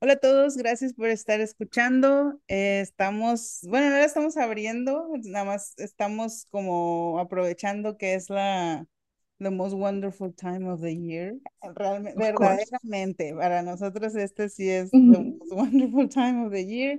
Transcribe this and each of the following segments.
Hola a todos, gracias por estar escuchando. Eh, estamos, bueno, ahora estamos abriendo, nada más estamos como aprovechando que es la the most wonderful time of the year. Realmente, verdaderamente, para nosotros este sí es the most wonderful time of the year.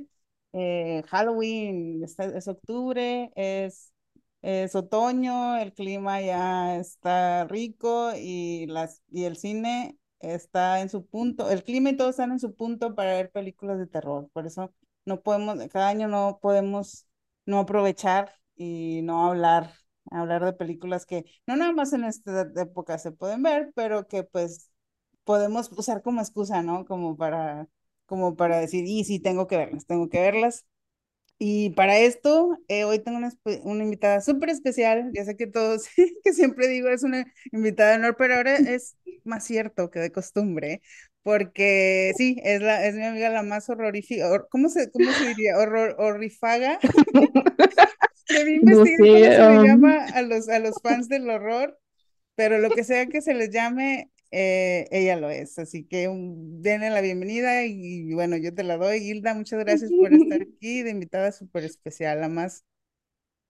Eh, Halloween está- es octubre, es, es otoño, el clima ya está rico y, las, y el cine está en su punto, el clima y todo están en su punto para ver películas de terror. Por eso no podemos, cada año no podemos no aprovechar y no hablar, hablar de películas que no nada más en esta época se pueden ver, pero que pues podemos usar como excusa, ¿no? Como para, como para decir, y sí, tengo que verlas, tengo que verlas. Y para esto, eh, hoy tengo una, una invitada súper especial. Ya sé que todos, que siempre digo es una invitada de honor, pero ahora es más cierto que de costumbre, porque sí, es, la, es mi amiga la más horrorífica. hor- ¿cómo se, cómo se diría? Horror, horrifaga. Debí No investigar cómo sé, se le um, llama a los, a los fans del horror, pero lo que sea que se les llame, eh, ella lo es. Así que un, denle la bienvenida y, bueno, yo te la doy. Hilda, muchas gracias por estar aquí de invitada súper especial, la más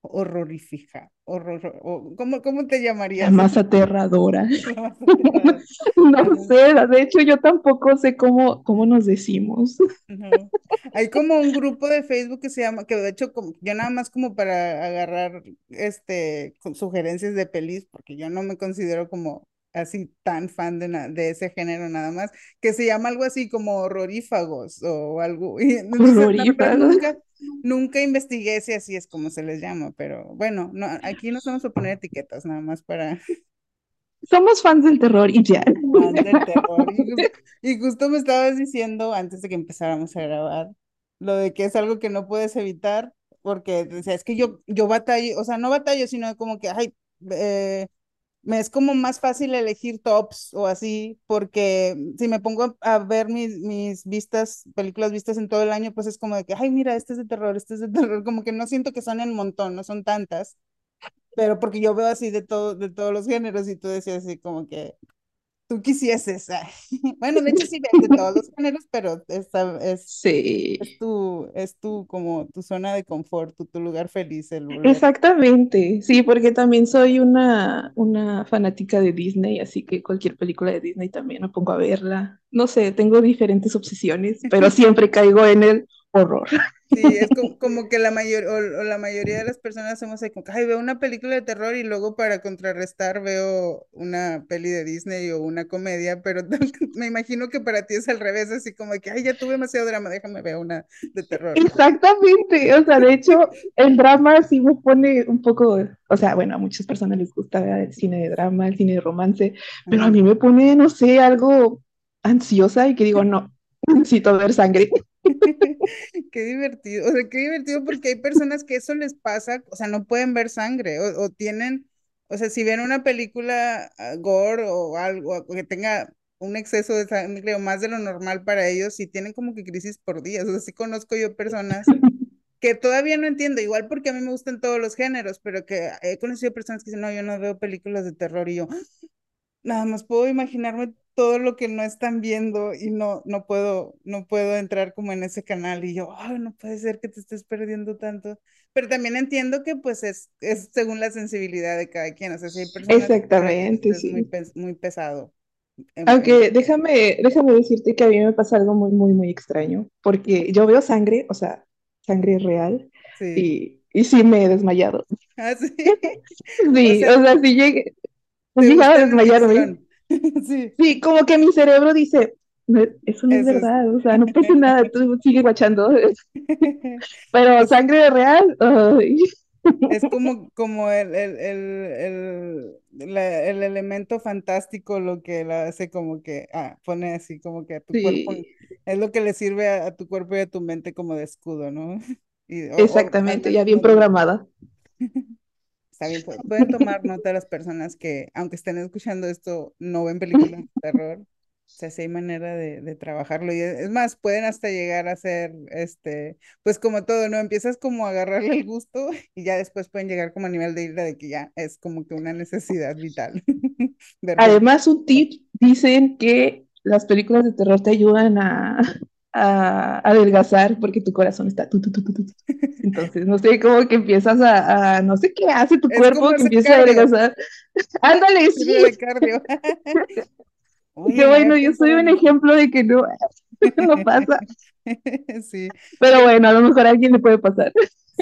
horrorífica. Horror, o- ¿cómo, cómo te la llamarías? más aterradora. La más aterradora. No sé, de hecho yo tampoco sé cómo, cómo nos decimos. no. Hay como un grupo de Facebook que se llama, que de hecho como, yo nada más como para agarrar este con sugerencias de pelis, porque yo no me considero como así tan fan de, na- de ese género nada más, que se llama algo así como horrorífagos o algo. Y entonces, nunca, nunca investigué si así es como se les llama, pero bueno, no, aquí nos vamos a poner etiquetas nada más para Somos fans del terror y ya. del terror. Y justo, y justo me estabas diciendo antes de que empezáramos a grabar, lo de que es algo que no puedes evitar, porque decía, es que yo, yo batallo, o sea, no batallo, sino como que, ay, eh, me es como más fácil elegir tops o así, porque si me pongo a, ver mis, mis vistas, películas vistas en todo el año, pues es como de que, ay, mira, este es de terror, este es de terror, como que no siento que son en montón, no son tantas, pero porque yo veo así de todo, de todos los géneros y tú decías así como que tú quisieses. Bueno, de hecho sí ves de todos los géneros, pero esta es, es Sí, tu, es tu como tu zona de confort, tu, tu lugar feliz el volver. exactamente. Sí, porque también soy una, una fanática de Disney, así que cualquier película de Disney también me pongo a verla. No sé, tengo diferentes obsesiones, pero siempre caigo en el horror. Sí, es como, como que la mayor, o, o la mayoría de las personas somos así como, ay, veo una película de terror y luego para contrarrestar veo una peli de Disney o una comedia, pero me imagino que para ti es al revés, así como que, ay, ya tuve demasiado drama, déjame ver una de terror. Exactamente, o sea, de hecho, el drama sí me pone un poco, o sea, bueno, a muchas personas les gusta el cine de drama, el cine de romance, pero a mí me pone, no sé, algo ansiosa y que digo, no, necesito ver sangre. Qué divertido, o sea, qué divertido porque hay personas que eso les pasa, o sea, no pueden ver sangre o, o tienen, o sea, si ven una película ah, gore o algo o que tenga un exceso de sangre o más de lo normal para ellos, sí tienen como que crisis por días, o sea, sí conozco yo personas que todavía no entiendo, igual porque a mí me gustan todos los géneros, pero que he conocido personas que dicen, no, yo no veo películas de terror y yo, Nada más puedo imaginarme todo lo que no están viendo y no, no puedo, no puedo entrar como en ese canal y yo, ay, no puede ser que te estés perdiendo tanto. Pero también entiendo que pues es, es según la sensibilidad de cada quien. O sea, si hay personas Exactamente, es muy, sí. pes- muy pesado. Aunque déjame, déjame decirte que a mí me pasa algo muy, muy, muy extraño, porque yo veo sangre, o sea, sangre real, sí. y, y sí me he desmayado. Ah, sí. O Sí, sea, o sea, sí llegué, he llegado a desmayarme. Sí, Sí, como que mi cerebro dice, "No, eso no es eso es. verdad, o sea, no pasa nada, tú sigue guachando. Pero sangre real, ay, Es como, como el, el, el, el, la- el elemento fantástico lo que la hace como que, ah, pone así como que a tu cuerpo, es lo que le sirve a, a tu cuerpo y a tu mente como de escudo, ¿no? Y, o, ya bien programada. Está bien, pu- pueden tomar nota las personas que, aunque estén escuchando esto, no ven películas de terror. O sea, sí hay manera de, de trabajarlo. Y es más, pueden hasta llegar a ser, este, pues como todo, ¿no? Empiezas como a agarrarle el gusto y ya después pueden llegar como a nivel de ira de que ya es como que una necesidad vital. Además, un tip, dicen que las películas de terror te ayudan a, a adelgazar porque tu corazón está... tu, tu, tu. Entonces, no sé, como que empiezas a, a- no sé qué hace tu Es cuerpo que empieza a adelgazar. Ándale, sí, había bueno, yo soy un ejemplo de que no, no pasa. Sí, Pero bueno, a lo mejor a alguien le puede pasar.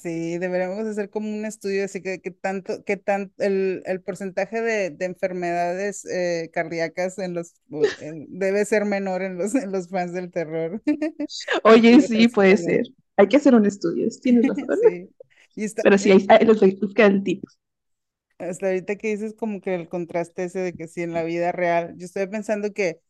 Sí, deberíamos hacer como un estudio así que, que tanto, que tanto el, el porcentaje de, de enfermedades eh, cardíacas en los en- debe ser menor en los, en los fans del terror. Oye, sí, puede ser. Hay que hacer un estudio, tienes razón. Sí. Y está, Pero sí, ahí, los busca el tip. hasta ahorita que dices como que el contraste ese de que sí en la vida real, yo estoy pensando que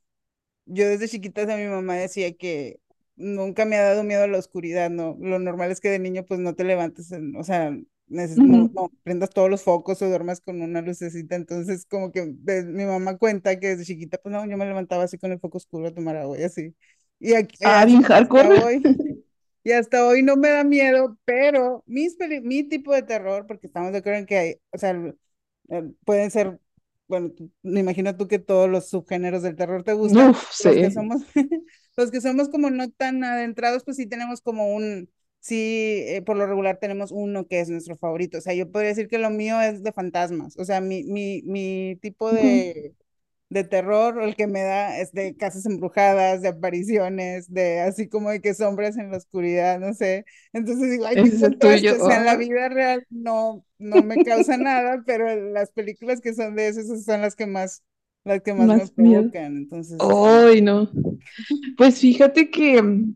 Yo desde chiquita a mi mamá decía que nunca me ha dado miedo a la oscuridad, ¿no? Lo normal es que de niño pues no te levantes, en- o sea, neces- no, Ujú. no, prendas todos los focos o duermas con una lucecita, entonces como que de- mi mamá cuenta que desde chiquita pues no, yo me levantaba así con el foco oscuro a tomar agua y así. Y aquí, Ah, bien hardcore. hoy, y hasta hoy no me da miedo, pero mis peli- mi tipo de terror, porque estamos de acuerdo en que hay, o sea, pueden ser, bueno, me imagino tú que todos los subgéneros del terror te gustan, Uf, los que sí. somos, los que somos como no tan adentrados, pues sí tenemos como un, sí, eh, por lo regular tenemos uno que es nuestro favorito, o sea, yo podría decir que lo mío es de fantasmas, o sea, mi, mi, mi tipo de de terror, el que me da es de casas embrujadas, de apariciones, de así como de que sombras en la oscuridad, no sé. Entonces digo, ay, qué Ese es el tuyo. contraste, o sea, en la vida real no, no me causa nada, pero las películas que son de esas son las que más, las que más me más miedo. provocan. Entonces. Ay, no. Pues fíjate que mm,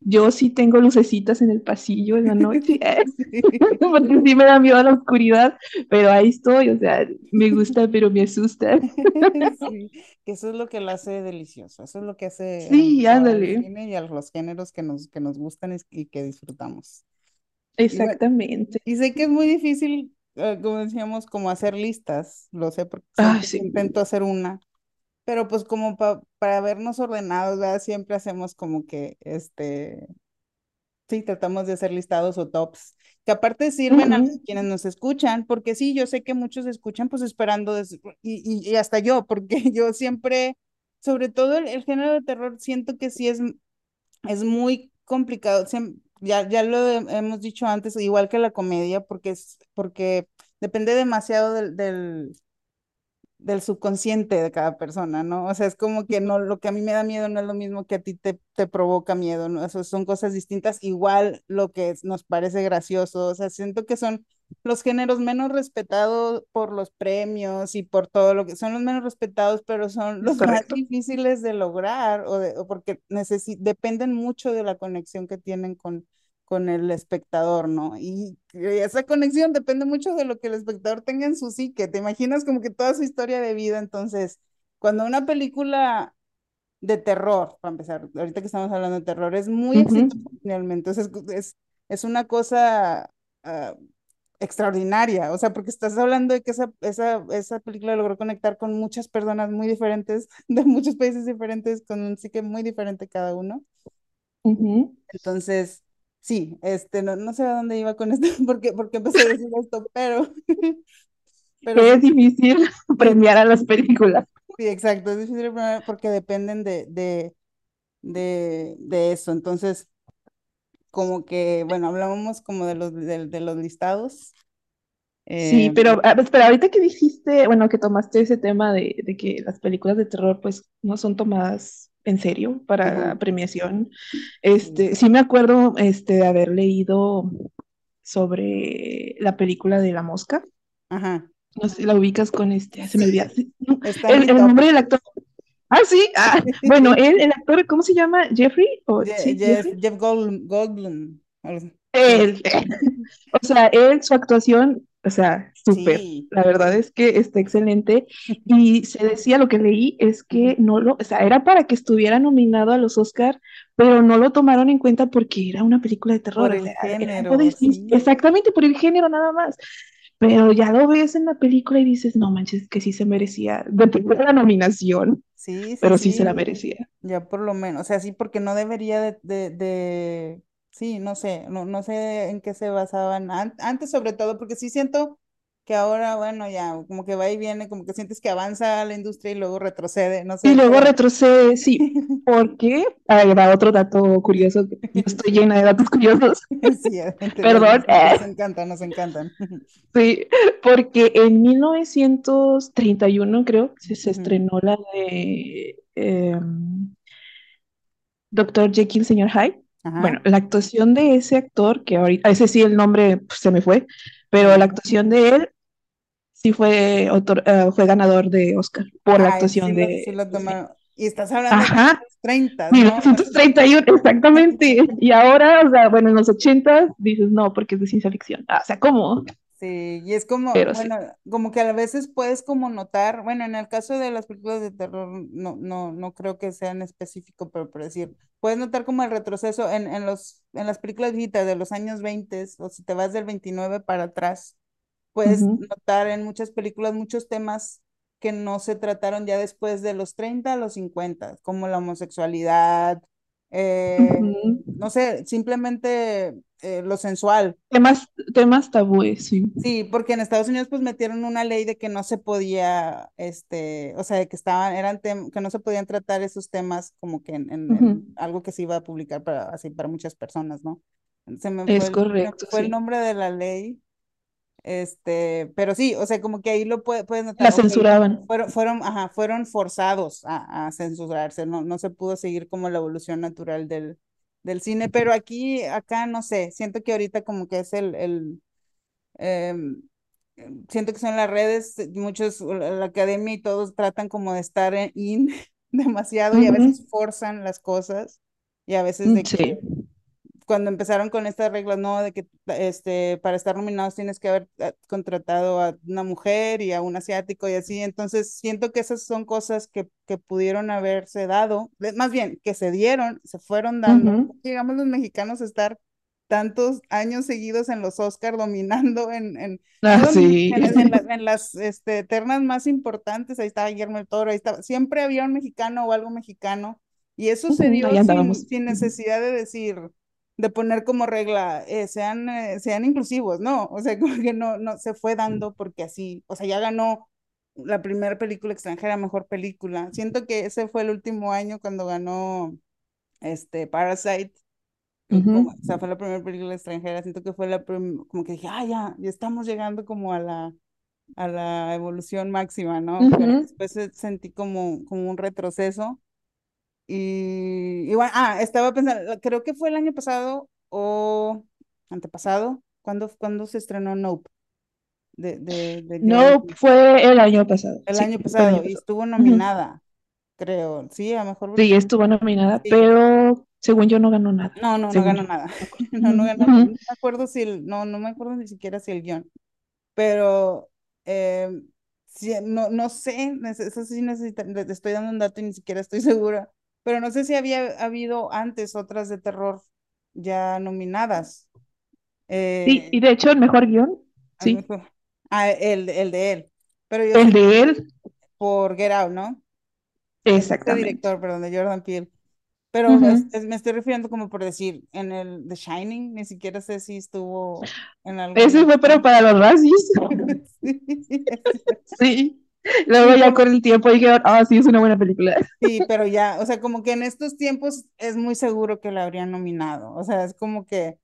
yo sí tengo lucecitas en el pasillo en la noche, Sí. porque sí me da miedo a la oscuridad, pero ahí estoy, o sea, me gusta, pero me asusta. Sí, que eso es lo que la hace deliciosa, eso es lo que hace Sí, al ándale, cine y a los géneros que nos, que nos gustan y, que disfrutamos. Y exactamente. Y sé que es muy difícil, eh, como decíamos, como hacer listas, lo sé porque Ah, siempre sí. intento hacer una, pero pues como pa- para vernos ordenados, ¿verdad? Siempre hacemos como que, este, sí, tratamos de hacer listados o tops, que aparte sirven a Ujú, quienes nos escuchan, porque sí, yo sé que muchos escuchan pues esperando, des- y, y, y hasta yo, porque yo siempre, sobre todo el, el género de terror, siento que sí es es muy complicado, siem- ya, ya lo he- hemos dicho antes, igual que la comedia, porque es, porque depende demasiado del, del, del subconsciente de cada persona, ¿no? O sea, es como que no, lo que a mí me da miedo no es lo mismo que a ti te, te provoca miedo, ¿no? Eso son cosas distintas, igual lo que nos parece gracioso, o sea, siento que son los géneros menos respetados por los premios y por todo lo que son los menos respetados, pero son los más correcto. difíciles de lograr o, de, o porque necesi- dependen mucho de la conexión que tienen con, con el espectador, ¿no? Y esa conexión depende mucho de lo que el espectador tenga en su psique. Te imaginas como que toda su historia de vida. Entonces, cuando una película de terror, para empezar, ahorita que estamos hablando de terror, es muy Ujú, exitosa finalmente. Entonces, es, es, es una cosa uh, extraordinaria. O sea, porque estás hablando de que esa, esa, esa película logró conectar con muchas personas muy diferentes, de muchos países diferentes, con un psique muy diferente cada uno. Entonces, sí, este, no, no sé a dónde iba con esto, porque, porque empecé a decir esto, pero, pero Es difícil premiar a las películas. sí, exacto, es difícil poner porque dependen de, de, de, de eso. Entonces, como que, bueno, hablábamos como de los, de, de los listados. Sí, eh, pero ah, espera, ahorita que dijiste, bueno, que tomaste ese tema de, de que las películas de terror pues no son tomadas en serio para la premiación, este, sí me acuerdo este, de haber leído sobre la película de La Mosca, ajá, no sé la ubicas con este, se me olvida, el, nombre del actor, ah, sí, ah, bueno, él, el actor, ¿cómo se llama? ¿Jeffrey? ¿O, Je- sí, Jeff, Jeffrey? Jeff Goldblum, Goldblum, Él, O sea, él, su actuación, o sea, súper. sí, La verdad es que está excelente. Y se decía, lo que leí es que no lo, o sea, era para que estuviera nominado a los Oscar, pero no lo tomaron en cuenta porque era una película de terror. por O el género, sí. exactamente por el género nada más. Pero ya lo ves en la película y dices, no manches, que sí se merecía, de primera la nominación, Sí, sí, pero sí se la merecía. Ya por lo menos, o sea, sí, porque no debería de, de, de- sí, no sé, no, no sé en qué se basaban an- antes, sobre todo, porque sí siento que ahora, bueno, ya, como que va y viene, como que sientes que avanza la industria y luego retrocede, no Y sé, luego pero retrocede, sí, porque, ahí va otro dato curioso, yo estoy llena de datos curiosos, sí, perdón, nos encantan, nos encantan. sí, porque en 1931 creo se Ujú. estrenó la de em, Doctor Jekyll, señor Hyde. Bueno, la actuación de ese actor, que ahorita, ese sí el nombre pues, se me fue, pero la actuación de él sí fue, autor- eh, fue ganador de Oscar por la Ay, actuación lo, sí de... lo de- tomaron. Y estás hablando de Ajá, los 30, ¿no? O sea, 1931, exactamente. Y ahora, o sea, bueno, en los 80 dices, no, porque es de ciencia ficción. Ah, o sea, ¿cómo? Sí, y es como, Pero sí. bueno, como que a veces puedes como notar, bueno, en el caso de las películas de terror, no, no, no creo que sean específico, pero por decir, puedes notar como el retroceso en, en los, en las películas viejitas de los años 20, o si te vas del 29 para atrás, puedes Ujú, notar en muchas películas muchos temas que no se trataron ya después de los 30 a los 50, como la homosexualidad, eh, ujú. no sé, simplemente eh, lo sensual. Temas, temas tabúes, sí. Sí, porque en Estados Unidos pues metieron una ley de que no se podía, este, o sea, de que estaban, eran que no se podían tratar esos temas como que en, en- Ujú, en algo que se iba a publicar para, así para muchas personas, ¿no? Se me fue Es el, correcto, fue el sí. nombre de la ley, este, pero sí, o sea, como que ahí lo puede- puedes La notar, ok, censuraban. fueron, fueron, ajá, fueron forzados a, a censurarse, no, no se pudo seguir como la evolución natural del, del cine, pero aquí, acá, no sé, siento que ahorita como que es el, el em, siento que son las redes, muchos, la, la academia y todos tratan como de estar en- in demasiado y a veces forzan las cosas y a veces de que Sí. Cuando empezaron con estas reglas, no, de que este, para estar nominados tienes que haber eh, contratado a una mujer y a un asiático y así, entonces siento que esas son cosas que, que pudieron haberse dado, más bien que se dieron, se fueron dando, Ujú. llegamos los mexicanos a estar tantos años seguidos en los Oscar dominando en, en no Ah, dominando, sí. en, en la- en las este, ternas más importantes, ahí estaba Guillermo del Toro, ahí estaba, siempre había un mexicano o algo mexicano, y eso se dio sin, sin necesidad de decir, de poner como regla, eh, sean, eh, sean inclusivos, ¿no? O sea, como que no, no, se fue dando porque así, o sea, ya ganó la primera película extranjera, mejor película. Siento que ese fue el último año cuando ganó este Parasite, como, o sea, fue la primera película extranjera, siento que fue la prim- como que dije, ah, ya, ya estamos llegando como a la, a la evolución máxima, ¿no? Pero ujú. después se- sentí como, como un retroceso. Y, bueno, ah, estaba pensando, creo que fue el año pasado o antepasado, cuando, cuando se estrenó Nope de, de, de Jordan No, Peele. fue el año pasado. El Sí, año fue el año pasado y estuvo nominada, creo. Sí, a mejor Sí, estuvo nominada, Sí, pero según yo no ganó nada. no, no, no ganó yo. nada. No, no ganó. No ujú, me acuerdo si el, no, no me acuerdo ni siquiera si el guion. Pero eh, no, no sé, eso sí necesita, estoy dando un dato y ni siquiera estoy segura. Pero no sé si había habido antes otras de terror ya nominadas. Sí, Eh, y de hecho el mejor guion, sí, mejor- ah, el, el de él. Pero yo el de él, por Get Out, ¿no? Este exactamente. director, perdón, de Jordan Peele. Pero es- Ujú. es- me estoy refiriendo como por decir, en el The Shining, ni siquiera sé si estuvo en Ese algún... fue pero para los racis. Sí, es. Sí. Luego ya como, con el tiempo dijeron, ah, sí, es una buena película. sí, pero ya, o sea, como que en estos tiempos es muy seguro que la habrían nominado. O sea, es como que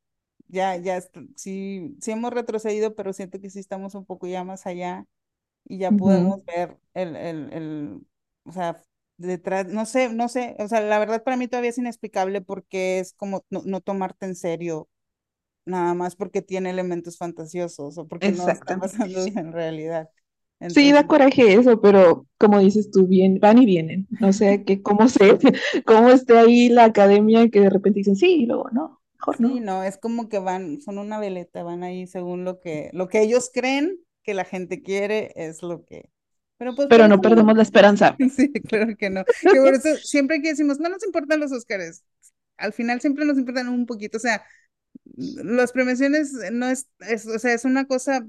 ya, ya, sí, sí hemos retrocedido, pero siento que sí estamos un poco ya más allá y ya podemos ver el, el, el, o sea, detrás, no sé, no sé, o sea, la verdad para mí todavía es inexplicable porque es como no, no tomarte en serio nada más porque tiene elementos fantasiosos o porque no está sí. en realidad. Sí, da Entonces, coraje eso, pero como dices tú, bien, van y vienen. O sea, que cómo se, cómo esté ahí la academia que de repente dicen sí y luego no, mejor sí, no. no, es como que van, son una veleta, van ahí según lo que, lo que ellos creen que la gente quiere es lo que, pero pues Pero no no, perdemos la esperanza. sí, claro que no, que por eso siempre que decimos, no nos importan los Óscares, al final siempre nos importan un poquito, o sea, las premiaciones no es, es, o sea, es una cosa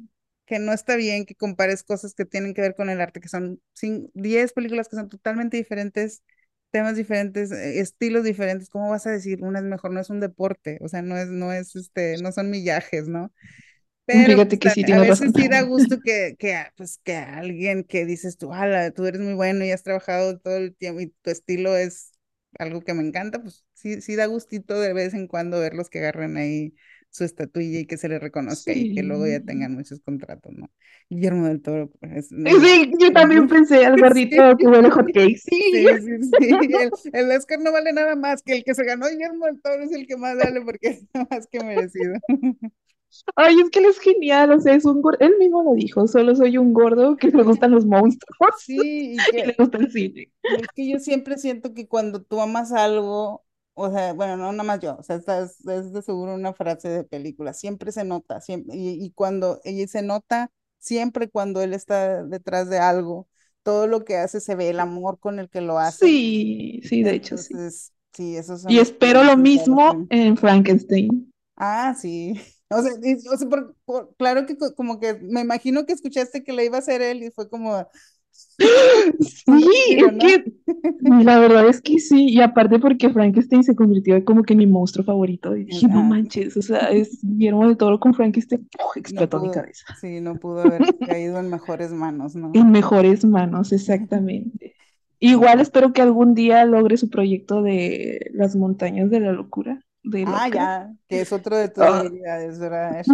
que no está bien que compares cosas que tienen que ver con el arte, que son cin- 10 películas que son totalmente diferentes, temas diferentes, eh, estilos diferentes. ¿Cómo vas a decir una es mejor? No es un deporte, o sea, no es, no es, este, no son millajes, ¿no? Pero Fíjate pues, que a, sí, a tienes veces sí da gusto que, que, pues, que alguien que dices tú, ala, tú eres muy bueno y has trabajado todo el tiempo y tu estilo es algo que me encanta, pues sí, sí da gustito de vez en cuando verlos que agarren ahí su estatuilla y que se les reconozca y que luego ya Sí. tengan muchos contratos, ¿no? Guillermo del Toro pues. Sí, yo también pensé al Sí, gordito que huele hot cake. Sí. sí, sí, sí. El, el Oscar no vale nada más que el que se ganó Guillermo del Toro es el que más vale porque es más que merecido. Ay, es que él es genial, o sea, es un gordo, él mismo lo dijo, solo soy un gordo que le gustan los monstruos Sí, y y le que gusta el cine. Es que yo siempre siento que cuando tú amas algo, o sea, bueno, no nada más yo, o sea, esta es, es de seguro una frase de película, siempre se nota, siempre, y, y cuando ella se nota, siempre cuando él está detrás de algo, todo lo que hace se ve, el amor con el que lo hace, Sí, sí, de hecho sí. entonces, sí, esos son Y espero lo mismo en Frankenstein. Ah, sí, o sea, y- o sea, por- por- claro que co- como que me imagino que escuchaste que le iba a hacer él y fue como Sí, es que la verdad es que sí, y aparte porque Frankenstein se convirtió como que en mi monstruo favorito, y dije, no manches, o sea, es Guillermo del Toro con Frankenstein, ¡puf! No explotó mi cabeza. sí, no pudo haber caído en mejores manos, ¿no? En mejores manos, exactamente. Igual espero que algún día logre su proyecto de Las montañas de la locura de Ah, ya, que es otro de tus Ah, debilidades, ¿verdad? El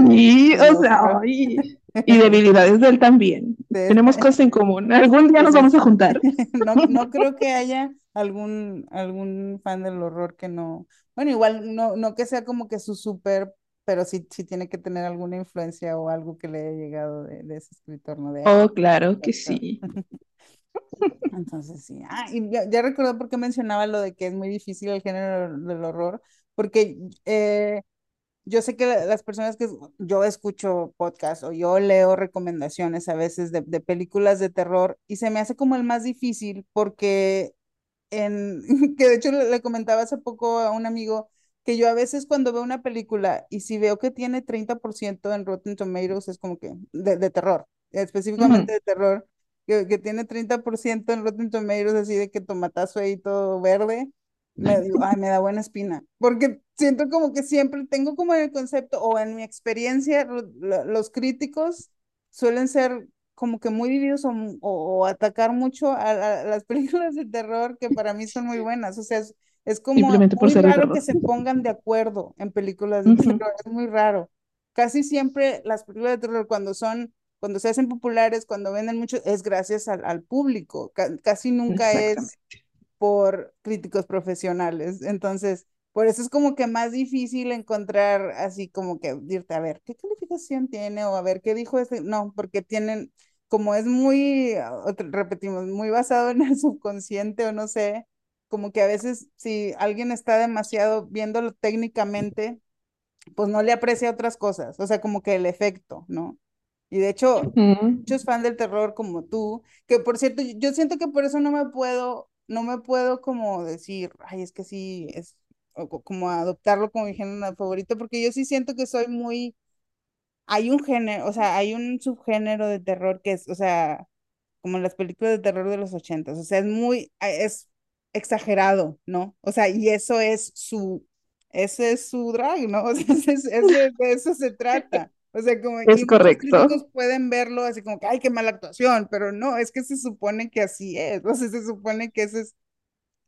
o sea, y debilidades de él también. De Tenemos cosas en común. Algún día nos vamos a juntar. no, no creo que haya algún, algún fan del horror que no, bueno, igual no, no que sea como que su súper, pero sí, sí tiene que tener alguna influencia o algo que le haya llegado de, de ese escritor, ¿no? De Oh, claro que sí. Entonces, sí. Ah, y ya, ya recordé por qué mencionaba lo de que es muy difícil el género del horror, porque eh, yo sé que la- las personas que yo escucho podcast o yo leo recomendaciones a veces de, de películas de terror y se me hace como el más difícil porque en, que de hecho le, comentaba hace poco a un amigo que yo a veces cuando veo una película y si veo que tiene 30% en Rotten Tomatoes es como que de, de terror, específicamente Ujú. de terror, que, que tiene 30% en Rotten Tomatoes así de que tomatazo ahí todo verde, me digo, ay, me da buena espina, porque siento como que siempre tengo como el concepto o en mi experiencia lo- lo- los críticos suelen ser como que muy divididos o, o- o atacar mucho a, a las películas de terror que para mí son muy buenas. O sea, es, es como muy raro terror. que se pongan de acuerdo en películas de Ujú, terror, es muy raro. Casi siempre las películas de terror cuando son, cuando se hacen populares, cuando venden mucho, es gracias al, al público. Ca- casi nunca es. Por críticos profesionales. Entonces, por eso es como que más difícil encontrar así como que dirte, a ver, ¿qué calificación tiene? O a ver, ¿qué dijo este? No, porque tienen, como es muy, ah, repetimos, muy basado en el subconsciente o no sé, como que a veces si alguien está demasiado viéndolo técnicamente, pues no le aprecia otras cosas, o sea, como que el efecto, ¿no? Y de hecho, Ujú. muchos fans del terror como tú, que por cierto, yo siento que por eso no me puedo, no me puedo como decir, ay, es que sí, es o co- como adoptarlo como mi género favorito, porque yo sí siento que soy muy, hay un género, o sea, hay un subgénero de terror que es, o sea, como en las películas de terror de los ochentas, o sea, es muy, es exagerado, ¿no? O sea, y eso es su, ese es su drag, ¿no? O sea, es- ese- de eso se trata. O sea, como, Es correcto. críticos pueden verlo así como que, ay, qué mala actuación, pero no, es que se supone que así es, o sea, se supone que eso es,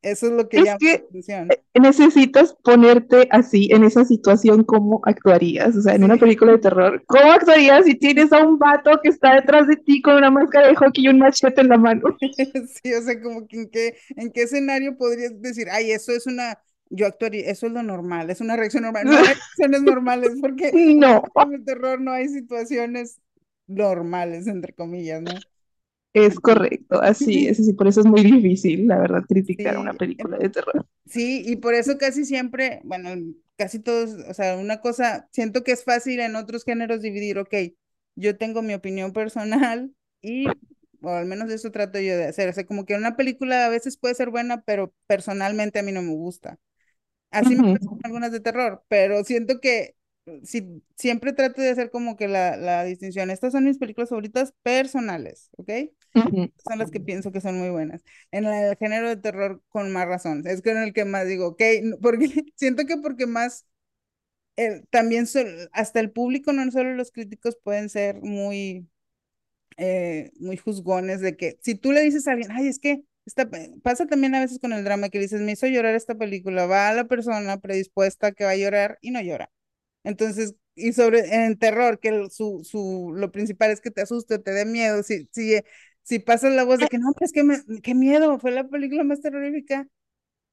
eso es lo que Es llama la que atención. necesitas ponerte así en esa situación, ¿cómo actuarías? O sea, en una película de terror, ¿cómo actuarías si tienes a un vato que está detrás de ti con una máscara de hockey y un machete en la mano? sí, o sea, como que en qué, en qué escenario podrías decir, ay, eso es una, yo actuaría, eso es lo normal, es una reacción normal. No hay reacciones normales, porque No, en el terror no hay situaciones normales, entre comillas, ¿no? es correcto, así es, así por eso es muy difícil, la verdad, criticar una sí, película de terror. Sí, y por eso casi siempre, bueno, casi todos, o sea, una cosa, siento que es fácil en otros géneros dividir, ok, yo tengo mi opinión personal y, o al menos eso trato yo de hacer, o sea, como que una película a veces puede ser buena, pero personalmente a mí no me gusta. Así me pasa Ujú, con algunas de terror, pero siento que si, siempre trato de hacer como que la, la distinción, estas son mis películas favoritas personales, ¿ok? son las que pienso que son muy buenas. En el género de terror, con más razón. Es con el que más digo, ok, porque siento que porque más el- también sol- hasta el público, no solo los críticos pueden ser muy, eh, muy juzgones de que si tú le dices a alguien, ay, es que esta, pasa también a veces con el drama que dices, me hizo llorar esta película, va a la persona predispuesta que va a llorar y no llora. Entonces, y sobre en terror, que el- su, su, lo principal es que te asuste, te dé miedo, si, si, si pasas la voz de que no, pues que me, qué miedo, fue la película más terrorífica,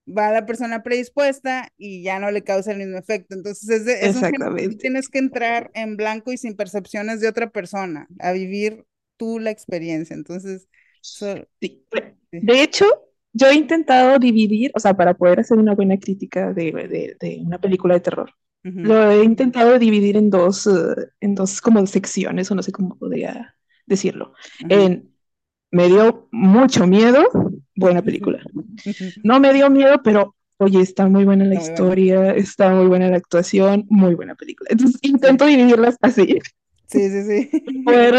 va a la persona predispuesta y ya no le causa el mismo efecto. Entonces, es, de, es que tienes que entrar en blanco y sin percepciones de otra persona, a vivir tú la experiencia. Entonces, Sí. De hecho, yo he intentado dividir, o sea, para poder hacer una buena crítica de, de- de una película de terror, lo he intentado dividir en dos, eh, en dos como secciones, o no sé cómo podría decirlo. En me dio mucho miedo, buena película. No me dio miedo, pero oye, está muy buena la historia, está muy buena la actuación, muy buena película. Entonces intento dividirlas así, Sí, sí, sí. poder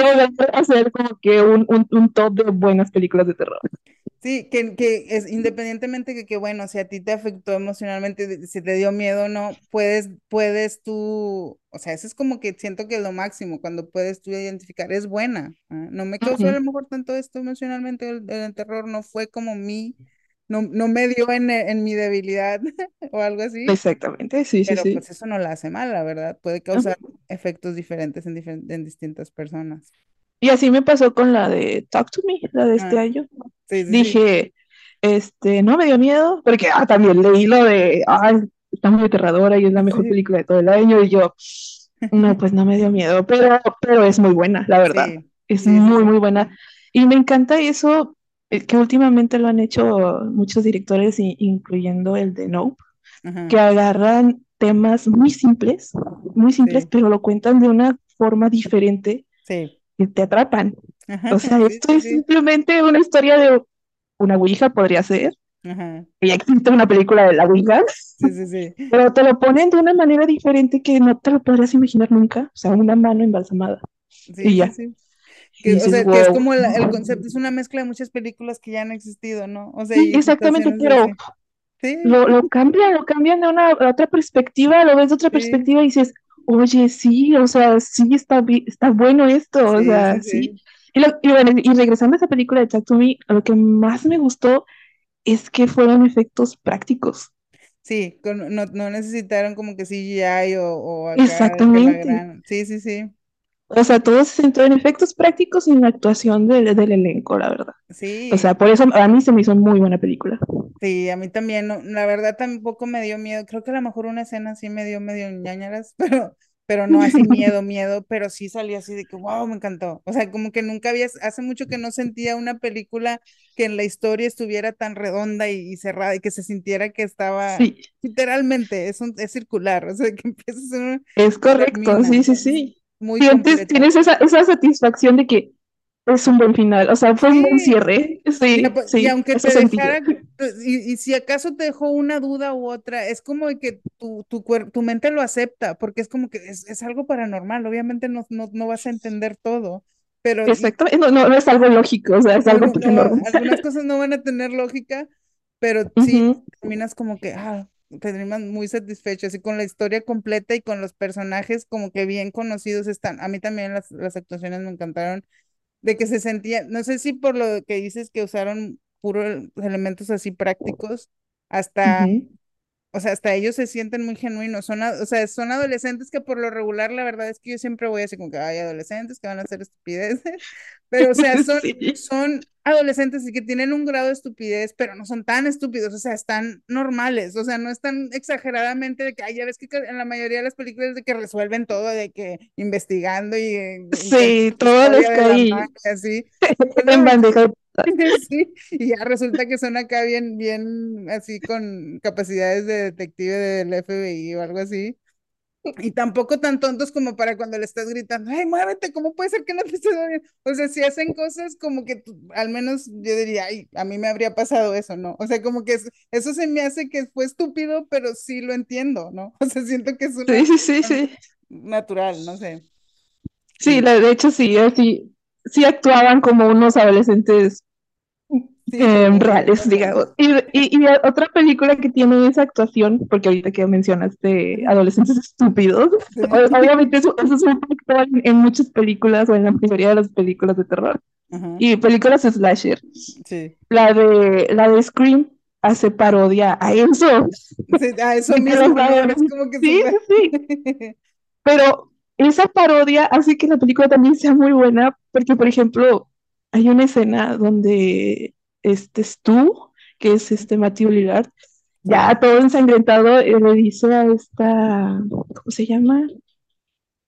hacer como que un, un, un top de buenas películas de terror. Sí, que, que es independientemente que, que, bueno, si a ti te afectó emocionalmente, si te dio miedo o no, puedes, puedes tú, o sea, eso es como que siento que es lo máximo, cuando puedes tú identificar, es buena. ah, No me causó a lo mejor tanto esto emocionalmente, el, el terror no fue como mi, no, no me dio en, en mi debilidad o algo así, Exactamente, sí, sí, pero sí. pues eso no la hace mal, la verdad, puede causar efectos diferentes en, difer- en distintas personas. Y así me pasó con la de Talk to Me, la de este Ah, año. sí, sí, Dije, este, no me dio miedo, porque ah, también leí lo de, ay, está muy aterradora y es la mejor película de todo el año, y yo, no, pues no me dio miedo, pero, pero es muy buena, la verdad, es muy, muy buena. Y me encanta eso, que últimamente lo han hecho muchos directores, incluyendo el de Nope, Ajá, que agarran temas muy simples, muy simples, sí, pero lo cuentan de una forma diferente sí. que te atrapan. Ajá, O sea, esto sí, es simplemente una historia de una Ouija, podría ser. Ajá, Ya existe una película de la Ouija, sí, sí, sí. pero te lo ponen de una manera diferente que no te lo podrías imaginar nunca. O sea, una mano embalsamada Sí, y sí, ya. Que, o dices, sea, que es wow. como la- el concepto, es una mezcla de muchas películas que ya han existido, ¿no? O sea, Sí, exactamente, pero. Sí, lo, lo cambian, lo cambian de una a otra perspectiva, lo ves de otra sí, perspectiva y dices, oye, sí, o sea, sí está, está bueno esto, o sea, sí. Y, lo- y bueno, y regresando a esa película de Talk to Me, lo que más me gustó es que fueron efectos prácticos. Sí, con- no, no necesitaron como que CGI o, o acá Exactamente. gran. Sí, sí, sí. O sea, todo se centró en efectos prácticos y en la actuación del, del elenco, la verdad. O sea, Sí, por eso a mí se me hizo muy buena película. sí, a mí también, no, la verdad tampoco me dio miedo. Creo que a lo mejor una escena sí me dio medio ñañaras, pero, pero no así miedo, miedo, pero sí salí así de que, wow, me encantó. O sea, como que nunca había, hace mucho que no sentía una película que en la historia estuviera tan redonda y, y cerrada y que se sintiera que estaba, Sí, literalmente, es, un, es circular, o sea, que empiezas en una es correcto, termina. sí, sí, sí. Muy Sientes, tienes esa, esa satisfacción de que es un buen final, o sea, fue un buen Sí, cierre. Y, Sí, y sí, aunque eso te dejara, pues, y, y si acaso te dejó una duda u otra, es como que tu, tu, tu mente lo acepta, porque es como que es, es algo paranormal, obviamente no, no, no vas a entender todo, pero y, Exacto, no, no, no es algo lógico, o sea, es algo no, algunas cosas no van a tener lógica, pero sí Ujú, terminas como que, ah, terminas muy satisfecho, así con la historia completa y con los personajes como que bien conocidos están. A mí también las, las actuaciones me encantaron de que se sentía, no sé si por lo que dices que usaron puros elementos así prácticos, hasta, ujú. o sea, hasta ellos se sienten muy genuinos, son, o sea, son adolescentes que por lo regular la verdad es que yo siempre voy así como que hay adolescentes que van a hacer estupideces, pero o sea, son, Sí, son adolescentes y que tienen un grado de estupidez, pero no son tan estúpidos, o sea, están normales, o sea, no están exageradamente de que, ay, ya ves que en la mayoría de las películas de que resuelven todo, de que investigando y sí, todos los magia, así. En bandeja de Sí, y ya resulta que son acá bien, bien así con capacidades de detective del FBI o algo así. Y tampoco tan tontos como para cuando le estás gritando, ¡ay, muévete! ¿Cómo puede ser que no te estés moviendo? O sea, si hacen cosas como que tú- al menos yo diría, ay, a mí me habría pasado eso, ¿no? O sea, como que es- eso se me hace que fue estúpido, pero sí lo entiendo, ¿no? O sea, siento que es una Sí, sí, sí, natural, no sé. Sí, de hecho sí, así, sí actuaban como unos adolescentes eh, como reales, digamos. Y, y, y, otra película que tiene esa actuación, porque ahorita que mencionaste adolescentes estúpidos, obviamente eso, eso, es un factor en muchas películas o en la mayoría de las películas de terror. Uh -huh. Y películas slasher. Sí. La de, la de Scream hace parodia a eso. Sí, a eso mismo, ¿no? es como que sí, sí. Pero esa parodia hace que la película también sea muy buena, porque, por ejemplo, hay una escena donde este Stu, que es este Matthew Lillard, ya todo ensangrentado, eh, le dice a esta, ¿cómo se llama?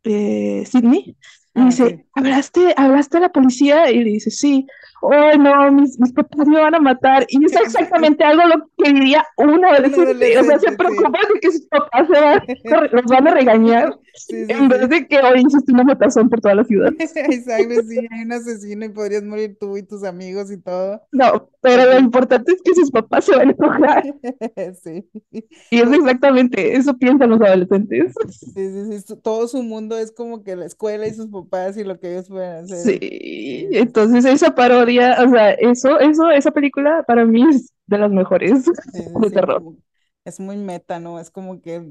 Eh, Sidney, y Ah, dice, sí. ¿hablaste, ¿hablaste a la policía? Y le dice, sí. Oh, no, mis, mis papás me van a matar. Y es exactamente algo lo que diría una adolescente. O sea, se preocupa de que sus papás se van, los van a regañar Sí, sí, en vez sí. de que hoy hiciste una matazón por toda la ciudad. Sangre, sí, hay un asesino y podrías morir tú y tus amigos y todo. No, pero lo importante es que sus papás se van a enojar. Sí. Y es exactamente eso piensan los adolescentes. Sí, sí, sí, Todo su mundo es como que la escuela y sus papás y lo que ellos pueden hacer. Sí, entonces esa o sea, eso, eso, esa película para mí es de las mejores Sí, de sí, terror. es muy meta, ¿no? Es como que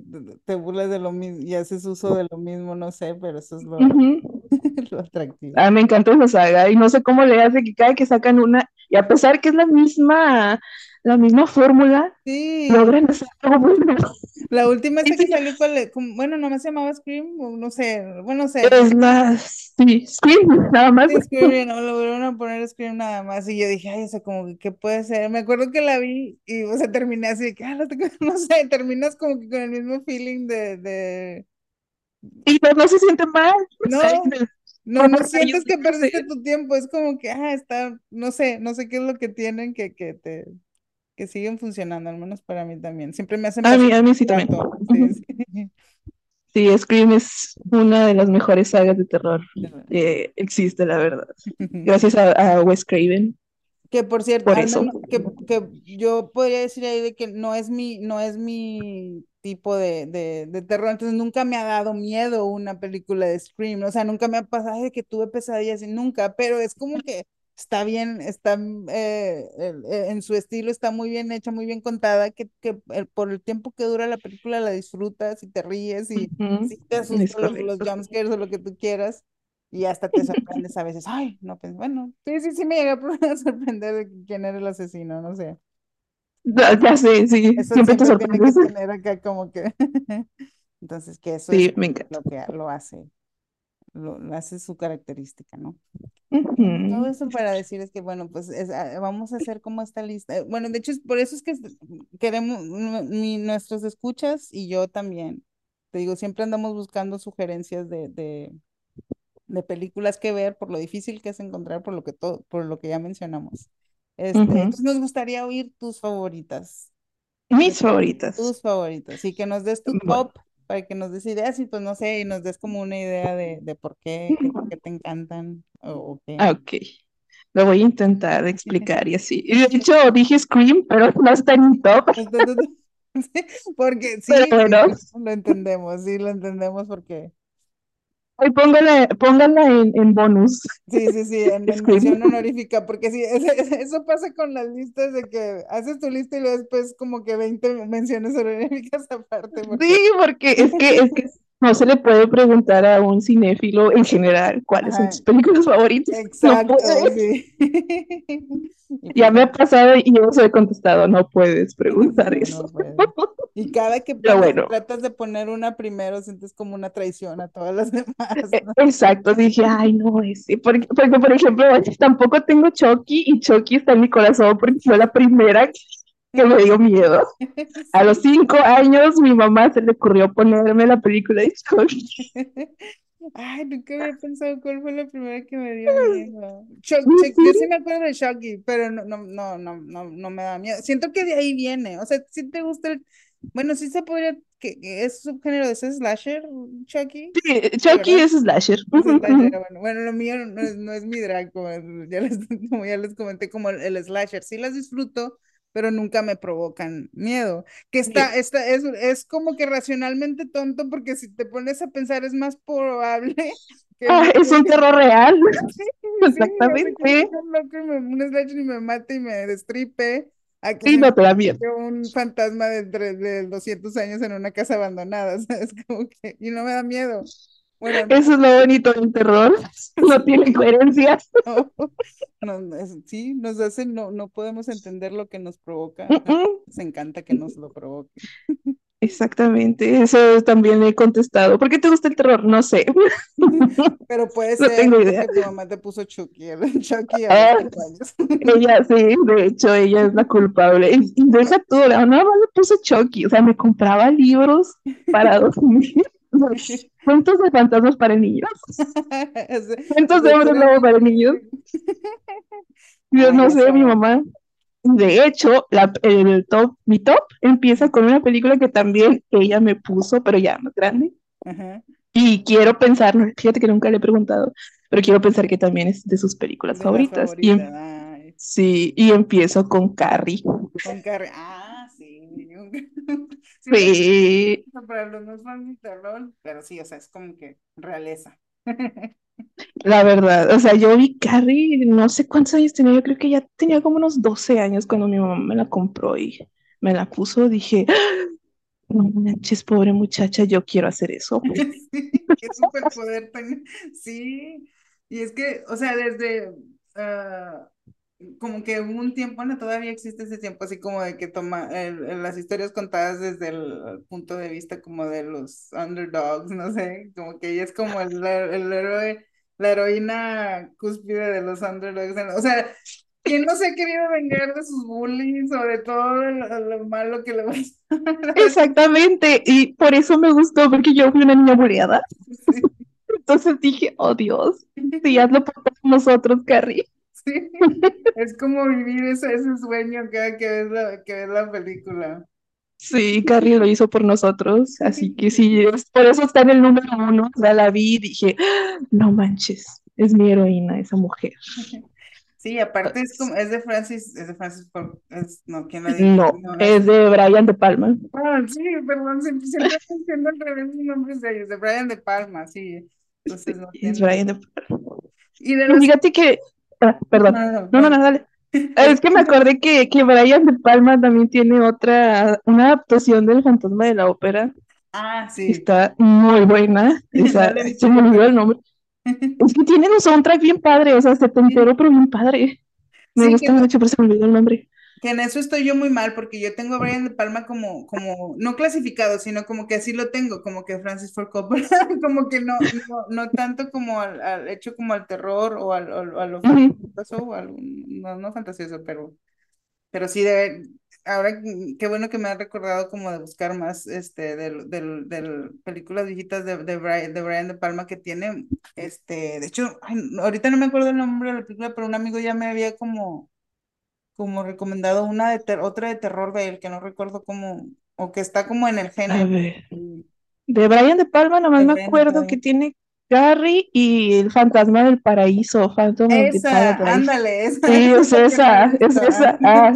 te burlas de lo mismo y haces uso de lo mismo, no sé, pero eso es lo, Ujú. lo atractivo. Ah, me encanta esa saga y no sé cómo le hace que cada que sacan una, y a pesar que es la misma, la misma fórmula, Sí, logran hacer algo bueno. la última esa Sí, que salió, ¿cuál es? Como- bueno, nomás se llamaba Scream, o no sé, bueno, no sé. Es la, sí, Scream, nada más. Sí, Scream, no, lo volvieron a poner Scream nada más y yo dije, ay, o sea, como que, ¿qué puede ser? Me acuerdo que la vi y, o sea, terminé así de que, ah, no, te- no sé, terminas como que con el mismo feeling de, de, Y no, no se siente mal. No, no, no sientes que perdiste tu tiempo, es como que, ah, está, no sé, no sé qué es lo que tienen que, que te, que siguen funcionando, al menos para mí también. Siempre me hacen A mí, a mí sí también. sí, sí. Sí, Scream es una de las mejores sagas de terror que existe, la verdad. Gracias a, a Wes Craven Que por cierto, por eso. que, que yo podría decir ahí de que no es mi, no es mi tipo de, de, de terror, entonces nunca me ha dado miedo una película de Scream, o sea, nunca me ha pasado de que tuve pesadillas y nunca, pero es como que está bien, está eh, el- eh, en su estilo, está muy bien hecha, muy bien contada, que, que el- por el tiempo que dura la película la disfrutas y te ríes y Ujú, sí te Es asustan los, los jumpscares o lo que tú quieras. Y hasta te sorprendes a veces. Ay, no, pues bueno, sí, sí, sí me llega a sorprender de quién era el asesino, no sé. Ya, ya sé, sí, Eso siempre te siempre tiene que sorprendes. tener acá como que. Entonces, que eso Sí, es me lo que lo hace, lo, lo hace su característica, ¿no? Ujú. Todo eso para decir es que, bueno, pues es- ah, vamos a hacer como esta lista. Bueno, de hecho, es por eso es que queremos, mi- nuestros escuchas y yo también, te digo, siempre andamos buscando sugerencias de, de, de películas que ver, por lo difícil que es encontrar, por lo que todo, por lo que ya mencionamos. Este, entonces nos gustaría oír tus favoritas, Mis favoritas. tus favoritas, y que nos des tu top para que nos des ideas y pues no sé, y nos des como una idea de, de por qué, qué, qué te encantan o, qué. Ok. Lo voy a intentar explicar y así. De hecho, dije Scream, pero no está en mi top. Porque sí, Pero lo entendemos, sí, lo entendemos porque ahí póngala, póngala en, en bonus. sí, sí, sí, en, mención honorífica, porque sí, eso pasa con las listas de que haces tu lista y luego después como que 20 menciones honoríficas aparte, porque Sí, porque es que, es que no se le puede preguntar a un cinéfilo en general cuáles son sus películas favoritas. No exacto, puede. sí. Ya me ha pasado y yo os he contestado, no puedes preguntar no, eso. no puede. Y cada que Pero bueno, tratas de poner una primero, sientes como una traición a todas las demás, e- ¿no? exacto, dije, ay, no, ese, porque, porque por ejemplo, tampoco tengo Chucky y Chucky está en mi corazón porque fue la primera que me dio miedo. A los Sí. cinco años mi mamá se le ocurrió ponerme la película de Chucky. Ay, nunca había pensado cuál fue la primera que me dio miedo. Chuck- ¿En Chuck- yo sí me acuerdo de Chucky, pero no, no, no, no, no, no me da miedo. Siento que de ahí viene. O sea, si te gusta el. Bueno, sí se podría. que que ¿Es subgénero de ese slasher, Chucky? Sí, Sí, Chucky ¿verdad? es slasher. Es slasher, bueno. Bueno, lo mío no es, no es mi drag, como ya les, como ya les comenté, como el, el slasher. Sí las disfruto, pero nunca me provocan miedo. Que está, Sí. está, es, es como que racionalmente tonto, porque si te pones a pensar es más probable que Ah, no, es un terror real. sí, Exactamente. un loco y me, un slasher y me mate y me destripe. A que Y se no te da miedo. un fantasma de, de 200 años en una casa abandonada, ¿sabes? Como que, y no me da miedo. Bueno, no, Eso es lo bonito del terror. No tiene coherencias. no, no, es- sí, nos hace, no, no podemos entender lo que nos provoca. Mm, mm. Nos encanta que nos lo provoque. Exactamente, eso también le he contestado. ¿Por qué te gusta el terror? No sé. Pero puede No ser tengo porque idea. tu mamá te puso Chucky, Chucky a Ah, ella sí, de hecho, ella es la culpable. Y, deja tú, la más le puso Chucky. O sea, me compraba libros para dormir. Cuentos de fantasmas para niños. Cuentos de hombres lobo para niños. Yo no sé, mi mamá. De hecho, la, el top, mi top empieza con una película que también ella me puso, pero ya más grande. Ajá, Y quiero pensar, fíjate que nunca le he preguntado, pero quiero pensar que también es de sus películas de. Y em- favoritas. Sí, y empiezo con Carrie. con Carrie. Ah, sí. Sí, pero Sí, para los no fans de terror, pero sí, o sea, es como que realeza. la verdad, o sea, yo vi Carrie, no sé cuántos años tenía, yo creo que ya tenía como unos 12 años cuando mi mamá me la compró y me la puso, dije, "Ah, no manches, pobre muchacha, yo quiero hacer eso. Sí, qué superpoder tan... Sí, y es que, o sea, desde ah, como que hubo un tiempo, bueno, todavía existe ese tiempo, así como de que toma el- las historias contadas desde el punto de vista como de los underdogs, no sé, como que ella es como el, el héroe, la heroína cúspide de los underdogs, o sea, ¿quién no se ha querido vengar de sus bullies de todo lo, lo malo que le va a Exactamente, y por eso me gustó, porque yo fui una niña buleada. Sí, Entonces dije, oh Dios, si hazlo por nosotros, Carrie. Sí. Es como vivir ese, ese sueño cada que ves la, que ves la película. Sí, Carrie lo hizo por nosotros, así que sí, es- por eso está en el número uno. O sea, la vi y dije, "Ah, no manches, es mi heroína esa mujer. Sí, aparte es como, es de Francis, es de Francis Ford, es, no, ¿quién la dijo? No, es de Brian De Palma. Ah, sí, perdón, siempre, siempre menciono al revés los nombres de ellos, de Brian De Palma, sí. Entonces no Es. Brian De Palma. Y de los. fíjate que, ah, perdón, No, no, no, dale. Es que me acordé que, que Brian De Palma también tiene otra, una adaptación del Fantasma de la Ópera. Ah, sí. Está muy buena. Esa, se me olvidó el nombre. Es que tiene un soundtrack bien padre, o sea, setentero, pero bien padre. Me Sí, gusta que, mucho, pero se me olvidó el nombre. Que en eso estoy yo muy mal, porque yo tengo a Brian De Palma como, como, no clasificado, sino como que así lo tengo, como que Francis Ford Coppola, como que no, no, no tanto como al, al hecho como al terror o al, o a lo fantasioso, o al- no, no fantasioso, pero, pero sí de, ahora qué bueno que me ha recordado como de buscar más este del, del, del películas viejitas de, de, Brian, de Brian De Palma que tiene, este, de hecho, ay, ahorita no me acuerdo el nombre de la película, pero un amigo ya me había como, como recomendado una de ter- otra de terror de él, que no recuerdo cómo, o que está como en el género. De Brian De Palma, nomás De me Brian acuerdo que tiene Carrie y el fantasma del paraíso, Phantom of the Esa, ándale, esa, Sí, es esa, es esa. Ah,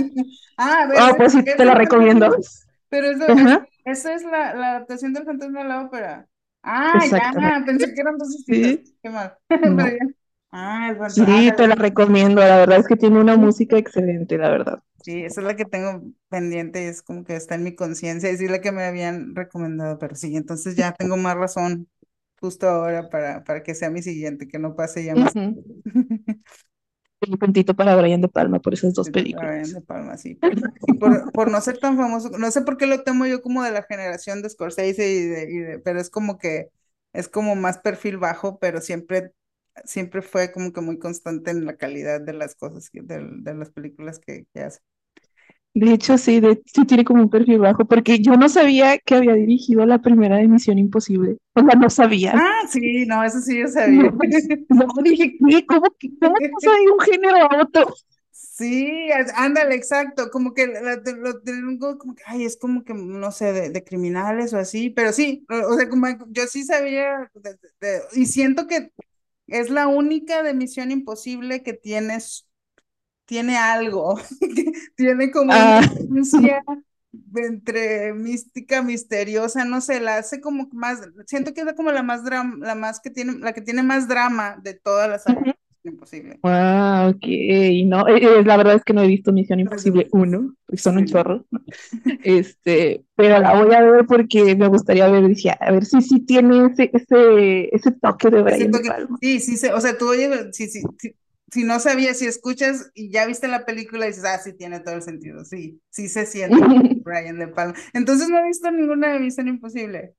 Ah, a ver, oh, pues sí, te la recomiendo. Pero eso, Ajá, es- esa es la, la adaptación del fantasma de la ópera. Ah, ya, pensé que eran dos distintas. Sí, Qué mal. no. Pero ya. Ah, fantasma. Sí, te la recomiendo. La verdad es que tiene una música excelente, la verdad. Sí, esa es la que tengo pendiente, es como que está en mi conciencia, y sí la que me habían recomendado, pero sí, entonces ya tengo más razón justo ahora para, para que sea mi siguiente, que no pase ya más. Un puntito para Brian De Palma por esas dos de Brian películas. De Palma, sí, y por, por no ser tan famoso, no sé por qué lo temo yo como de la generación de Scorsese y de, y de- pero es como que es como más perfil bajo, pero siempre, siempre fue como que muy constante en la calidad de las cosas, que- de, de las películas que, que hace. De hecho, sí, de, sí tiene como un perfil bajo, porque yo no sabía que había dirigido la primera de Misión Imposible. O sea, no sabía. Ah, sí, no, eso sí yo sabía. No, no dije, ¿qué? ¿Cómo, que- cómo pasa de un género a otro? Sí, ándale, exacto, como que lo tengo como que, ay, es como que, no sé, de, de criminales o así, pero sí, o, o sea, como yo sí sabía, de- de- y siento que es la única de Misión Imposible que tienes, tiene algo, que tiene como una Ah, entre mística, misteriosa, no sé, la hace como más, siento que es como la más drama, la más que tiene, la que tiene más drama de todas las. Imposible. Ah, ok. No, eh, eh, la verdad es que no he visto Misión Imposible 1, porque son un Sí. chorro. Este, pero la voy a ver porque me gustaría ver, dije, a ver si sí tiene ese, ese, ese toque de Brian toque- Palma. Sí, sí, o sea, tú oye, si, si, si, si no sabías, si escuchas y ya viste la película dices, ah, sí, tiene todo el sentido, sí, sí se siente Brian De Palma. Entonces no he visto ninguna de Misión Imposible,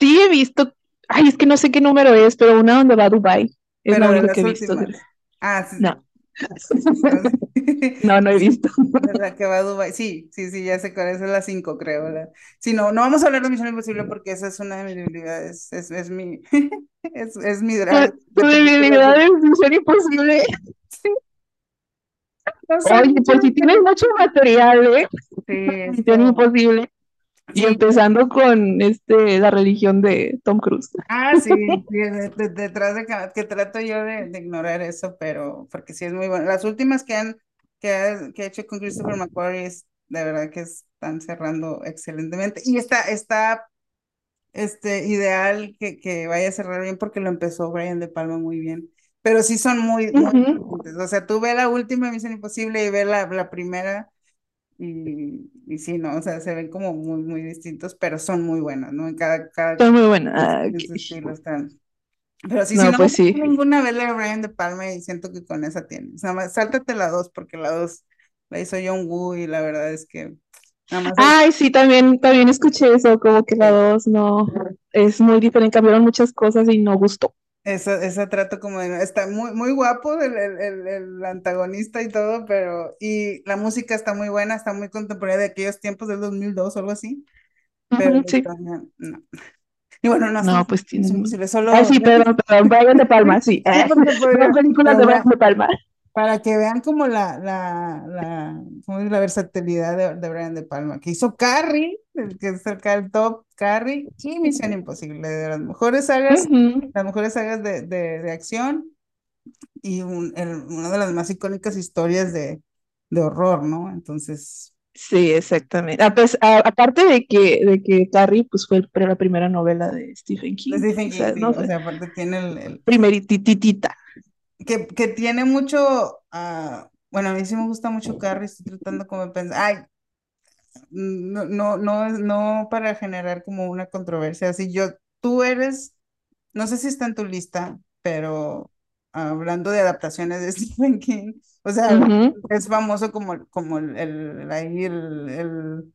Sí he visto, ay, es que no sé qué número es, pero una donde va a Dubai. Es pero la única que he visto. últimas. Ah, sí. No. No, no he visto. ¿Verdad que va a Dubái? Sí, sí, sí, ya sé cuál es, es la 5, creo. La... Sí, no, no vamos a hablar de Misión Imposible porque esa es una de mis debilidades, es, es mi, es, es mi drag. Tu debilidad es Misión Imposible. No sé, Oye, pues si tienes mucho material, ¿eh? Sí, es Misión como- Imposible. Y empezando con este, la religión de Tom Cruise. Ah, sí, sí, de- de- detrás de que, trato yo de, ignorar eso, pero porque sí es muy bueno. Las últimas que han que ha, que ha hecho con Christopher McQuarrie es de verdad que están cerrando excelentemente. Y está, está este ideal que, que vaya a cerrar bien porque lo empezó Brian De Palma muy bien. Pero sí son muy, muy Ujú. diferentes. O sea, tú ve la última Misión Imposible y ve la, la primera. Y, y sí, no, o sea, se ven como muy, muy distintos, pero son muy buenas, ¿no? En cada, cada Está muy buena. Ah, en ok. su estilo están. Pero sí, No, si no pues sí. ninguna vela de Brian De Palma y siento que con esa tienes. Nada más, sáltate la dos, porque la dos la hizo John Woo y la verdad es que nada más Ay, sí, también, también escuché eso, como que la dos no es muy diferente, cambiaron muchas cosas y no gustó. Esa, ese trato como de, está muy, muy guapo el, el, el, el antagonista y todo, pero, y la música está muy buena, está muy contemporánea de aquellos tiempos del 2002 o algo así, pero sí. historia, no. Y bueno, no, No, pues imposible, solo Ay, sí, perdón, perdón, Brian De Palma, sí. Sí, porque podría- Las películas de Brian De Palma. para que vean como la, la, la, ¿cómo es? la versatilidad de, de Brian De Palma, que hizo Carrie, que es cerca del top, Carrie, y Misión Imposible, de las mejores sagas, Ujú, las mejores sagas de, de, de acción, y un- el- una de las más icónicas historias de, de horror, ¿no? Entonces, Sí, exactamente. A pes- a- aparte de que, de que Carrie pues, fue el- la primera novela de Stephen King. Stephen o King, sea, sí, no o sea, aparte tiene el, el- primerititita. que, que tiene mucho, ah, bueno, a mí sí me gusta mucho Carrie, estoy tratando como de pensar, ay, no, no, no, no para generar como una controversia, así yo, tú eres, no sé si está en tu lista, pero hablando de adaptaciones de Stephen King, o sea, es famoso como, como el, el, el,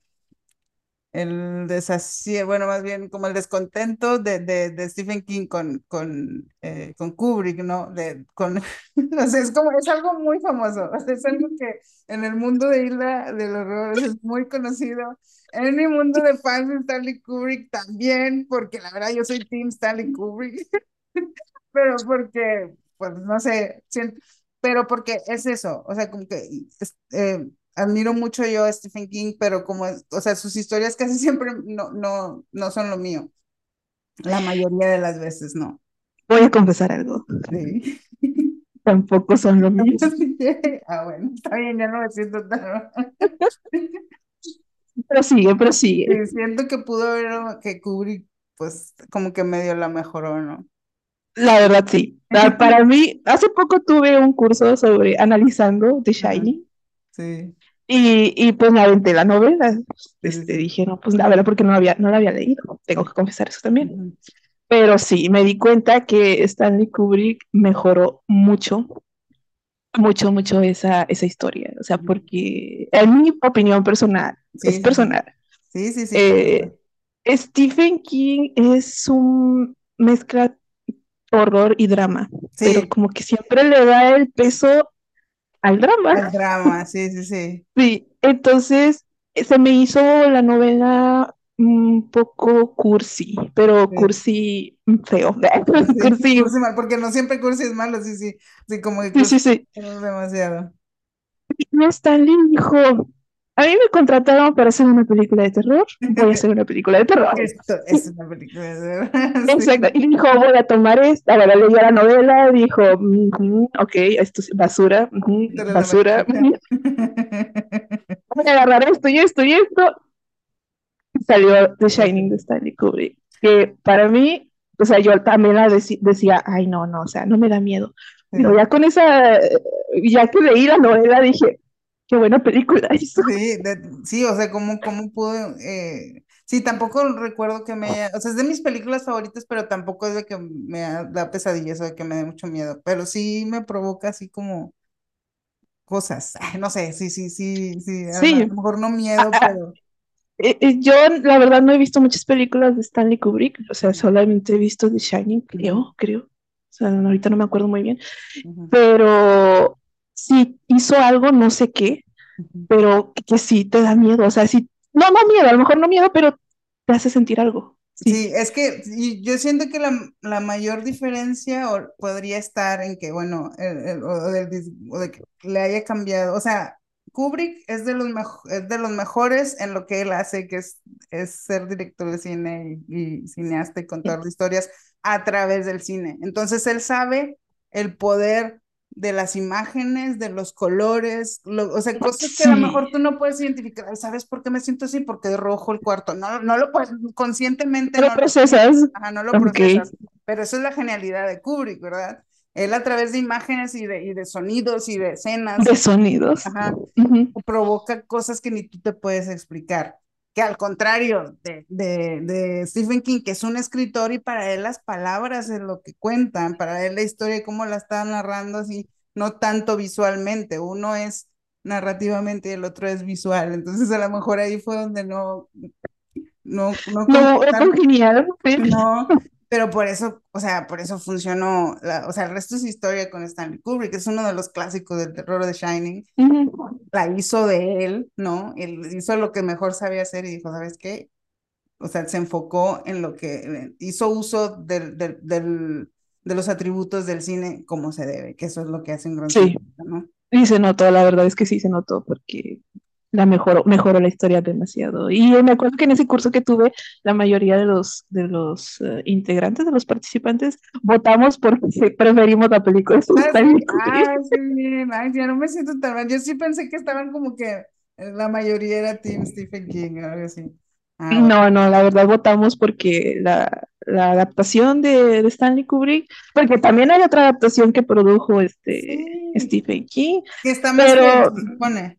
el desasiego, bueno, más bien como el descontento de, de, de Stephen King con, con, eh, con Kubrick, ¿no? De, con, o sea, es como, es algo muy famoso, es algo que en el mundo de Isla del Horror es muy conocido, en mi mundo de fans de Stanley Kubrick también, porque la verdad yo soy Team Stanley Kubrick, pero porque, pues no sé, siento, pero porque es eso, o sea, como que eh, admiro mucho yo a Stephen King, pero como, es- o sea, sus historias casi siempre no, no, no son lo mío, la mayoría de las veces no. Voy a confesar algo. Sí. Tampoco son lo mío. Ah, bueno, está bien, ya no me siento tan... Prosigue, prosigue. Sí, siento que pudo haber, que Kubrick, pues, como que medio la mejoró, ¿no? La verdad, sí. Pa- Para mí, hace poco tuve un curso sobre analizando The Shining Sí, y, y pues me aventé la novela. Este, dije, no, pues la verdad, porque no la había, no la había leído. Tengo que confesar eso también. Pero sí, me di cuenta que Stanley Kubrick mejoró mucho, mucho, mucho esa, esa historia. O sea, porque en mi opinión personal, Sí, es personal. Sí, sí, sí. Eh, Stephen King es un mezcla horror y drama, Sí, pero como que siempre le da el peso al drama. el drama, sí, sí, sí. Sí, entonces eh, se me hizo la novela un poco cursi, pero Sí. cursi feo. Sí, Cursi, cursi mal, porque no siempre cursi es malo, sí, sí. Sí, como que sí, sí, sí. es demasiado. Y Stanley dijo, a mí me contrataron para hacer una película de terror, voy a hacer una película de terror. Esto es una película de sí. Exacto, y dijo, voy a tomar esta, ahora leyó la novela, dijo, "Ujú, ok, esto es basura, Pero la basura, voy a agarrar esto y esto y esto. Y Salió The Shining de Stanley Kubrick, que para mí, o sea, yo también la decía, ay, no, no, o sea, no me da miedo, Pero ya con esa, ya que leí la novela dije, qué buena película hizo. Sí, sí, o sea, cómo, cómo pudo, eh, sí, tampoco recuerdo que me o sea, es de mis películas favoritas, pero tampoco es de que me da pesadillas o de que me dé mucho miedo, pero sí me provoca así como cosas, no sé, sí, sí, sí, sí, a lo mejor no miedo, pero... Eh, eh, yo, la verdad, no he visto muchas películas de Stanley Kubrick, o sea, solamente he visto The Shining, creo, creo. O sea, ahorita no me acuerdo muy bien. Pero si hizo algo, no sé qué, pero que, sí te da miedo. O sea, sí, no, no miedo, a lo mejor no miedo, pero te hace sentir algo. Sí, es que yo siento que la, mayor diferencia podría estar en que, bueno, o, de que le haya cambiado, o sea, Kubrick es de los, de los mejores en lo que él hace, que es, es ser director de cine y, cineasta y contar historias a través del cine. Entonces él sabe el poder de las imágenes, de los colores, o sea, cosas que a lo mejor tú no puedes identificar. ¿Sabes por qué me siento así? Porque de rojo el cuarto. No, no lo puedes, conscientemente. No, lo procesas. Ajá, no lo procesas. Pero eso es la genialidad de Kubrick, ¿verdad? Él a través de imágenes y de, y de sonidos y de escenas. De sonidos. Provoca cosas que ni tú te puedes explicar. Que al contrario de, de, de, Stephen King, que es un escritor y para él las palabras es lo que cuentan, para él la historia y cómo la está narrando así, no tanto visualmente. Uno es narrativamente y el otro es visual. Entonces a lo mejor ahí fue donde no, no, no, no. No, pero por eso, o sea, por eso funcionó, o sea, el resto es historia con Stanley Kubrick, es uno de los clásicos del terror de Shining, la hizo de él, ¿no? Él hizo lo que mejor sabía hacer y dijo, ¿sabes qué? O sea, se enfocó en lo que hizo uso del, del, del, de los atributos del cine como se debe, que eso es lo que hace un gran sí. ¿no? Y se notó, la verdad es que sí se notó, porque la mejoró, mejoró la historia demasiado. Y me acuerdo que en ese curso que tuve, la mayoría de los, de los uh, integrantes, de los participantes, votamos porque preferimos la película. Ah, sí, bien. Ay, ya no me siento tan mal. Yo sí pensé que estaban como que la mayoría era Team Stephen King, algo así. Ah, no, no, la verdad votamos porque la, la adaptación de, de, Stanley Kubrick, porque también hay otra adaptación que produjo este Stephen King. Que está más pero, bien, se supone.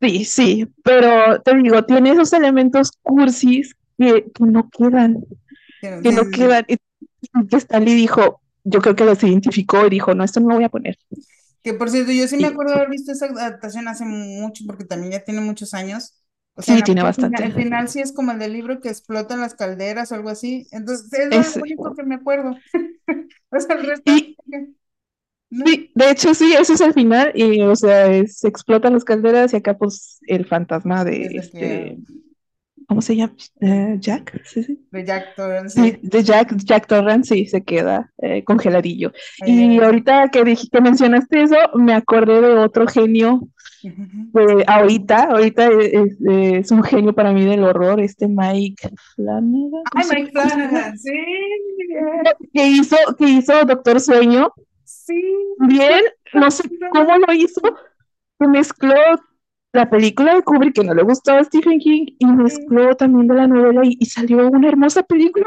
Sí, sí, pero te digo, tiene esos elementos cursis que, que no quedan, que no quedan. Y Stanley dijo, yo creo que los identificó y dijo, no, esto no lo voy a poner. Que por cierto, yo sí me acuerdo haber visto esa adaptación hace mucho, porque también ya tiene muchos años. O sea, sí, tiene bastante. Al final sí es como el del libro que explotan las calderas o algo así. Entonces, es, lo único que me acuerdo. o sea, el resto. Sí, de hecho sí, eso es el final, y o sea, se explotan las calderas y acá pues el fantasma de este, ¿cómo se llama? Eh, Jack, ¿Sí, sí? De Jack Torrance. Sí, de Jack, Jack Torrance, sí, se queda eh, congeladillo. y ahorita que, dije, que mencionaste eso, me acordé de otro genio ahorita, ahorita es, un genio para mí del horror, este Mike Flanagan. Ay, Mike Flanagan, sí. Que hizo, que hizo Doctor Sueño Sí. Bien, no sé cómo lo hizo, mezcló la película de Kubrick, que no le gustaba a Stephen King, y mezcló también de la novela y, salió una hermosa película.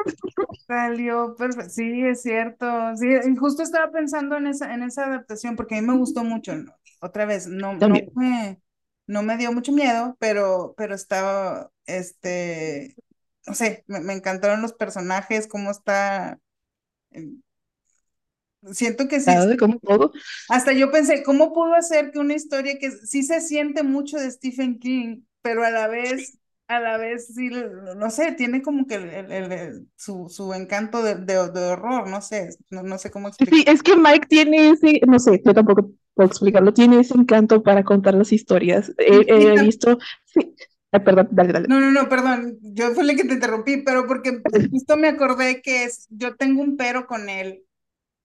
Salió perfecto, sí, es cierto. Sí, justo estaba pensando en esa, en esa adaptación, porque a mí me gustó mucho. Otra vez, no, no, me, no me dio mucho miedo, pero, pero estaba, este, no sé, me, me encantaron los personajes, cómo está Siento que sí. Hasta yo pensé, ¿cómo pudo hacer que una historia que sí se siente mucho de Stephen King, pero a la vez, a la vez, sí, no sé, tiene como que el, su, su, encanto de, de, horror, no sé, no, sé cómo explicarlo. Sí, es que Mike tiene ese, no sé, yo tampoco puedo explicarlo, tiene ese encanto para contar las historias. he visto, sí, perdón, dale, dale. No, no, no, perdón, yo fue el que te interrumpí, pero porque justo me acordé que es, yo tengo un pero con él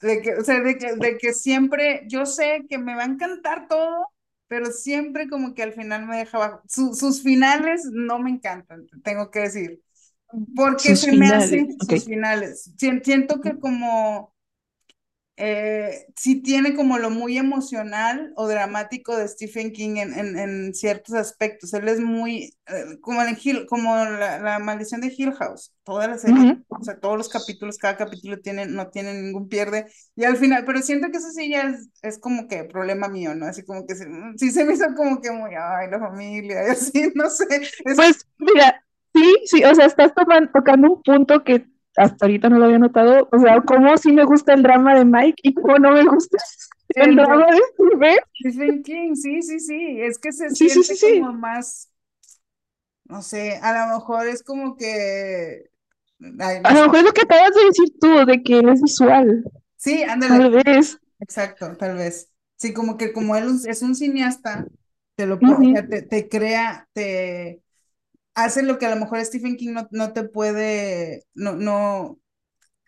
de que, o sea, de que, de que siempre, yo sé que me va a encantar todo, pero siempre como que al final me deja sus finales no me encantan, tengo que decir. Porque se me hacen sus finales. Siento que como eh, sí tiene como lo muy emocional o dramático de Stephen King en, en, en ciertos aspectos. Él es muy, eh, como, en Hill, como la, la, maldición de Hill House, toda la serie, uh -huh. o sea, todos los capítulos, cada capítulo tiene, no tiene ningún pierde. Y al final, pero siento que eso sí ya es, es como que problema mío, ¿no? Así como que sí, sí se me hizo como que muy, ay, la familia, y así, no sé. Es... Pues mira, sí, sí, o sea, estás tocando un punto que hasta ahorita no lo había notado, o sea, cómo sí me gusta el drama de Mike y cómo no me gusta el, el drama de Stephen. Stephen King, sí, sí, sí, es que se sí, siente sí, sí, como más, no sé, a lo mejor es como que... Ay, no a lo mejor es lo que acabas de decir tú, de que es visual. Sí, ándale. Tal vez. Exacto, tal vez. Sí, como que como él es un cineasta, te lo uh -huh. te, te crea, te hace lo que a lo mejor Stephen King no, no te puede, no, no,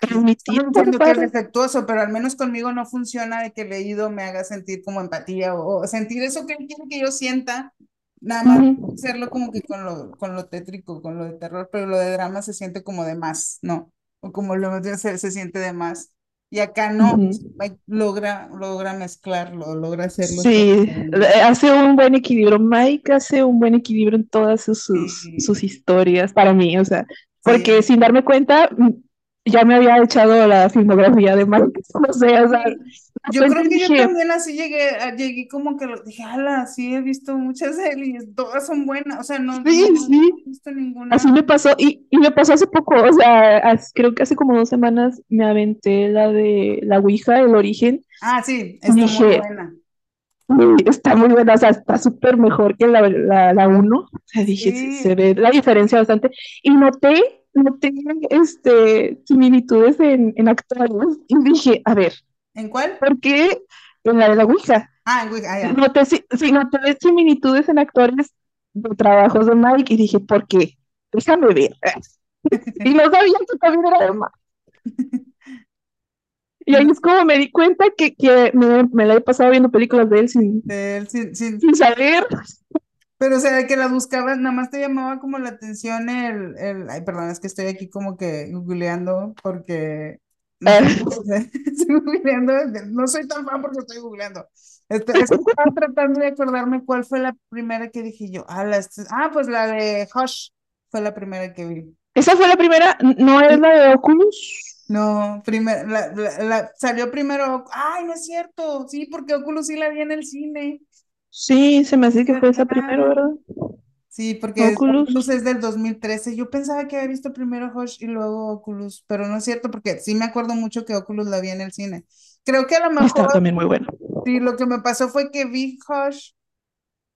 Permitir, entiendo que es defectuoso, pero al menos conmigo no funciona de que el leído me haga sentir como empatía o, o sentir eso que él quiere que yo sienta, nada más uh -huh. hacerlo como que con lo, con lo tétrico, con lo de terror, pero lo de drama se siente como de más, ¿no? O como lo se, se siente de más. Y acá no, uh -huh. logra, logra mezclarlo, logra hacerlo. Sí, hace un buen equilibrio. Mike hace un buen equilibrio en todas sus, sí. sus historias, para mí, o sea, porque sí. sin darme cuenta, ya me había echado la filmografía de Mike, no sé, o sea. Yo creo que yo también así llegué, llegué como que lo dije, ala, sí he visto muchas series, todas son buenas, o sea, no, sí, no, sí. no he visto ninguna. Así me pasó, y, y me pasó hace poco, o sea, creo que hace como dos semanas me aventé la de La Ouija, El Origen. Ah, sí, está dije, muy buena. Está muy buena, o sea, está súper mejor que la, la, la uno. O sea, dije, sí. se ve la diferencia bastante. Y noté noté este, similitudes en, en actores y dije, a ver. ¿En cuál? ¿Por qué? En la de la Ouija. Ah, en Ouija, ah, ya. Noté, sí, noté similitudes en actores de trabajos de Mike y dije, ¿por qué? Déjame ver. y no sabía que también era de Mike. Y ahí es como me di cuenta que, que me, me, la he pasado viendo películas de él sin, de él, sin, sin, sin saber. Pero, o sea, de que la buscabas, nada más te llamaba como la atención el, el, ay, perdón, es que estoy aquí como que googleando porque, no, estoy googleando, no soy tan fan porque estoy googleando. Estoy, estoy tratando de acordarme cuál fue la primera que dije yo, ah, la, ah, pues la de Hush fue la primera que vi. ¿Esa fue la primera? ¿No es la de Oculus? No, primer, la, la, la, salió primero, ay, no es cierto, sí, porque Oculus sí la vi en el cine. Sí, se me hace que fue esa primero, ¿verdad? Sí, porque Oculus. Oculus. es del 2013. Yo pensaba que había visto primero Hush y luego Oculus, pero no es cierto porque sí me acuerdo mucho que Oculus la vi en el cine. Creo que a lo mejor. Está también muy bueno. Sí, lo que me pasó fue que vi Hush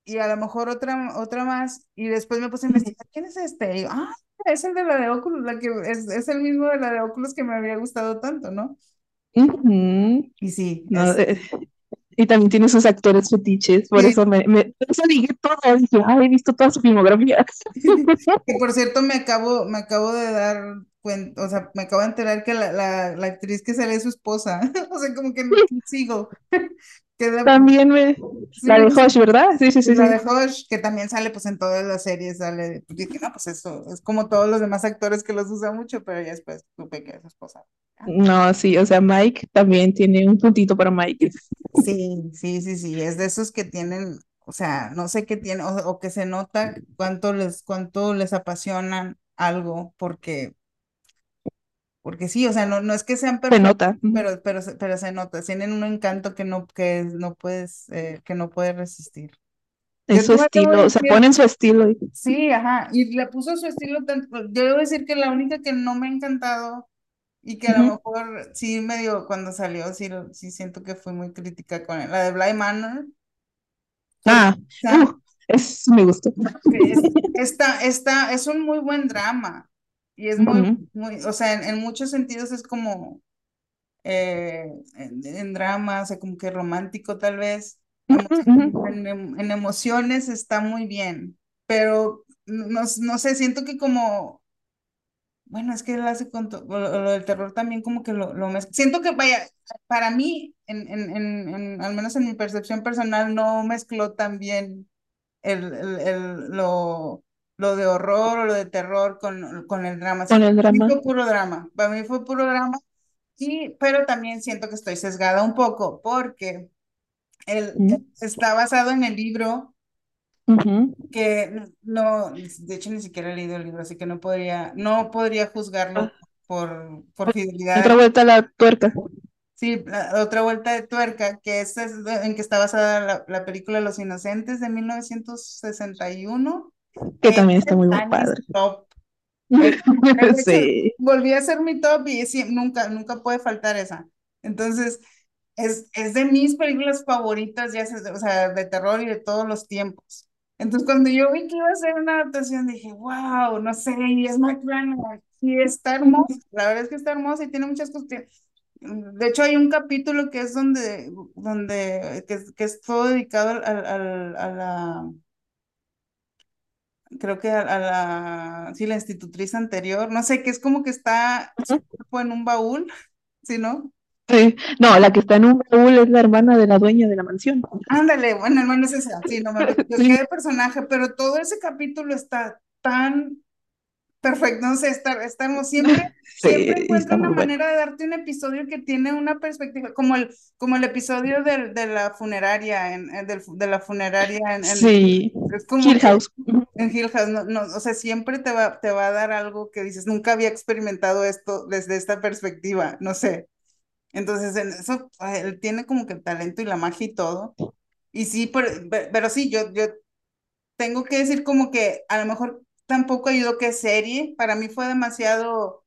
y a lo mejor otra, otra más y después me puse a investigar quién es este. Y yo, ah, es el de la de Oculus, la que es, es el mismo de la de Oculus que me había gustado tanto, ¿no? Uh -huh. Y sí. No, es... eh, y también tiene sus actores fetiches, por sí. eso me, me eso dije todo, dije, ay, he visto toda su filmografía. que por cierto me acabo, me acabo de dar cuenta, o sea, me acabo de enterar que la, la, la actriz que sale es su esposa, o sea, como que no sigo. Que de... También me, sí, la de Hosh, ¿verdad? Sí, sí, sí. La de Hosh, que también sale pues en todas las series, sale, dije, no, pues eso, es como todos los demás actores que los usa mucho, pero ya después supe que es esposa. No, sí, o sea, Mike también tiene un puntito para Mike. Sí, sí, sí, sí, es de esos que tienen, o sea, no sé qué tienen, o, o, que se nota cuánto les, cuánto les apasionan algo, porque, porque sí, o sea, no, no es que sean perfectos, se nota. pero, pero, pero se nota, tienen un encanto que no, que no puedes, eh, que no puedes resistir. Es su estilo, o sea, ponen su estilo. Sí, ajá, y le puso su estilo, tanto, yo debo decir que la única que no me ha encantado y que a uh -huh. lo mejor sí medio cuando salió, sí, sí siento que fue muy crítica con él. La de Bly Manor. Ah, uh, es, me gustó. Es, esta, esta, es un muy buen drama. Y es muy, uh -huh. muy, o sea, en, en, muchos sentidos es como eh, en, en, drama, o sea, como que romántico tal vez. En, en emociones está muy bien, pero no, no sé, siento que como bueno, es que él hace con lo, lo, del terror también como que lo, lo mezcla. Siento que, vaya, para mí, en, en, en, en, al menos en mi percepción personal, no mezcló tan bien el, el, el, lo, lo de horror o lo de terror con, con el drama. Con el para drama. mí fue puro drama. Para mí fue puro drama. y, pero también siento que estoy sesgada un poco porque el, está basado en el libro Ujú. que no, de hecho ni siquiera he leído el libro, así que no podría, no podría juzgarlo Ah, por, por fidelidad. Otra vuelta a la tuerca, Sí, la- otra vuelta de tuerca, que es, es en que está basada la, la película Los Inocentes de 1961, que también está muy padre. top. Sí. volví a hacer mi top y sí, nunca, nunca puede faltar esa. Entonces, es, es de mis películas favoritas, ya sea, o sea, de terror y de todos los tiempos. Entonces, cuando yo vi que iba a ser una adaptación, dije, wow, no sé, y es Branagh, y está hermosa, la verdad es que está hermosa y tiene muchas cosas. que- De hecho, hay un capítulo que es donde, donde, que, es- que es todo dedicado al, al- al- a la, creo que a, a la, sí, la institutriz anterior, no sé, que es como que está su cuerpo en un baúl, ¿sí, no? Sí. No, la que está en un baúl es la hermana de la dueña de la mansión. Ándale, bueno, hermano, es esa, sí, no me Sí. qué personaje, pero todo ese capítulo está tan perfecto, no sé, está, estamos siempre, siempre Sí, encuentra está una bueno. manera de darte un episodio que tiene una perspectiva, como el, como el episodio del, de la funeraria, en, del, de la funeraria en, en- Sí. es como Hill House. En Hill House, no, no, o sea, siempre te va, te va a dar algo que dices, nunca había experimentado esto desde esta perspectiva, no sé. Entonces, en eso, él tiene como que el talento y la magia y todo. Y sí, pero, pe- pero sí, yo, yo tengo que decir como que a lo mejor tampoco ayudó que serie, para mí fue demasiado,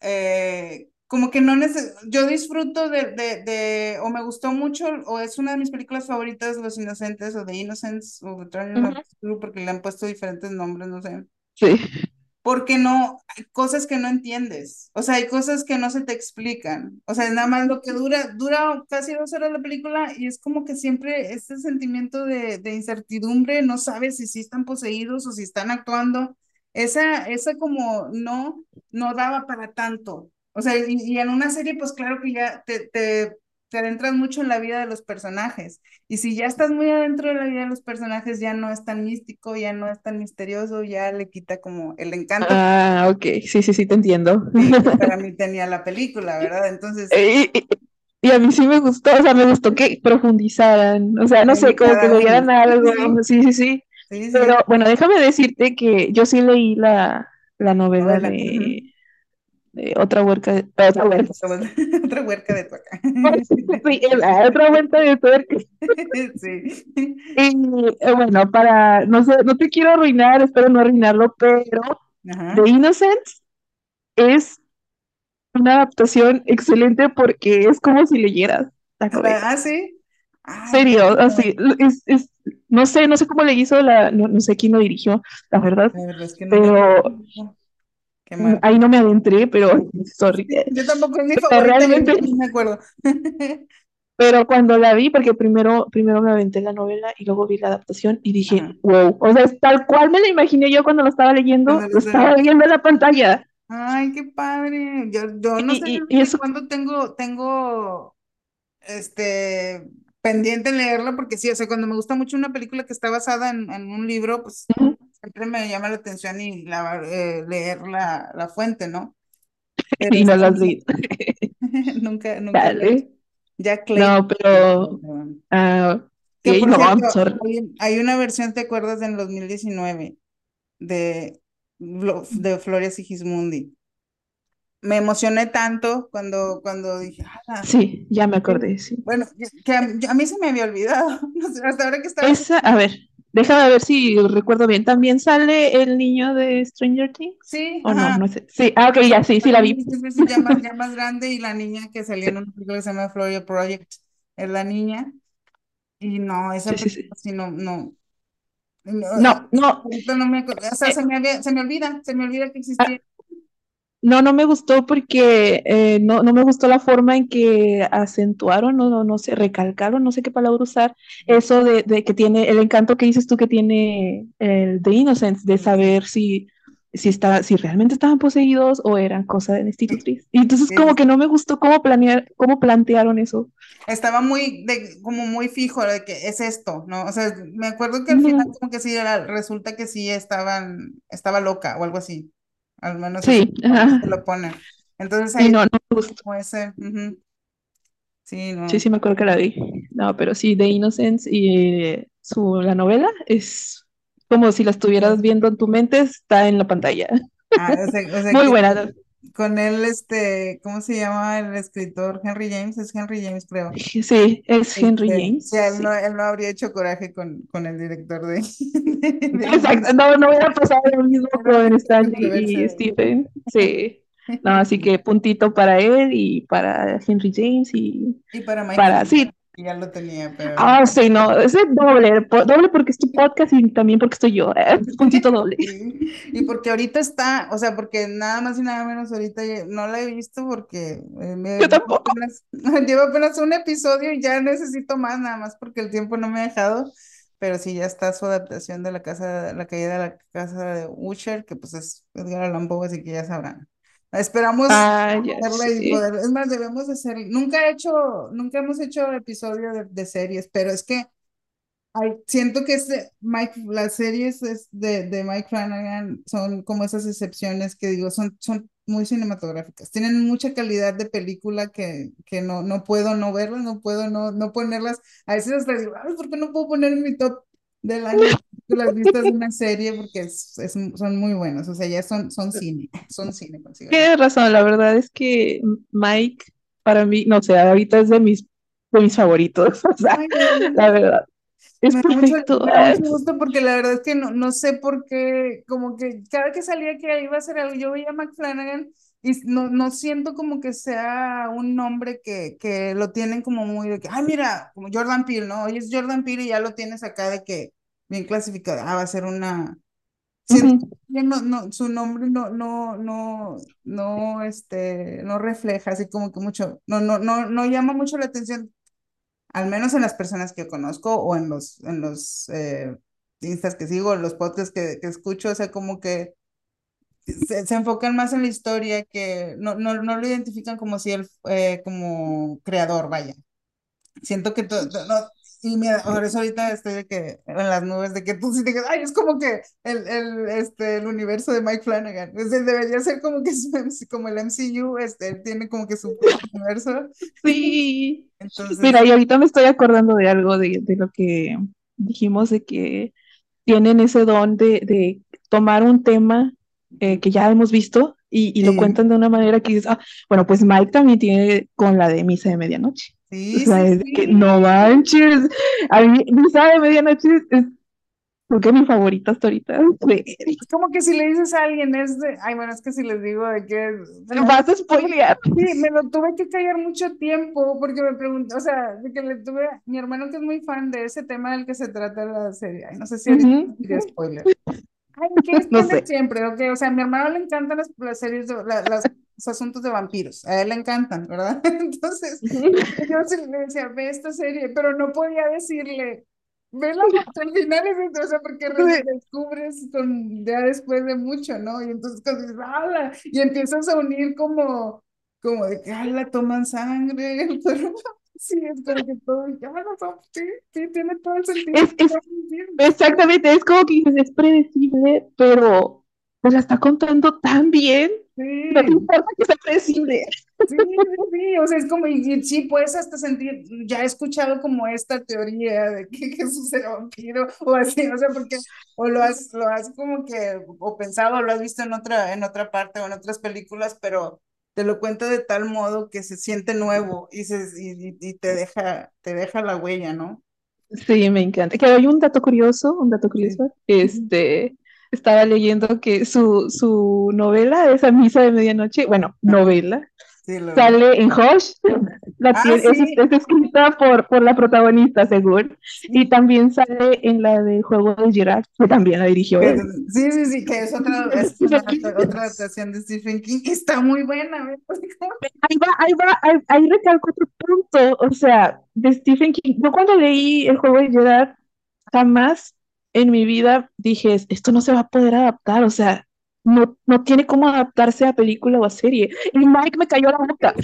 eh, como que no neces yo disfruto de, de, de, o me gustó mucho, o es una de mis películas favoritas, Los Inocentes, o The Innocents, o the Screw, porque le han puesto diferentes nombres, no sé Sí. Porque no, hay cosas que no entiendes, o sea, hay cosas que no se te explican, o sea, nada más lo que dura, dura casi dos horas la película y es como que siempre este sentimiento de, de incertidumbre, no sabes si sí están poseídos o si están actuando, esa, esa como no, no daba para tanto, o sea, y, en una serie pues claro que ya te, te adentras mucho en la vida de los personajes, y si ya estás muy adentro de la vida de los personajes, ya no es tan místico, ya no es tan misterioso, ya le quita como el encanto Ah, ok. Sí, sí, sí, te entiendo. para mí tenía la película, ¿verdad? Entonces, Y, y- y a mí sí me gustó, o sea, me gustó que profundizaran, o sea, no sé, como que le dieran algo. Sí, Sí, sí, sí. sí, sí, Pero bueno, déjame decirte que yo sí leí la, la novela novela. de, Otra huerca de, otra huerca. Otra huerca de tuaca. Sí, otra vuelta de tuerca. Sí. Y eh, bueno, para, no sé, no te quiero arruinar, espero no arruinarlo, pero Ajá. The Innocent es una adaptación excelente porque es como si leyeras la. Ah, sí. Ay, serio, qué así, es, es, no sé, no sé cómo le hizo la, no, no sé quién lo dirigió, la verdad, La verdad es que no pero. Qué mal. ahí no me adentré, pero sorry. Yo tampoco es mi favorita, realmente- no me acuerdo. Pero cuando la vi, porque primero, primero me aventé la novela y luego vi la adaptación y dije, Ajá. wow, o sea, es tal cual me la imaginé yo cuando lo estaba leyendo, lo estaba viendo en la pantalla. Ay, qué padre. Yo, yo no Y- sé y- y eso- cuándo tengo, tengo este pendiente leerla, porque sí, o sea, cuando me gusta mucho una película que está basada en, en un libro, pues Ujú. Siempre me llama la atención y la, eh, leer la, la fuente, ¿no? Y no sí, las vi. Nunca, nunca. lo. Dale. Ya. No, pero, ah, Que por no, cierto, hay, hay una versión, ¿te acuerdas? En 2019 de, de Floria Sigismundi. Me emocioné tanto cuando, cuando dije, "Ala". Sí, ya me acordé, sí. bueno, que a, a mí se me había olvidado, no sé, hasta ahora que estaba... Esa, a ver, déjame ver si recuerdo bien. ¿También sale el niño de Stranger Things? Sí, ¿O no? ajá. No sé. Sí, ah, ok, ya, sí, sí la vi. Ya más, ya más grande y la niña que salía en una película que se llama Floria Project es la niña. Y no, esa Sí, película sí no, no. No, No, no, me o sea, se me había- se me olvida, se me olvida que existía. No, no me gustó porque eh, no, no me gustó la forma en que acentuaron, no, no, no sé, recalcaron, no sé qué palabra usar, eso de, de que tiene, el encanto que dices tú que tiene el The Innocence, de saber si, si, está, si realmente estaban poseídos o eran cosa de la institutriz. Y entonces Sí, como que no me gustó cómo planear, cómo plantearon eso. Estaba muy, de, como muy fijo de que es esto, ¿no? O sea, me acuerdo que al final como que sí, era, resulta que sí estaban, estaba loca o algo así. Al menos Sí, se lo ponen. Entonces Sí, ahí no, no me como ese. Sí, no. Sí, sí me acuerdo que la vi. No, pero sí, The Innocence y eh, su, la novela es como si la estuvieras viendo en tu mente, está en la pantalla. ah, o sea, o sea Muy que buena. Con él, este, ¿cómo se llama el escritor? Henry James, es Henry James, creo. Sí, es Henry Este, sí, James, él no, sí. él no habría hecho coraje con, con el director de, de, de Exacto, no, no hubiera pasado lo mismo con Stanley y. Stephen. Sí. No, así que puntito para él y para Henry James y Y para Mike para, sí. Ya lo tenía, pero Ah, sí, no, ese doble, doble porque es tu podcast y también porque estoy yo. eh, puntito doble. Sí, y porque ahorita está, o sea, porque nada más y nada menos ahorita no la he visto porque eh, me Yo llevo tampoco. apenas, llevo apenas un episodio y ya necesito más, nada más porque el tiempo no me ha dejado, pero sí ya está su adaptación de la casa, la caída de la casa de Usher, que pues es Edgar Allan Poe, así que ya sabrán. Esperamos Ah, y poder, es más, debemos de hacer, nunca he hecho, nunca hemos hecho episodio de, de series, pero es que siento que este Mike, las series es de, de Mike Flanagan son como esas excepciones que digo, son, son muy cinematográficas. Tienen mucha calidad de película que, que no, no puedo no verlas, no puedo no, no ponerlas. A veces hasta digo, ay, ¿por qué no puedo poner en mi top del año las vistas de una serie? Porque es, es- son muy buenos. O sea, ya son, son cine, son cine. Tienes razón, la verdad es que Mike, para mí, no sé, ahorita es de mis, de mis favoritos. O sea, Ay, la verdad, es Me da mucho, perfecto. me da mucho gusto porque la verdad es que no, no sé por qué, como que cada que salía que iba a hacer algo, yo veía a McFlanagan y no, no siento como que sea un nombre que, que lo tienen como muy de que, ay, mira, como Jordan Peele, ¿no? Oye, es Jordan Peele y ya lo tienes acá de que bien clasificado, ah, va a ser una... Que no, no, su nombre no, no, no, no, este, no refleja así como que mucho, no, no, no, no llama mucho la atención al menos en las personas que conozco o en los, en los eh, instas que sigo, en los podcasts que, que escucho, o sea, como que se, se enfocan más en la historia, que no, no, no lo identifican como si él, eh, como creador, vaya. Siento que to- to- no, y mira, por eso ahorita estoy de que en las nubes de que tú sí digas, ay, es como que el, el, este, el universo de Mike Flanagan. Es debería ser como que su MC como el MCU, este, él tiene como que su universo. Sí. Entonces, Mira, y ahorita me estoy acordando de algo de, de lo que dijimos, de que tienen ese don de, de tomar un tema eh, que ya hemos visto y, y lo sí. cuentan de una manera que dices, ah, bueno, pues Mike también tiene con la de Misa de Medianoche. O Sí, sea, sí, es que no sí. manches. A mí, Misa de Medianoche es, creo que mi favorita hasta ahorita. Es como que si le dices a alguien es de, ay, bueno, es que si les digo de que, vas a spoilear. sí, me lo tuve que callar mucho tiempo porque me preguntó, o sea, de que le tuve, mi hermano que es muy fan de ese tema del que se trata la serie, ay, no sé si Ujú. diría spoiler. Ay, ¿qué No spoiler sé. siempre? Ok, o sea, a mi hermano le encantan las, las series, de, la- las, los asuntos de vampiros, a él le encantan, ¿verdad? Entonces, yo sí le decía, ve esta serie, pero no podía decirle, vela porque al final es sea, porque re- descubres con, ya después de mucho, ¿no? Y entonces ¡hala! Y empiezas a unir como, como de que, ¡hala! Toman sangre, pero sí, es como que todo, y, ¡hala! no, Sí, sí, tiene todo el sentido. Es, es, exactamente, es como que dices, es predecible, pero pues la está contando tan bien. No te Sí. importa que sea predecible. Sí, sí, sí, o sea, es como, y sí, puedes hasta sentir, ya he escuchado como esta teoría de que Jesús era vampiro, o así, o sea, porque, o lo has, lo has como que, o pensado, o lo has visto en otra, en otra parte o en otras películas, pero te lo cuenta de tal modo que se siente nuevo y, se, y, y- te deja, te deja la huella, ¿no? Sí, me encanta. Que hay un dato curioso, un dato Sí. curioso. Este, estaba leyendo que su, su novela, esa misa de medianoche, bueno, novela, sí, lo vi. sale en Hush. La Ah, tiene, es, sí, es escrita por, por la protagonista, según. Y sí, también sale en la del juego de Gerard, que también la dirigió él. sí, sí, sí, que es otra, es una otra adaptación de Stephen King que está muy buena. Ahí va, ahí va, ahí, ahí recalco otro punto, o sea, de Stephen King. Yo cuando leí el juego de Gerard, jamás en mi vida dije, esto no se va a poder adaptar, o sea, no, no tiene cómo adaptarse a película o a serie. Y Mike me cayó la boca.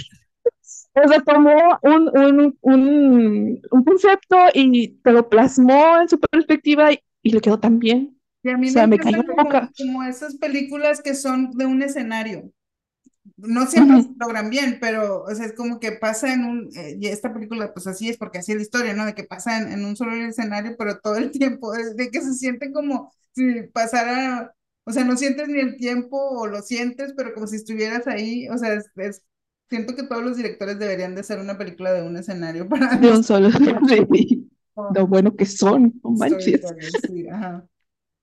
O sea, tomó un, un, un, un concepto y te lo plasmó en su perspectiva y, y le quedó tan bien. Y a O mí me sea, me cayó como, boca. como esas películas que son de un escenario. no siempre se logran bien, pero, o sea, es como que pasa en un, eh, y esta película, pues así es, porque así es la historia, ¿no? De que pasa en, en un solo escenario, pero todo el tiempo, de, de que se siente como si pasara, o sea, no sientes ni el tiempo o lo sientes, pero como si estuvieras ahí, o sea, es, es- siento que todos los directores deberían de hacer una película de un escenario para De un solo. Sí. Lo bueno que son, no manches. sí, ajá.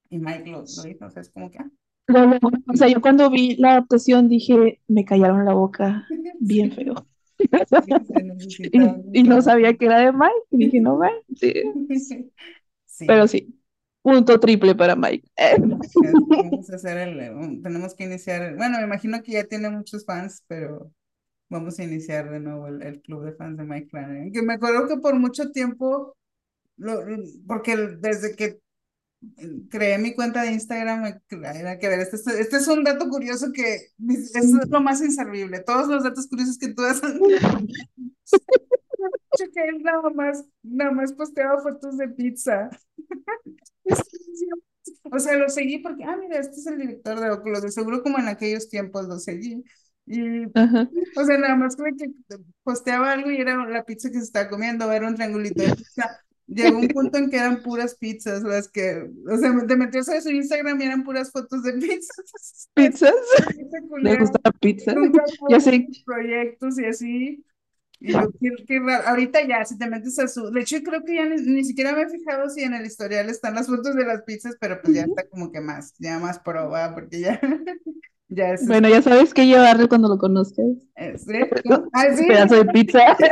Y Mike lo, lo hizo, o sea, es como que, ah, Lo- lo- o sea, yo cuando vi la adaptación dije, me callaron la boca bien sí, feo. necesita Y, y no sabía que era de Mike. Y dije, no, Mike. Sí. Sí, Pero sí, punto triple para Mike. Vamos a hacer el, tenemos que iniciar, bueno, me imagino que ya tiene muchos fans, pero vamos a iniciar de nuevo el, el club de fans de Mike Flanagan, que me acuerdo que por mucho tiempo, lo, porque desde que creé mi cuenta de Instagram, era que ver, este, es- este es un dato curioso que es es lo más inservible, todos los datos curiosos que tú has que él nada más, nada más posteaba fotos de pizza. O sea, lo seguí porque, ah, mira, este es el director de Oculus, de seguro como en aquellos tiempos lo seguí. Y, Ajá. o sea, nada más como que posteaba algo y era la pizza que se estaba comiendo, era un triangulito de pizza. Llegó un punto en que eran puras pizzas las que, o sea, te metías a su Instagram y eran puras fotos de pizzas. ¿Pizzas? ¿Le gusta la pizza? Ya sé. proyectos y así. Y yo, qué, qué raro. Ahorita ya, si te metes a su. De hecho, creo que ya ni, ni siquiera me he fijado si en el historial están las fotos de las pizzas, pero pues ya está como que más, ya más proba, porque ya, ya es. Bueno, ya sabes qué llevarle cuando lo conozcas. es- ¿sí? ¿no? Ah, Un sí. pedazo de pizza.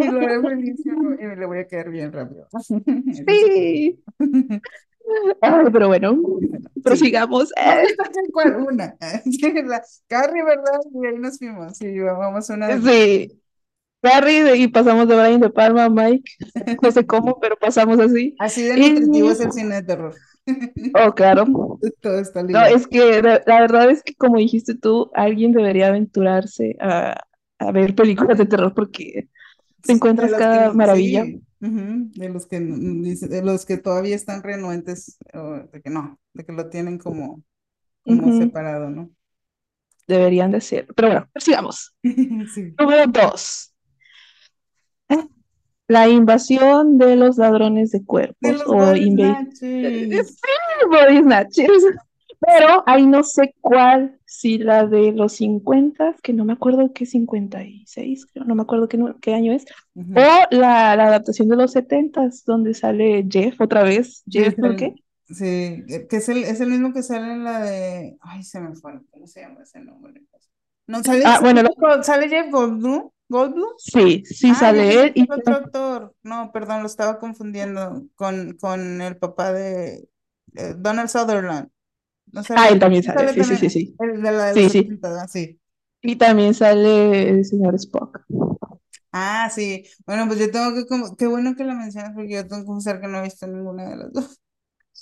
Y lo buenísimo y le voy a quedar bien rápido. Sí. Ay, pero bueno, prosigamos. Cuál una. Sí, Carrie, ¿verdad? Y ahí nos fuimos. Sí, vamos una. de- Sí. Carrie y pasamos de Brian de Palma Mike. No sé cómo, pero pasamos así. Así de Y- nutritivo es el cine de terror. Oh, claro. Todo está No, ligado. es que la, la verdad es que como dijiste tú, alguien debería aventurarse a, a ver películas de terror porque te encuentras que cada no- maravilla. sí, de los que de los que todavía están renuentes o de que no, de que lo tienen como, como separado, ¿no? Deberían de ser. Pero bueno, sigamos. Sí. Número dos. La invasión de los ladrones de cuerpos o body snatchers. body snatchers. Pero ahí no sé cuál, si la de los 50, que no me acuerdo qué 56, creo, no me acuerdo qué, año es, o la, la adaptación de los 70, donde sale Jeff otra vez. Sí, Jeff, es ¿no el- qué? Sí, eh, que es el, es el mismo que sale en la de. Ay, se me fue. ¿Cómo se llama ese nombre? No, sale, Ah, bueno, lo- sale Jeff Goldblum. ¿Goldblum? Sí, sí Ah, sale él y otro actor. No, perdón, lo estaba confundiendo con, con el papá de eh, Donald Sutherland. Ah, él también sale, Sale sí, sí, también sí, sí. El de la Sí, sí. 70, ¿verdad? sí. Y también sale el señor Spock. Ah, sí. Bueno, pues yo tengo que, como- qué bueno que la mencionas porque yo tengo que confesar que no he visto ninguna de las dos.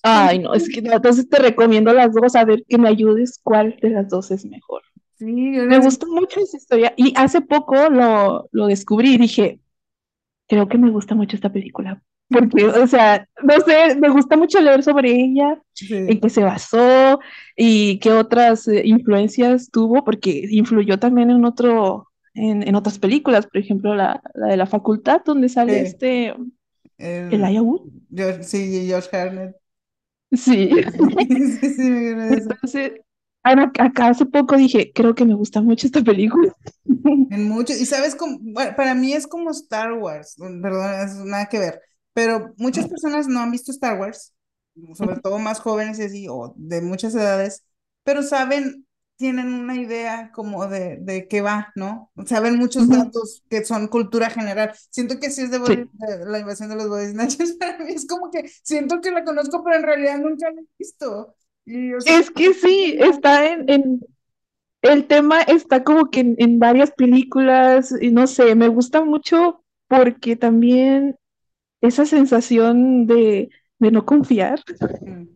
Ay, no, es que entonces te recomiendo las dos, a ver que me ayudes cuál de las dos es mejor. Sí, Me gustó mucho esa historia y hace poco lo, lo descubrí y dije, creo que me gusta mucho esta película. Porque, o sea, no sé, me gusta mucho leer sobre ella, sí. en qué se basó y qué otras eh, influencias tuvo, porque influyó también en otro, en, en otras películas, por ejemplo, la, la de la facultad, donde sale Sí. este El- Wood. George- sí, Josh Hartnett. Sí. Sí, sí, me de eso. Entonces, ahora, acá hace poco dije, creo que me gusta mucho esta película. En mucho, y sabes cómo, bueno, para mí es como Star Wars, perdón, es nada que ver, pero muchas personas no han visto Star Wars, sobre todo más jóvenes y así, o de muchas edades, pero saben, tienen una idea como de, de qué va, ¿no? Saben muchos datos que son cultura general. Siento que sí es de, body- Sí. de la invasión de los body snatchers, para mí es como que siento que la conozco, pero en realidad nunca la he visto. Y, o sea, Es que sí, está en, en- el tema está como que en, en varias películas y no sé, me gusta mucho porque también esa sensación de, de no confiar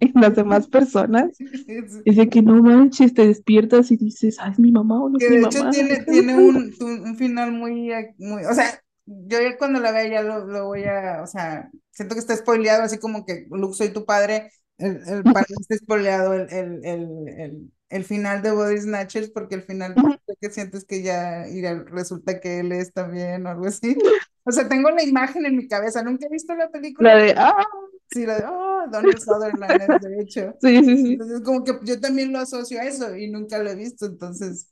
en las demás personas, Es- es de que no manches, te despiertas y dices, ah, es mi mamá o no es Que mi de hecho mamá. tiene, tiene un, un, final muy, muy, o sea, yo cuando la vea ya lo, lo voy a, o sea, siento que está spoileado, así como que Luke, soy tu padre, el, el padre está spoileado, el, el, el, el, el final de Body Snatchers, porque el final Ujú. que sientes que ya y resulta que él es también o algo así. O sea, tengo la imagen en mi cabeza, nunca he visto la La película. de, ah, Sí, la de, oh, Donald Sutherland de hecho. sí, sí, sí. Entonces, como que yo también lo asocio a eso y nunca lo he visto, entonces,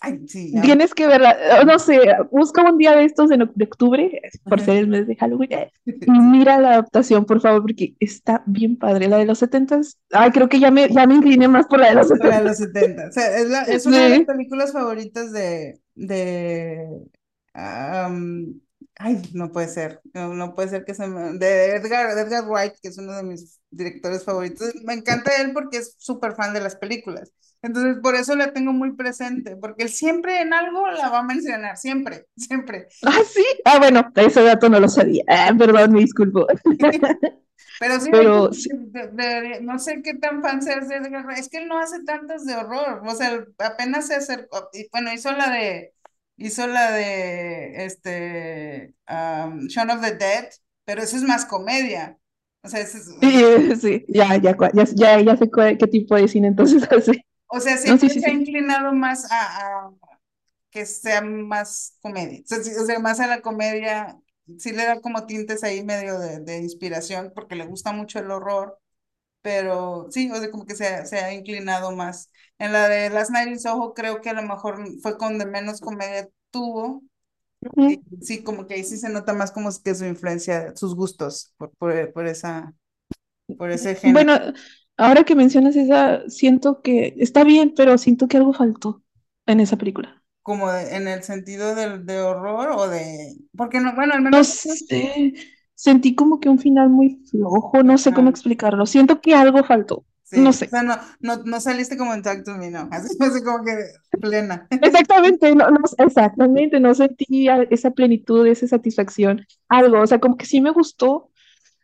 ay, sí, ya. Tienes que verla, eh, no sé, busca un día de estos de, de octubre, por ser el mes de Halloween, y mira la adaptación, por favor, porque está bien padre. La de los setentas, ay, creo que ya me, ya me incliné más por la de los Para setentas. los 70. O sea, es, la- es una de las Sí. películas favoritas de, de, ay, no puede ser, no, no puede ser que se me, de Edgar, de Edgar Wright, que es uno de mis directores favoritos. Me encanta él porque es súper fan de las películas. Entonces, por eso la tengo muy presente, porque él siempre en algo la va a mencionar, siempre, siempre. Ah, sí. Ah, bueno, ese dato no lo sabía. Ah, perdón, me disculpo. Pero sí, Pero hay que- de- de- no sé qué tan fan seas de. Es que él no hace tantas de horror. O sea, apenas se acercó. y Bueno, hizo la de. Hizo la de. Este. um, Shaun of the Dead. Pero eso es más comedia. O sea, ese es- Sí, sí, ya, ya, ya, ya, ya sé qué tipo de cine entonces hace. O sea, No, siempre sí, sí, se ha sí. inclinado más a, a que sea más comedia. O sea, más a la comedia. Sí le da como tintes ahí medio de, de inspiración porque le gusta mucho el horror. pero sí, o sea, como que se, ha- se ha inclinado más. En la de Last Night in Soho creo que a lo mejor fue con de menos comedia tuvo, sí, como que ahí sí se nota más como que su influencia, sus gustos por, por, por esa, por ese género, Bueno, ahora que mencionas esa, siento que está bien, pero siento que algo faltó en esa película. como de- en el sentido del de horror o de, porque no, bueno, al No menos sé, sentí como que un final muy flojo, no sé cómo explicarlo. Siento que algo faltó. No sí, o sé. sea, no, no, no saliste como en Talk to Me, no, así, así como que plena. Exactamente, no, no, exactamente, no sentí esa plenitud, esa satisfacción, algo, o sea, como que sí me gustó,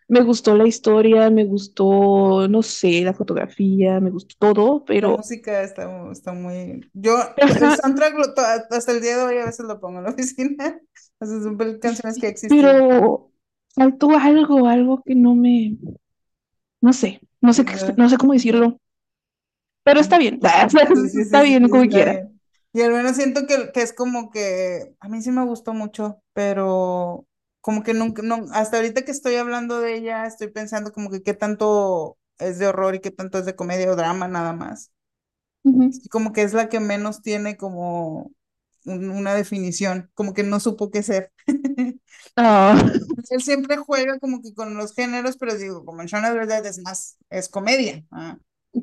me gustó la historia, me gustó, no sé, la fotografía, me gustó todo, La pero, música está, está muy... Yo, el soundtrack lo hasta el día de hoy a veces lo pongo en la oficina. O sea, son canciones que sí, existían. pero faltó algo, algo que no me, no sé, no sé, no sé cómo decirlo, pero está bien, Sí, sí, está sí, bien como está quiera. bien. Y al menos siento que, que es como que a mí sí me gustó mucho, pero como que nunca, no, hasta ahorita que estoy hablando de ella, estoy pensando como que qué tanto es de horror y qué tanto es de comedia o drama nada más. Como que es la que menos tiene como un- una definición, como que no supo qué ser. Ah, Él siempre juega como que con los géneros, pero digo, como en Shaun Dead es más, es comedia. ah,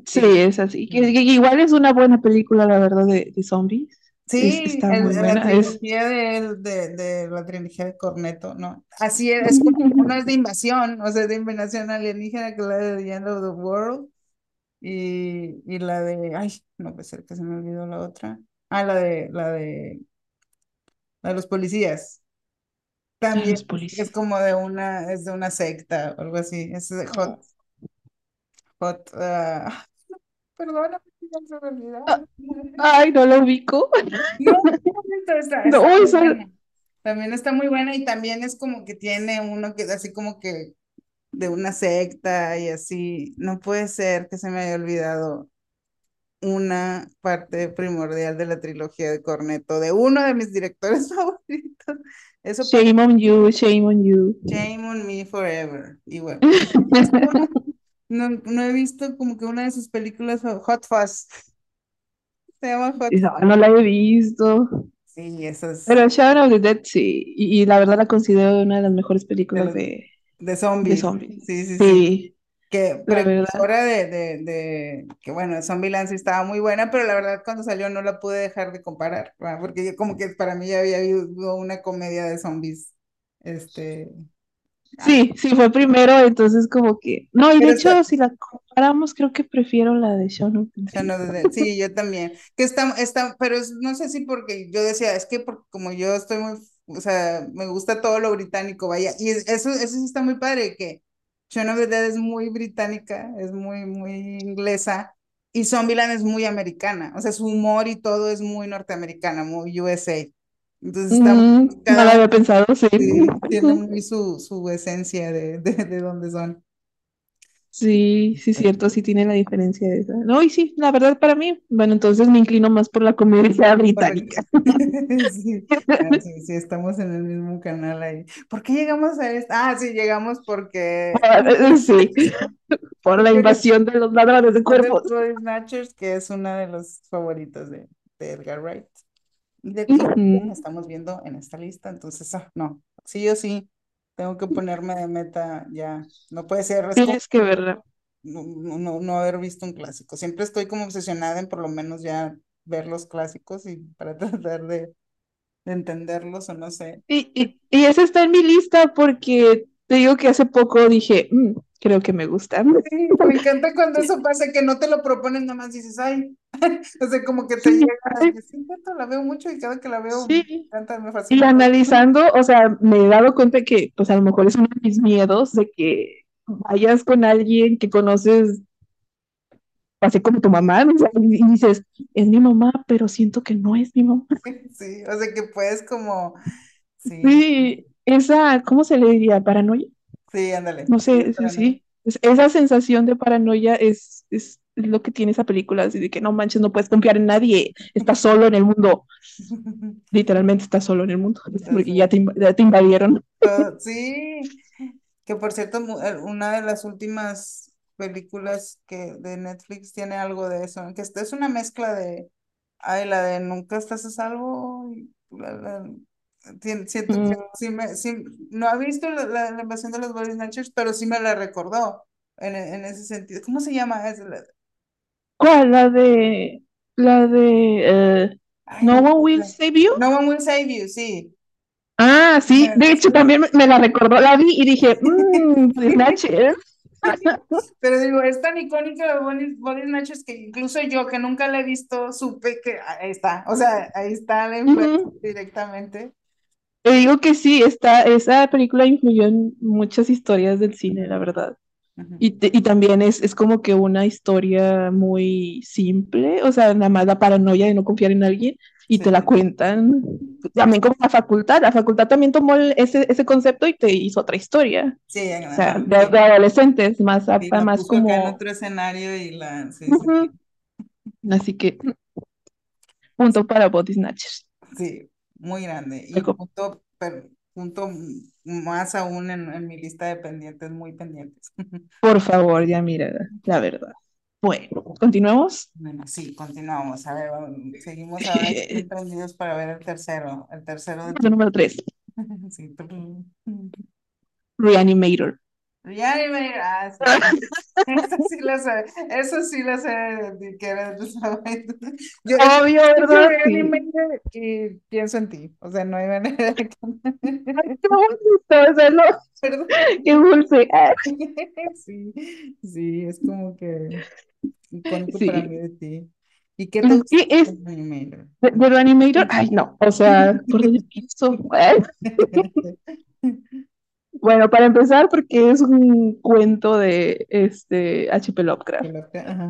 sí, es así, que, que igual es una buena película, la verdad, de, de zombies, es, Sí, está el- muy la buena, es... trilogía de de, de la trilogía de Corneto, ¿no? Así es, es como uno es de invasión, o sea, de invasión alienígena, que es la de The End of the World, y, y la de, ay, no puede ser que se me olvidó la otra. Ah, la de, la de, la de los policías. A También los es, es policías. como de una, es de una secta o algo así, es de Hot, Hot, ah, perdóname, ya se me Ah, olvidaron. Ay, no lo ubico. No, no, está, No, está muy buena. También está muy buena y también es como que tiene uno que así como que de una secta y así. No puede ser que se me haya olvidado una parte primordial de la trilogía de Cornetto, de uno de mis directores favoritos. Eso Shame on you, shame on you. Shame on Me Forever. Y bueno, no, no he visto como que una de sus películas, Hot Fuzz. Se llama Hot No, Fuzz. no la he visto. Sí, eso es Pero Shaun of the Dead sí. Y, y la verdad la considero una de las mejores películas de, de de zombies. zombies. Sí, sí, sí. Sí, que precursora de, de, de, que bueno, Zombieland sí estaba muy buena, pero la verdad cuando salió no la pude dejar de comparar, ¿verdad? porque yo como que para mí ya había habido una comedia de zombies, este, Sí, sí, fue primero, entonces como que... No, y de está, hecho, si la comparamos, creo que prefiero la de Shaun of the Shaun Dead. of the Dead, sí, yo también, que está, está, pero es- no sé si porque yo decía, es que por- como yo estoy muy, o sea, me gusta todo lo británico, vaya, y es- eso, eso sí está muy padre, que Shaun of the Dead es muy británica, es muy, muy inglesa, y Zombieland es muy americana, o sea, su humor y todo es muy norteamericana, muy USA. Entonces está, Mm, no había pensado, sí. sí, tiene muy su, su esencia de, de, de dónde son. Sí, sí, cierto, sí tiene la diferencia de esa. No, y sí, la verdad para mí, bueno, entonces me inclino más por la comedia británica. Sí, ah, sí, sí, estamos en el mismo canal ahí. ¿Por qué llegamos a esto? Ah, sí, llegamos porque Sí, por la invasión de los ladrones de cuerpos. Que es una de los favoritos de, de Edgar Wright. Y de estamos viendo en esta lista, entonces, ah, no, sí o sí, tengo que ponerme de meta ya. No puede ser, Tienes que verla. no, no, no haber visto un clásico. Siempre estoy como obsesionada en por lo menos ya ver los clásicos y para tratar de, de entenderlos o no sé. Y, y, y esa está en mi lista porque te digo que hace poco dije, "Mm, creo que me gusta. Sí, me encanta cuando eso pasa, que no te lo proponen, nada más dices, ay, o sea, como que te Sí, llega, y sí, la veo mucho y cada que la veo me encanta, me Y fascina. analizando, o sea, me he dado cuenta que, pues a lo mejor es uno de mis miedos de que vayas con alguien que conoces, así como tu mamá, y y dices, es mi mamá, pero siento que no es mi mamá. Sí, o sea, que puedes como, sí, Sí, esa, ¿cómo se le diría? Paranoia. sí, ándale, No sé, sí, sí. Es- esa sensación de paranoia es, es, lo que tiene esa película, así de que no manches, no puedes confiar en nadie, estás solo en el mundo, literalmente estás solo en el mundo, Ya porque ya te, ya te invadieron. Todo- sí, que por cierto, eh, una de las últimas películas que de Netflix tiene algo de eso, que es una mezcla de, ay, la de Nunca estás a salvo, y la- la- tien- siento que Mm, sí me, sí, no ha visto la, la, la invasión de los Body Snatchers, pero sí me la recordó en, en ese sentido. ¿Cómo se llama? Es la- ¿Cuál? La de, la de, eh, ay, No no, One Will Save You. No One Will Save You, sí. Ah, sí, de hecho también me, la recordó, la vi y dije, mmm, Snatcher. Pero digo, es tan icónica de Body, Body Snatchers que incluso yo, que nunca la he visto, supe que ahí está. O sea, ahí está la influencia directamente. Te digo que sí, esta, esa película influyó en muchas historias del cine, la verdad. Y, te- y también es, es como que una historia muy simple, o sea, nada más la paranoia de no confiar en alguien y te la cuentan. También como la facultad, la facultad también tomó el- ese, ese concepto y te hizo otra historia. sí, O sea, de, de adolescentes, más Sí, apta, más puso acá en como... otro escenario y la, sí, Ujú. sí. Así que, punto para Body Snatchers. Sí, muy grande. Y punto, per- punto más aún en, en mi lista de pendientes, muy pendientes. Por favor, ya mira, la verdad. Bueno, continuamos. Bueno, sí, continuamos. A ver, seguimos ahora prendidos para ver el tercero, el tercero de tu... Número 3, Sí. Reanimator. Reanimator, ah, sí. Eso sí lo sé, eso sí lo sé que eres. Yo Obvio, ¿verdad? Sí. Reanimator y pienso en ti, o sea, no hay manera de que... Ay, qué bonito, o sea, no, Perdón. qué dulce. Sí, sí, es como que icónico para mí Sí. de ti. ¿Y qué te gusta ¿Qué es de Reanimator? de, de Reanimator? Ay, no, o sea, ¿por dónde pienso? Bueno, para empezar, porque es un cuento de este H.P. Lovecraft.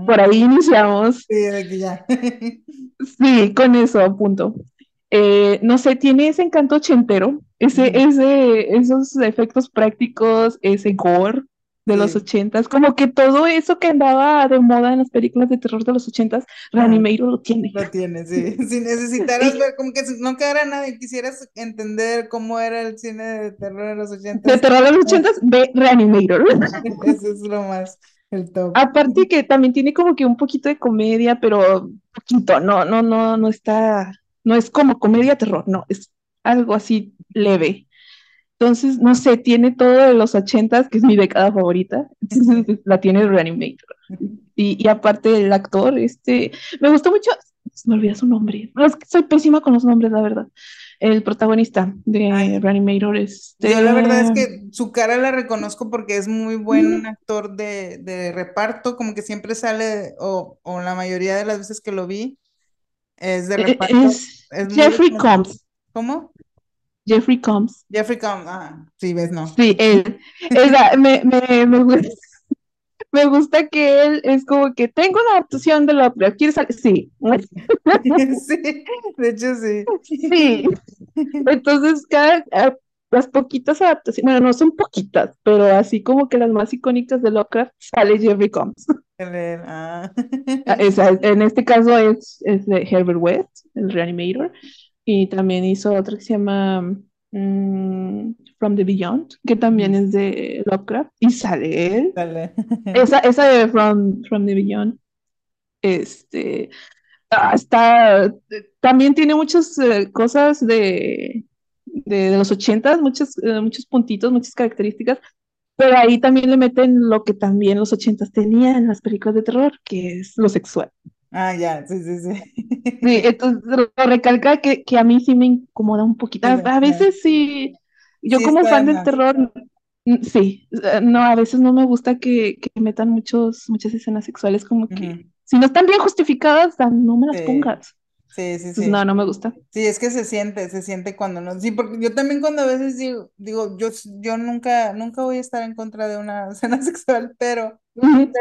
Por ahí iniciamos. Sí, de que ya. Sí, con eso, punto. Eh, no sé, tiene ese encanto ochentero, ese, ese, esos efectos prácticos, ese gore de los ochentas, como que todo eso que andaba de moda en las películas de terror de los ochentas, Reanimator lo tiene. lo tienes, sí. Si necesitaras ver, como que si no quedara nada y quisieras entender cómo era el cine de terror de los de ochentas, terror de los ochentas, ve Reanimator. eso es lo más, el top. Aparte que también tiene como que un poquito de comedia, pero poquito, no, no, no, no está, no es como comedia terror, no, es algo así leve. Entonces, no sé, tiene todo de los ochentas, que es mi década favorita, entonces la tiene Reanimator. Y, y aparte el actor, este, me gustó mucho, me olvida su nombre, no, es que soy pésima con los nombres, la verdad. El protagonista de Ay, Reanimator, yo la verdad es este, que su cara la reconozco porque es muy buen actor de, de reparto, como que siempre sale, o, o la mayoría de las veces que lo vi, es de e- reparto, es es Jeffrey. Combs, ¿Cómo? Jeffrey Combs. Jeffrey Combs, ah, sí, ves, no. Sí, él. Esa, me, me, me, gu- me gusta que él es como que tengo una actuación de la ópera. ¿Quieres salir? Sí. Sí, de hecho sí. Sí. Entonces, cada, las poquitas adaptaciones, bueno, no son poquitas, pero así como que las más icónicas de Lovecraft sale Jerry Combs. Ah. Ah, esa, en este caso es, es de Herbert West, el Reanimator, y también hizo otra que se llama mm, From the Beyond, que también es de Lovecraft, y sale él. Dale. Esa, esa de From, From the Beyond, este, ah, está, también tiene muchas eh, cosas de, de, de los ochentas, muchos, eh, muchos puntitos, muchas características, pero ahí también le meten lo que también los ochentas tenían en las películas de terror, que es lo sexual. Ah, ya, sí, sí, sí. Sí, entonces lo recalca que, que a mí sí me incomoda un poquito. A, veces sí, yo Sí como fan del terror, sí, eh, no, a veces no me gusta que, que metan muchos, muchas escenas sexuales como que, si no están bien justificadas, no me las Sí. pongas. Sí, sí, Pues sí. no, no me gusta. Sí, es que se siente, se siente cuando no. Sí, porque yo también cuando a veces digo, digo, yo, yo nunca, nunca voy a estar en contra de una escena sexual, pero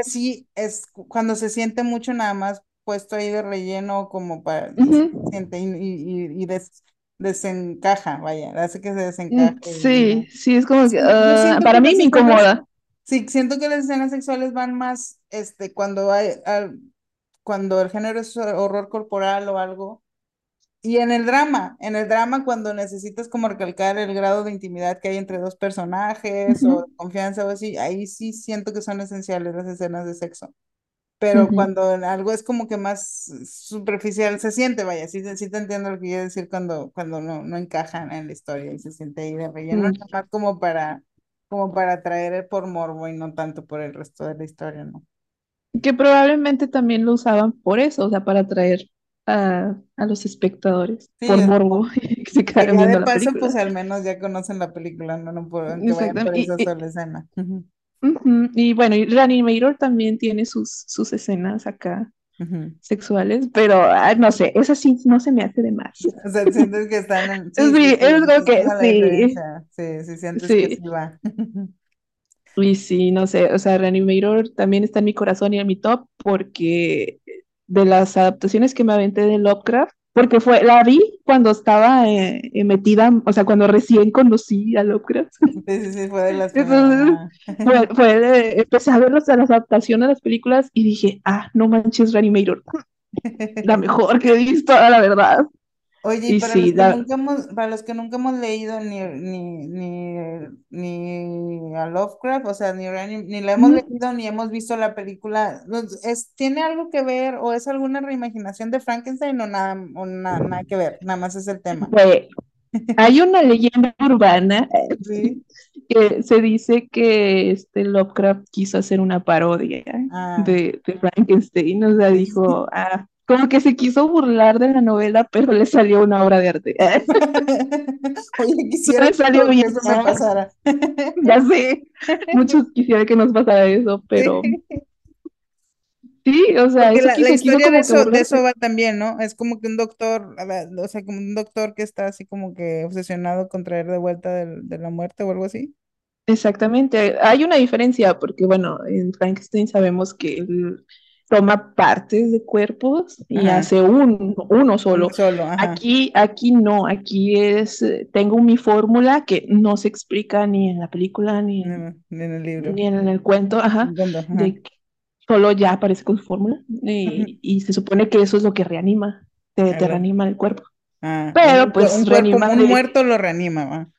sí es cu- cuando se siente mucho nada más puesto ahí de relleno como para se siente y, y, y- y des- desencaja, vaya, hace que se Mm, desencaje y Sí, no. sí, es como que, siento para que mí me incomoda. sí, siento que las escenas sexuales van más, este, cuando hay, al- cuando el género es horror corporal o algo. Y en el drama, en el drama cuando necesitas como recalcar el grado de intimidad que hay entre dos personajes o Ujú, de confianza o así, ahí sí siento que son esenciales las escenas de sexo. Pero ujú. cuando en algo es como que más superficial, se siente, vaya, sí, te- sí te entiendo lo que quiero decir cuando, cuando no, no encajan en la historia y se siente ahí de relleno, nada más como para, como para atraer por morbo y no tanto por el resto de la historia, ¿no? Que probablemente también lo usaban por eso, o sea, para atraer a, a los espectadores, Sí, por es morbo, que se que de viendo la paso, pues al menos ya conocen la película, no, no por, aunque vayan por esa sola escena. Y bueno, y Reanimator también tiene sus, sus escenas acá sexuales, pero ah, no sé, esa sí no se me hace de más. O sea, sientes que están en... Sí, sí, Sí, sí, es es que sí. Sí, sí, sientes que sí. sí va. Y sí, no sé, o sea, Reanimator también está en mi corazón y en mi top porque de las adaptaciones que me aventé de Lovecraft, porque fue, la vi cuando estaba eh, eh, metida, o sea, cuando recién conocí a Lovecraft. Sí, sí, sí, fue de las. Entonces, fue, fue de- empecé a ver las, las adaptaciones de las películas y dije, ah, no manches, Reanimator, la mejor que he visto, la verdad. Oye, y para los sí, que la, nunca hemos, para los que nunca hemos leído ni, ni, ni, ni a Lovecraft, o sea, ni, ni la hemos leído ni hemos visto la película, los- es, ¿tiene algo que ver o es alguna reimaginación de Frankenstein o nada, o na- nada que ver? Nada más es el tema. hay una leyenda urbana Sí. que se dice que este Lovecraft quiso hacer una parodia Ah, de, de Frankenstein, o sea, dijo, ah, como que se quiso burlar de la novela, pero le salió una obra de arte. Oye, quisiera salió que eso ah, pasara. ya sé, muchos quisieran que nos pasara eso, pero Sí. o sea, eso la, la quiso, quiso historia de eso, de eso va también, ¿no? Es como que un doctor, la- o sea, como un doctor que está así como que obsesionado con traer de vuelta del- de la muerte o algo así. Exactamente, hay una diferencia porque, bueno, en Frankenstein sabemos que él toma partes de cuerpos y Ajá, hace un, uno solo. solo, Aquí, aquí no, aquí es, eh, tengo mi fórmula que no se explica ni en la película ni en el, en el libro. ni en el cuento, ajá, de que solo ya aparece con su fórmula y, y se supone que eso es lo que reanima, te, reanima el cuerpo. Ah, Pero pues un cuerpo, reanima un de, muerto lo reanima, ¿va?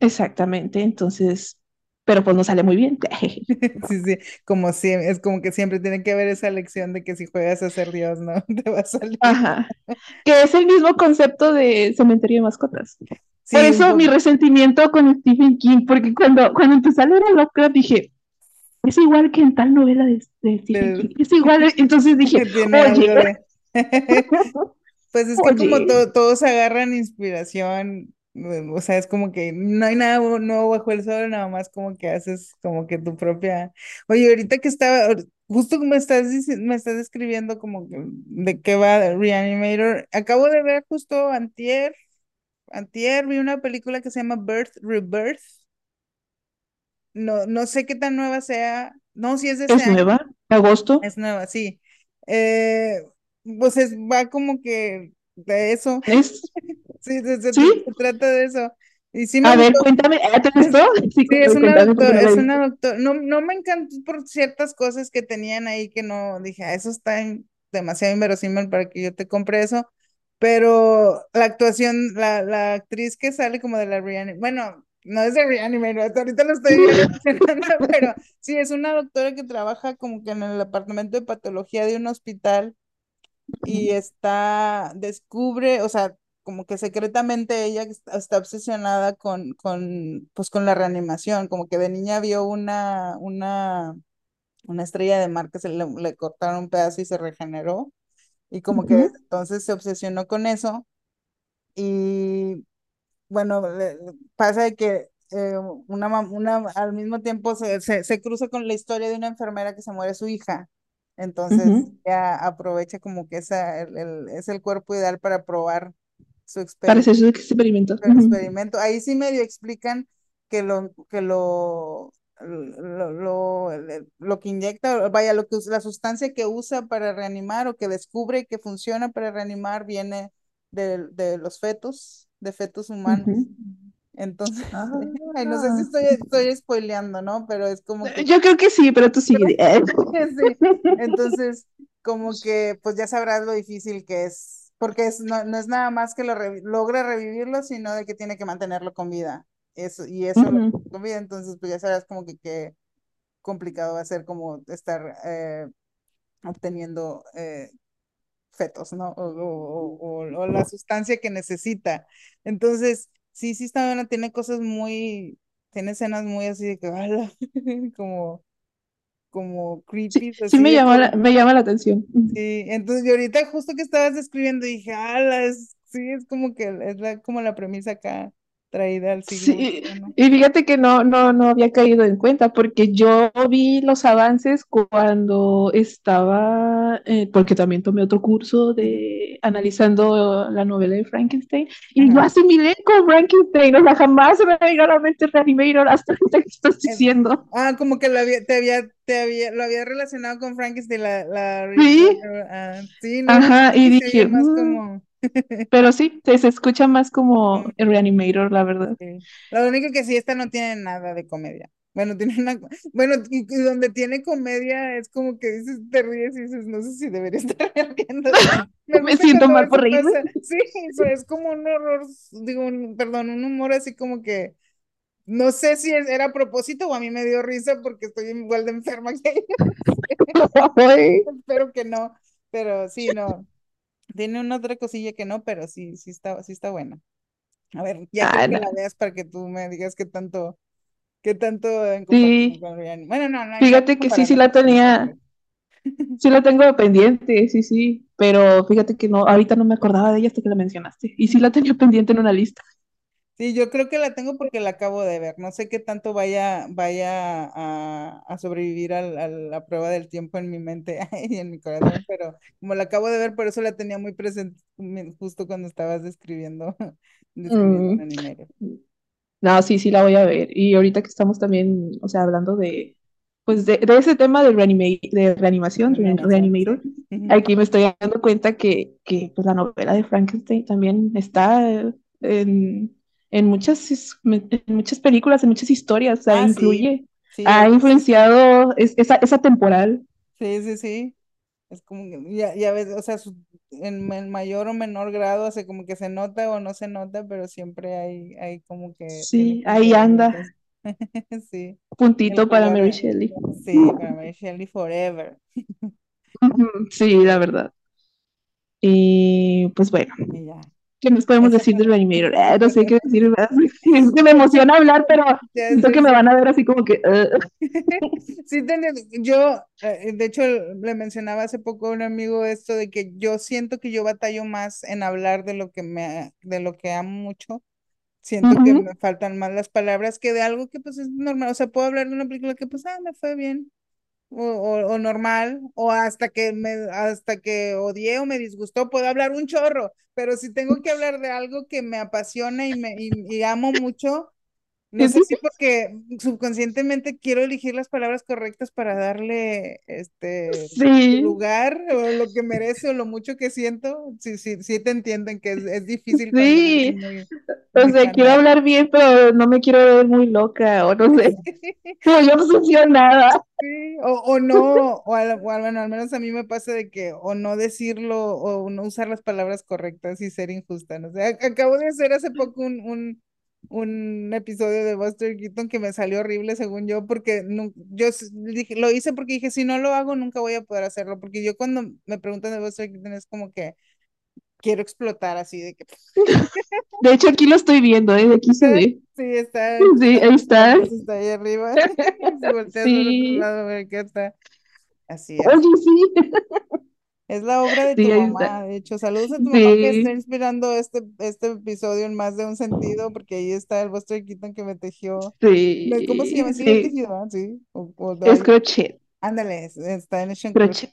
exactamente, entonces, pero pues no sale muy bien. Sí, sí, como si, es como que siempre tiene que haber esa lección de que si juegas a ser Dios, ¿no? Te va a salir. Ajá. Que es el mismo concepto de cementerio de mascotas. Por eso mi resentimiento con Stephen King, porque cuando, cuando empecé a leer a Lovecraft dije, es igual que en tal novela de, de Stephen King, es igual, entonces dije, oye. Pues es que como oye, to- todos agarran inspiración, o sea, es como que no hay nada nuevo bajo el sol, nada más como que haces como que tu propia... Oye, ahorita que estaba, justo me estás, me estás describiendo como que de qué va Reanimator, acabo de ver justo antier, antier vi una película que se llama Birth Rebirth, no, no sé qué tan nueva sea, no, si es de ese es año, nueva, agosto, es nueva, sí. Eh, pues es, va como que de eso. es, Sí, se, se- se- sí, se trata de eso. Y sí me A ver, gustó. cuéntame, ¿eh, ¿te gustó? Sí, Sí, es una doctora, es una doctora. No, no me encantó por ciertas cosas que tenían ahí que no dije, "Ah, eso está en- demasiado inverosímil para que yo te compre eso. Pero la actuación, la, la actriz que sale como de la Reanimator, bueno, no es de Reanimator, hasta ahorita lo estoy mencionando, pero sí, es una doctora que trabaja como que en el departamento de patología de un hospital y está, descubre, o sea, como que secretamente ella está obsesionada con, con, pues con la reanimación, como que de niña vio una, una, una estrella de mar que se le, le cortaron un pedazo y se regeneró, y como que desde entonces se obsesionó con eso, y bueno, le- pasa de que eh, una, una, al mismo tiempo se, se, se cruza con la historia de una enfermera que se muere su hija. Entonces, ella aprovecha como que esa, el, el- es el cuerpo ideal para probar su Para experimento hacer su experimento. el Ujú, experimento. Ahí sí medio explican que lo, que lo, lo, lo, lo que inyecta, vaya, lo que la sustancia que usa para reanimar o que descubre que funciona para reanimar viene de, de los fetos, de fetos humanos. Entonces, ay, no sé si Ah. estoy, estoy spoileando, ¿no? Pero es como que Yo creo que sí, pero tú sigue. Sí, entonces, como que, pues ya sabrás lo difícil que es, porque es, no, no es nada más que lo revi- logre revivirlo, sino de que tiene que mantenerlo con vida. Eso, y eso lo Ujú, con vida, entonces, pues ya sabrás como que qué complicado va a ser como estar eh, obteniendo eh, fetos, ¿no? O, o, o, o- o la sustancia que necesita. Entonces, sí, sí está buena, tiene cosas muy, tiene escenas muy así de que, como, como Sí, creepy, sí así me llama la, me llama la atención. Sí, entonces y ahorita justo que estabas describiendo dije, ala, es, sí, es como que es la, como la premisa acá traída al siglo Sí, y fíjate que no, no, no había caído en cuenta porque yo vi los avances cuando estaba, eh, porque también tomé otro curso de analizando la novela de Frankenstein y yo Ajá. asimilé con Frankenstein, o sea, jamás se me había llegado a la mente Reanimator hasta ahorita que estás En- diciendo. ah, como que lo había, te había, te había, lo había relacionado con Frankenstein, la, la, Sí, ah, sí, no, ajá, y dije, más "Mm", como, pero sí, se, escucha más como como Reanimator, la verdad. Sí. Lo único que sí, esta no tiene nada de comedia. Bueno, tiene una, bueno, y, y donde tiene comedia es como que dices, te ríes y dices, no sé si debería estar riéndome. Me Me siento mal por reírme. Sí, eso es como un horror, digo, un- perdón, un humor así como que no sé si era a propósito o a mí me dio risa porque estoy igual de enferma que ellos. Espero que no, pero sí, no. Tiene una otra cosilla que no, pero sí, sí está, sí está buena. A ver, ya Ah, que no. la veas para que tú me digas qué tanto, qué tanto en Sí, con Rihanna. Bueno, no, no fíjate que sí, sí la tenía, padre. sí la tengo pendiente, sí, sí, pero fíjate que no, ahorita no me acordaba de ella hasta que la mencionaste. Y sí la tenía pendiente en una lista. Sí, yo creo que la tengo porque la acabo de ver. No sé qué tanto vaya, vaya a, a sobrevivir al- a, la prueba del tiempo en mi mente y en mi corazón, pero como la acabo de ver, por eso la tenía muy presente justo cuando estabas describiendo, describiendo Mm, no, sí, sí la voy a ver. Y ahorita que estamos también, o sea, hablando de, pues de, de ese tema de, reanima- de reanimación, En re- animación, Reanimator, aquí me estoy dando cuenta que, que pues, la novela de Frankenstein también está en, en muchas, en muchas películas, en muchas historias, o sea, Ah, incluye, sí, ha sí, sí. influenciado es- esa, esa temporal. Sí, sí, sí. Es como que ya, ya ves, o sea, su- en, en mayor o menor grado, hace como que se nota o no se nota, pero siempre hay, hay como que Sí, ahí de anda. Sí, el puntito para color, Mary Shelley. sí, para Mary Shelley Forever. Sí, la verdad. Y pues bueno, Y ya. ¿Qué nos podemos decir fue. de Reanimator? Eh, no sé qué decir. Es que me emociona hablar, pero Ya siento que me van a ver así como que... "Ugh". Sí, yo, eh, de hecho, le mencionaba hace poco a un amigo esto de que yo siento que yo batallo más en hablar de lo que me, de lo que amo mucho siento que me faltan más las palabras que de algo que pues es normal, o sea, puedo hablar de una película que pues, ah, me fue bien, o, o, normal, o hasta que me, hasta que odié o me disgustó, puedo hablar un chorro, pero si tengo que hablar de algo que me apasiona y me, y amo mucho, No sé si porque subconscientemente quiero elegir las palabras correctas para darle este Sí, lugar o lo que merece o lo mucho que siento. Sí, sí, sí te entienden que es, es difícil sí. muy, O sea, quiero hablar bien, pero no me quiero ver muy loca, o no sé. Yo no sé nada. Sí, o, o no, o, al, o al- bueno, al menos a mí me pasa de que o no decirlo o no usar las palabras correctas y ser injusta, ¿no? Ac- acabo de hacer hace poco un, un, un episodio de Buster Keaton que me salió horrible según yo, porque nu- yo dije, lo hice porque dije, si no lo hago, nunca voy a poder hacerlo, porque yo cuando me preguntan de Buster Keaton es como que quiero explotar así de que De hecho, aquí lo estoy viendo, ¿eh? De aquí se ve. sí, está Sí, ahí está. está ahí arriba, Sí. lado, a ver qué está. Así es. Oye, sí. Es la obra de tu Sí, mamá, de hecho. Saludos a tu mamá que está Sí, inspirando este, este episodio en más de un sentido, porque ahí está el Buster Keaton que me tejió. ¿No? ¿Cómo se llama? sí, Sí, el sí. tejido, ¿ah? Sí. O, Es crochet, Ándale, es- está en Ocean crochet.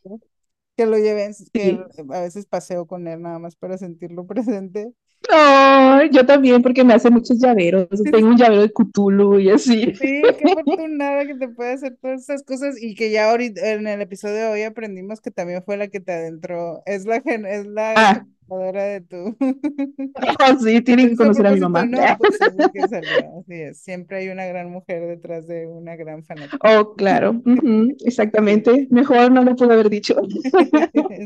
Que lo llevé, en- que Sí. a veces paseo con él nada más para sentirlo presente. Ay, yo también, porque me hace muchos llaveros. Tengo un llavero de Cthulhu y así. Sí, qué afortunada que te puede hacer todas esas cosas y que ya ahorita en el episodio de hoy aprendimos que también fue la que te adentró. Es la, gen- es la Ah, generadora de tu. oh, sí, tienen que ¿Lo hizo a conocer a mi mamá. No, pues. Así es. Siempre hay una gran mujer detrás de una gran fanática. Oh, claro, exactamente. Mejor no lo pude haber dicho.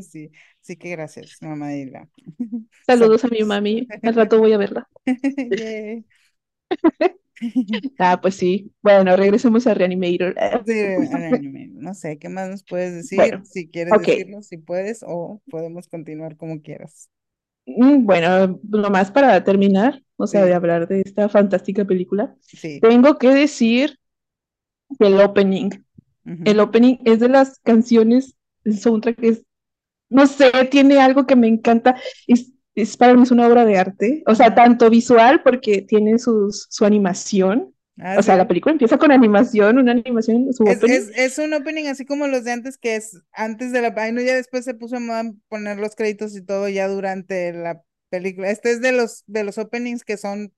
Sí, sí que gracias, mamá Hilda. Saludos a mi mami. Al rato voy a verla. Ah, pues sí. Bueno, regresemos a Reanimator. Sí. No sé, ¿qué más nos puedes decir? Bueno, Si quieres ok. decirlo, si puedes, o podemos continuar como quieras. Mm, Bueno, nomás para terminar, o sea, de hablar de esta fantástica película, sí. tengo que decir que el opening. El opening es de las canciones, el soundtrack es, no sé, tiene algo que me encanta. Es, es para mí es una obra de arte, o sea, tanto visual porque tiene sus, su animación, Ah, o sea, la sí. película empieza con animación, una animación, su Es, opening. es, es un opening así como los de antes, que es antes de la... Ay, no, ya después se puso a moda poner los créditos y todo ya durante la película. Este es de los, de los openings que son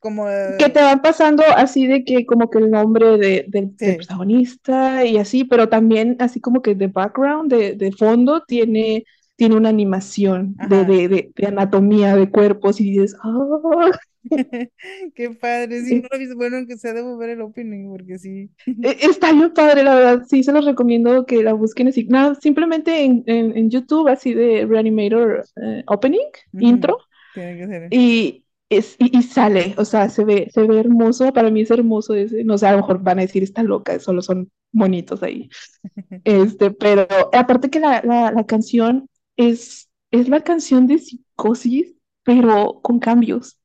como... que eh, te van pasando así de que como que el nombre de, del, del Sí, protagonista y así, pero también así como que de background, de, de fondo, tiene, tiene una animación de, de, de, de anatomía de cuerpos y dices, "Ah". Qué padre. Sí, no lo visto. Bueno, aunque sea debo ver el opening, porque sí. eh, Está bien padre, la verdad, sí, se los recomiendo que la busquen así, nada, simplemente en, en, en YouTube, así de Reanimator eh, Opening, intro, Tiene que ser. y, es, y, y sale, o sea, se ve, se ve hermoso, para mí es hermoso ese, no sé, a lo mejor van a decir, está loca, solo son bonitos ahí. Este, pero aparte que la, la, la canción es, es la canción de Psicosis, pero con cambios.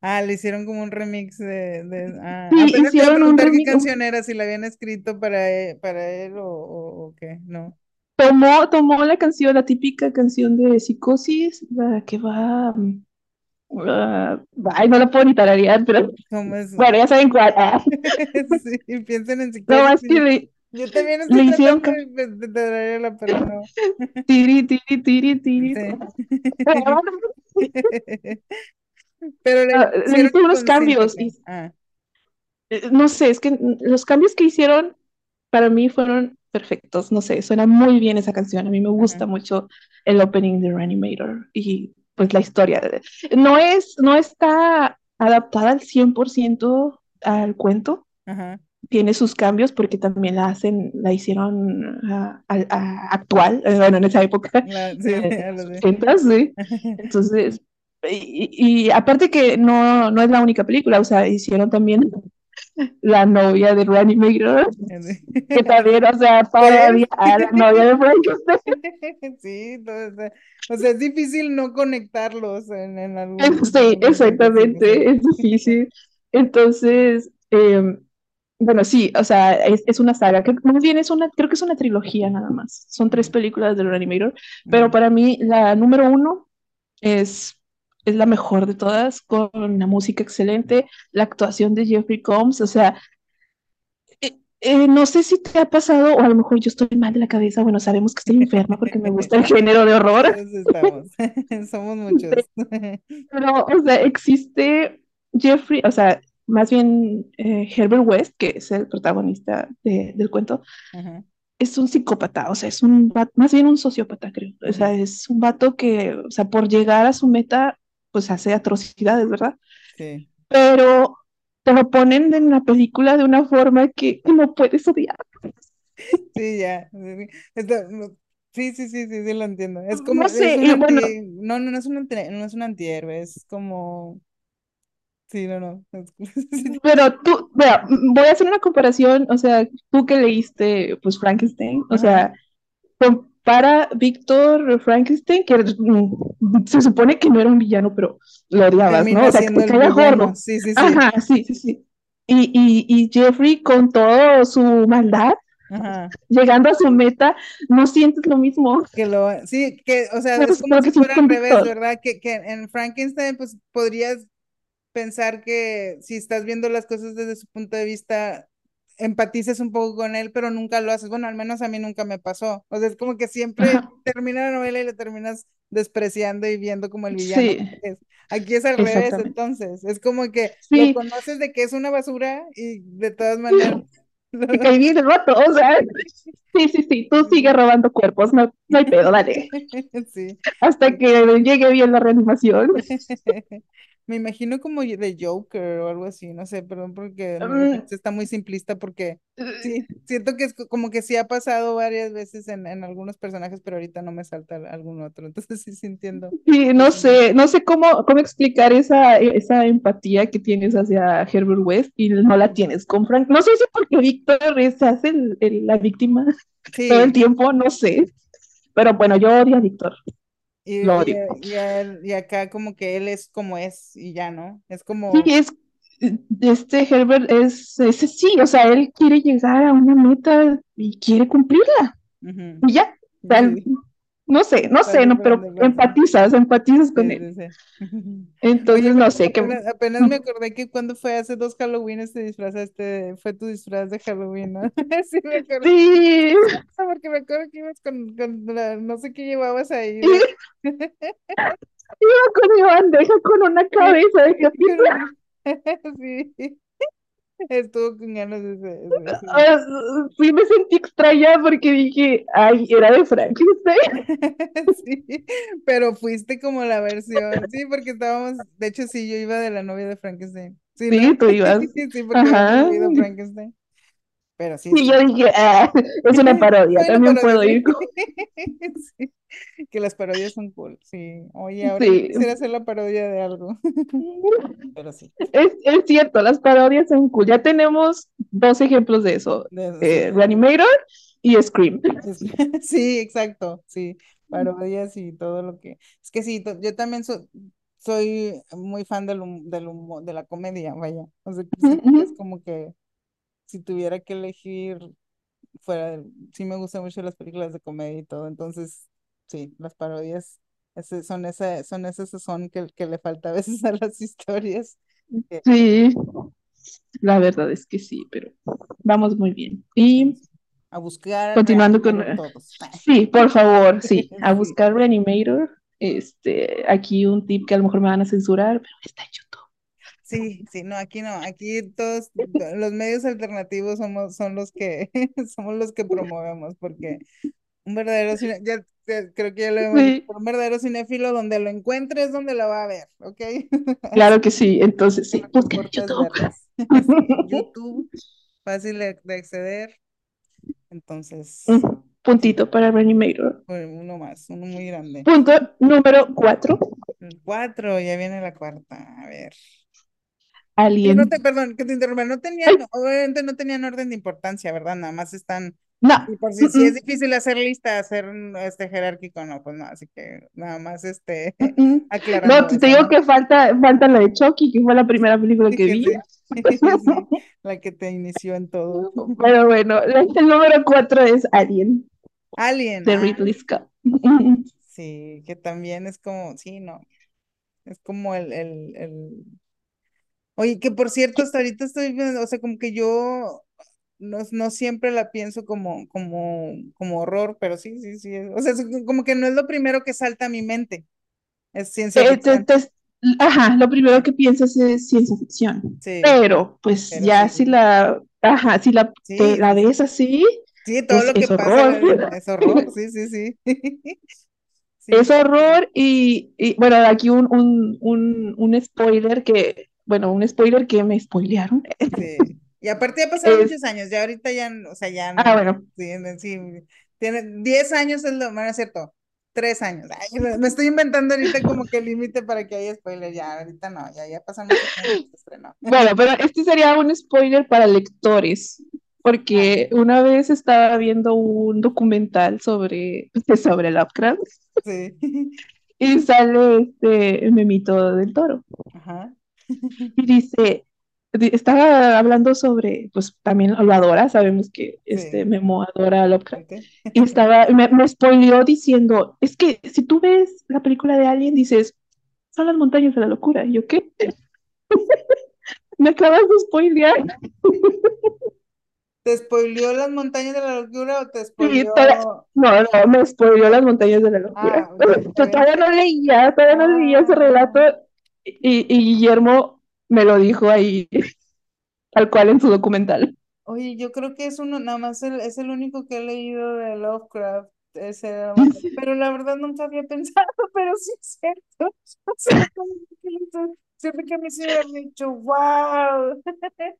Ah, le hicieron como un remix de, de... Ah, Sí, apenas te iba a hicieron un preguntar qué remix, canción era, si la habían escrito para él, para él o, o, o qué. No. tomó, tomó la canción, la típica canción de Psicosis, la que va, mm, ah, ay, no la puedo ni tararear, pero ¿Cómo es? bueno, ya saben cuál. Ah, Sí, piensen en no psicosis. más que y- le, Yo también le estoy hicieron de, de, de pero no. tiri, tiri, tiri, tiri. Sí. Pero le Ah, Le hicieron unos cambios y Ah, eh, no sé, es que los cambios que hicieron para mí fueron perfectos, no sé, suena muy bien esa canción, a mí me gusta mucho el opening de Reanimator y pues la historia. No es, no está adaptada al 100% al cuento, ajá. Tiene sus cambios porque también la hacen, la hicieron ah, al- a- actual, eh, bueno, en esa época, La, sí, eh, lo. 80, sí. Entonces, y, y- aparte que no, no es la única película, o sea, hicieron también la novia de Reanimator, que también, o sea, parodia a la novia de Frankenstein. Sí, está- o sea, es difícil no conectarlos en, en algún Sí, porque sí, exactamente, es difícil. Entonces, eh, bueno, sí, o sea, es, es una saga, que más bien es una, creo que es una trilogía nada más. Son tres películas de Reanimator, pero para mí la número uno es, es la mejor de todas, con una música excelente, la actuación de Jeffrey Combs, o sea, eh, eh, no sé si te ha pasado, o a lo mejor yo estoy mal de la cabeza, bueno, sabemos que estoy enferma porque me gusta el género de horror, somos muchos. pero, o sea, existe Jeffrey, o sea, más bien eh, Herbert West, que es el protagonista de, del cuento, es un psicópata, o sea, es un vato, más bien un sociópata, creo. O sea, es un vato que, o sea, por llegar a su meta, pues hace atrocidades, ¿verdad? Sí, Pero te lo ponen en la película de una forma que, no puedes odiar. sí, ya. Sí, sí, sí, sí, sí, lo entiendo. Es como, No sé, bueno, no, no, no es un anti, no es un antihéroe, es como, sí, no, no. pero tú, vea, voy a hacer una comparación, o sea, tú que leíste, pues, Frankenstein, o Ajá, sea, compara Víctor Frankenstein, que se supone que no era un villano, pero lo odiabas, ¿no? O sea, que villano, gordo. sí, sí, sí. Ajá, sí, sí, sí. Y, y, y Jeffrey, con toda su maldad, Ajá. llegando a su meta, no sientes lo mismo. Que lo, sí, que, o sea, Pero es como si que fuera al revés. ¿verdad? Que, que en Frankenstein, pues podrías pensar que si estás viendo las cosas desde su punto de vista, empatices un poco con él, pero nunca lo haces. Bueno, al menos a mí nunca me pasó. O sea, es como que siempre Ajá, termina la novela y lo terminas despreciando y viendo como el villano sí, que es. Aquí es al revés, entonces. Es como que lo Sí, conoces de que es una basura y de todas maneras. te caí bien el vato, o sea, sí, sí, sí, tú sigues robando cuerpos, no, no hay pedo, dale. Sí. Hasta que llegue bien la reanimación. Me imagino como de Joker o algo así, no sé, perdón porque referencia está muy simplista porque sí, siento que es co- como que sí ha pasado varias veces en, en algunos personajes, pero ahorita no me salta al- algún otro, entonces sí, sí entiendo. Sí, no sé, no sé cómo, cómo explicar esa, esa empatía que tienes hacia Herbert West y no la tienes con Frank. No sé si porque Víctor se hace el- el- la víctima todo el tiempo, no sé. Pero bueno, yo odio a Víctor, y, lo y, odio. y, a él- y acá como que él es como es y ya, ¿no? Es Sí, como, es, este Herbert es, es sí, o sea, él quiere llegar a una meta y quiere cumplirla y ya. O sea, él- Sí, no sé, no sé, no, pero empatizas, empatizas con Sí, él. sí, sí. Oye, Entonces, no sé, apenas, apenas me acordé que cuando fue hace dos Halloweenes te disfrazaste, fue tu disfraz de Halloween, ¿no? Sí, me acuerdo. Sí, Porque me acuerdo que ibas con, con la- no sé qué llevabas ahí iba con mi bandeja con una cabeza de gatito. Sí, estuvo con ganas de ese- sí. Ah, sí me sentí extraña porque dije, ay, era de Frankenstein. Sí, pero fuiste como la versión, sí, porque estábamos, de hecho sí, yo iba de la novia de Frankenstein, sí, ¿no? Sí, tú ibas. Sí, porque habíamos Ajá. Frankenstein, pero sí, Y yo dije, ah, es una parodia, también puedo sí. ir. con- Sí, que las parodias son cool, sí. Oye, ahora Sí. quisiera hacer la parodia de algo, pero sí, Es, es cierto, las parodias son cool. Ya tenemos dos ejemplos de eso. de- sí, Eh, Reanimator y Scream. sí, exacto, sí, parodias y todo lo que... Es que sí, yo también so- soy muy fan del, hum- del humo- de la comedia, vaya. O sea, es como que si tuviera que elegir fuera Sí me gustan mucho las películas de comedia y todo, entonces, sí, las parodias ese- son ese, son ese sazón que, que le falta a veces a las historias. que- Sí, la verdad es que sí, pero vamos muy bien. Y A buscar continuando con... Reanimator todos. Sí, por favor, sí, a buscar Reanimator. Este, aquí un tip que a lo mejor me van a censurar, pero está en YouTube. Sí, sí, no, aquí no, aquí todos los medios alternativos somos, son los que, somos los que promovemos, porque un verdadero ya, ya creo que ya lo hemos dicho, Sí, pero un verdadero cinéfilo donde lo encuentre es donde lo va a ver, ¿ok? Claro que sí. Entonces, sí, lo que busquen en importa es YouTube. Sí, YouTube, fácil de, de acceder, entonces, Un puntito para Reanimator. uno más, uno muy grande. Punto número cuatro. Cuatro, ya viene la cuarta, a ver. No Alien. te, perdón, que te interrumpa, no tenían, obviamente no tenían orden de importancia, ¿verdad? Nada más están, no. y por si, si es difícil hacer lista, hacer este jerárquico, no, pues no, así que nada más este. No, aclarando te te eso, digo ¿no? que falta, falta la de Chucky, que fue la primera película Sí, que vi. sí, sí, la que te inició en todo. Pero bueno, el número cuatro es Alien, Alien, de ah, Ridley Scott. Sí, que también es como, sí, no, es como el, el, el, oye, que por cierto, hasta ahorita estoy viendo, o sea, como que yo no, no siempre la pienso como, como, como horror, pero sí, sí, sí, o sea, es como que no es lo primero que salta a mi mente, es ciencia Eh, te- ficción. te- Ajá, lo primero que piensas es ciencia ficción, Sí, pero pues pero ya sí, si la, ajá, si la, sí, la ves así, Sí, todo es, lo que es pasa horror. es horror, sí, sí, sí. Sí, Es horror y, y, bueno, aquí un, un, un, un spoiler que, bueno, un spoiler que me spoilearon sí. Y aparte ya pasaron es, muchos años, ya ahorita ya, o sea, ya, ah, bueno, sí, sí, tiene 10 años es lo, bueno, es cierto, 3 años. Ay, me, estoy inventando ahorita como que el límite para que haya spoiler, ya, ahorita no, ya, ya pasan muchos años estrenó. bueno, pero este sería un spoiler para lectores, porque una vez estaba viendo un documental sobre, sobre Lovecraft sí. y sale este Memito del Toro. Ajá, Y dice, di- estaba hablando sobre, pues también lo adora, sabemos que este sí, Memo adora a Lovecraft. Y estaba, me, me spoileó diciendo, es que si tú ves la película de Alien, dices, son las montañas de la locura. Y yo, ¿qué? Me acabas de spoilear. ¿Te spoileó las montañas de la locura o te spoileó? no, no, me spoileó las montañas de la locura. Ah, Yo todavía no leía, todavía no leía ese relato. Y, y Guillermo me lo dijo ahí, tal cual en su documental. oye, yo creo que es uno, nada más el- es el único que he leído de Lovecraft, ese pero la verdad nunca había pensado, pero sí es cierto. O sea, siempre que me ha dicho, wow,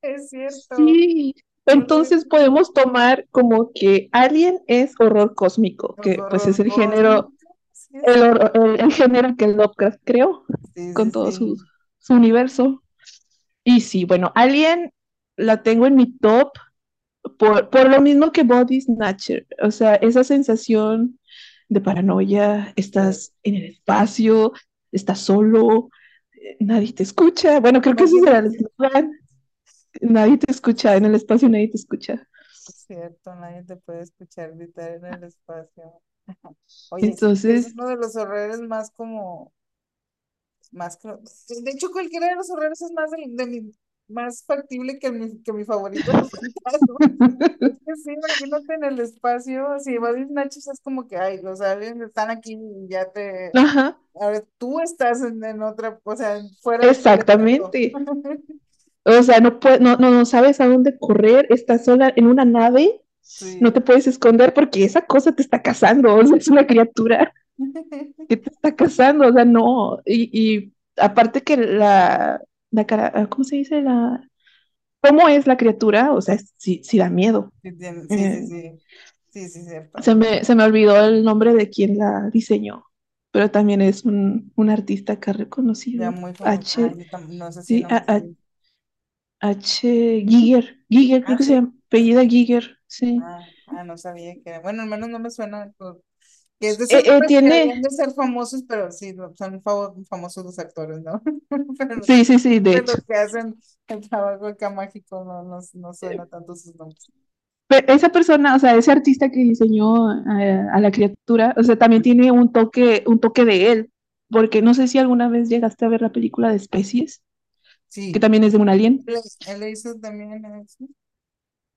es cierto. Sí, entonces podemos tomar como que Alien es horror cósmico, que pues es el género, cósmico. El, el, el género que Lovecraft creó Sí, con sí, todo su, sí. su universo. Y sí, bueno, Alien la tengo en mi top por, por lo mismo que Body Snatcher, o sea, esa sensación de paranoia, estás en el espacio, estás solo, eh, nadie te escucha, bueno, creo que ese será el eslogan, nadie te escucha, en el espacio nadie te escucha. Es cierto, nadie te puede escuchar gritar en el espacio. Oye, sí, es Entonces, uno de los horrores más como, más de hecho cualquiera de los horrores es más de, de mi, más factible que mi, que mi favorito, sí, imagínate en el espacio, si Body Snatchers es como que, ay, los aliens están aquí y ya te, ajá, ahora tú estás en, en otra, o sea, fuera de exactamente. O sea, no, puede, no, no, no sabes a dónde correr, estás sola en una nave, no te puedes esconder porque esa cosa te está cazando, o sea, es una criatura que te está cazando, o sea, no. Y, y aparte que la, la cara, ¿cómo se dice? La, ¿cómo es la criatura? O sea, sí, sí da miedo. Sí, sí, sí, Eh, sí, sí, sí, cierto. se me, se me olvidó el nombre de quien la diseñó, pero también es un, un artista acá Ya reconocido. muy famoso. Ah, H, tam- no sé si sí, no A- A-. H, Giger, Giger, creo Ah, que se sí. llama, apellida Giger, sí. Ah, ah, no sabía que. Bueno, al menos no me suena. Que es de Eh, esos eh, que deberían tiene, de ser famosos, pero sí, son famosos los actores, ¿no? Pero sí, sí, sí, de hecho. los que hacen el trabajo acá mágico, no, no, no suena tanto sus nombres. Pe- esa persona, o sea, ese artista que diseñó eh, a la criatura, o sea, también tiene un toque, un toque de él, porque no sé si alguna vez llegaste a ver la película de Especies, que Sí, también es de un alien. él, él hizo también eso.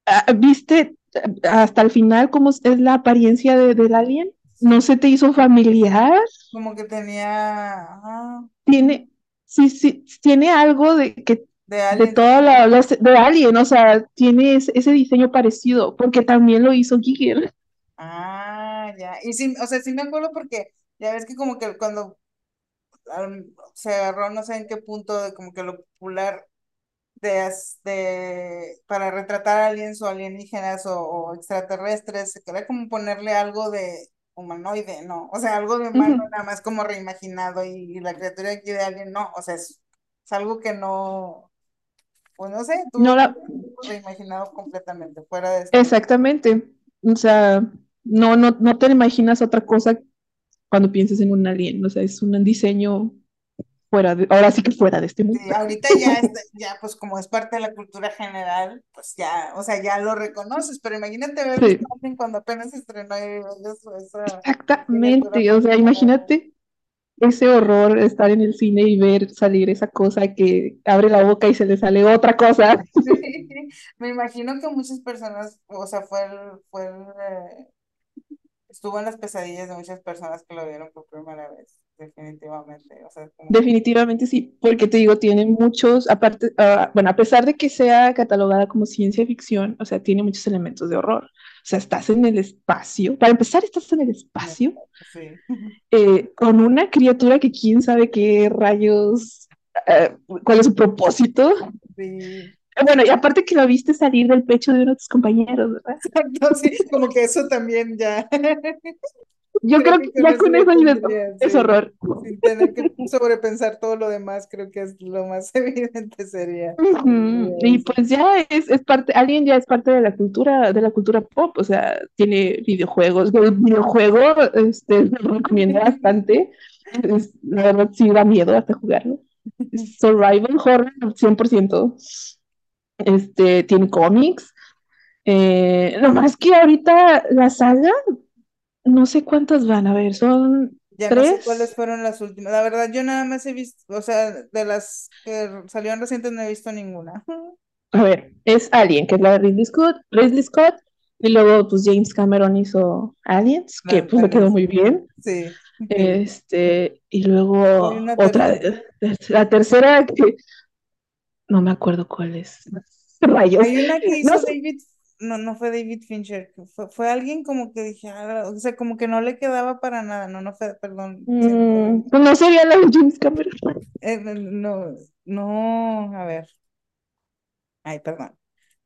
Ah, ¿Viste eh, hasta el final cómo es la apariencia de- del alien? ¿No se te hizo familiar? como que tenía, ah, Tiene, sí, sí, tiene algo de que de de Alien. toda la, la- de Alien, o sea, tiene ese, ese diseño parecido, porque también lo hizo Giger. Ah, ya. Y sí, o sea, sí me acuerdo porque ya ves que como que cuando se agarró, no sé en qué punto de como que lo popular de, de para retratar aliens o alienígenas o, o extraterrestres, se quería como ponerle algo de humanoide, ¿no? O sea, algo de humano nada más como reimaginado y, y la criatura aquí de alien, no, o sea, es, es algo que no, pues no sé, No tuvo que la, reimaginado completamente, fuera de mundo. exactamente. O sea, no, no, no te imaginas otra cosa cuando pienses en un alien. O sea, es un diseño fuera de, ahora sí que fuera de este mundo. Sí, ahorita ya ya pues como es parte de la cultura general, pues ya, o sea, ya lo reconoces, pero imagínate haber Sí, cuando apenas estrenó ver eso, esa exactamente. O sea, imagínate ese horror, estar en el cine y ver salir esa cosa que abre la boca y se le sale otra cosa. Sí, me imagino que muchas personas, o sea, fue el, fue el, eh, estuvo en las pesadillas de muchas personas que lo vieron por primera vez. Definitivamente. O sea, como... Definitivamente sí, porque te digo, tiene muchos, aparte, uh, bueno, a pesar de que sea catalogada como ciencia ficción, o sea, tiene muchos elementos de horror. O sea, estás en el espacio. Para empezar, estás en el espacio sí. eh, con una criatura que quién sabe qué rayos, uh, cuál es su propósito. Sí. Bueno, y aparte que lo viste salir del pecho de uno de tus compañeros, ¿verdad? Exacto, sí, como que eso también ya. Yo creo, creo que, ya con eso tendría, es sí, horror. Sin tener que sobrepensar todo lo demás, creo que es lo más evidente sería. Uh -huh. Y pues ya es, es parte, alguien ya es parte de la cultura, de la cultura pop, o sea, tiene videojuegos. El videojuego, este, lo recomiendo bastante. Es, la verdad sí da miedo hasta jugarlo. Survival horror 100%. Este, tiene cómics. Eh, lo más que ahorita la saga no sé cuántas van, a ver, son ya tres. no sé cuáles fueron las últimas. La verdad, yo nada más he visto, o sea, de las que salieron recientes no he visto ninguna. A ver, es Alien, que es la de Ridley Scott, Ridley Scott, y luego pues James Cameron hizo Aliens, que pues le quedó muy bien. Sí. Este, y luego otra, la tercera que no me acuerdo cuál es. Rayos. Hay una que hizo No. David no, no fue David Fincher, fue, fue alguien como que dije, ah, o sea, como que no le quedaba para nada, no, no fue, perdón. Mm, pues no sería la de James Cameron. Eh, no, no, a ver. Ay, perdón.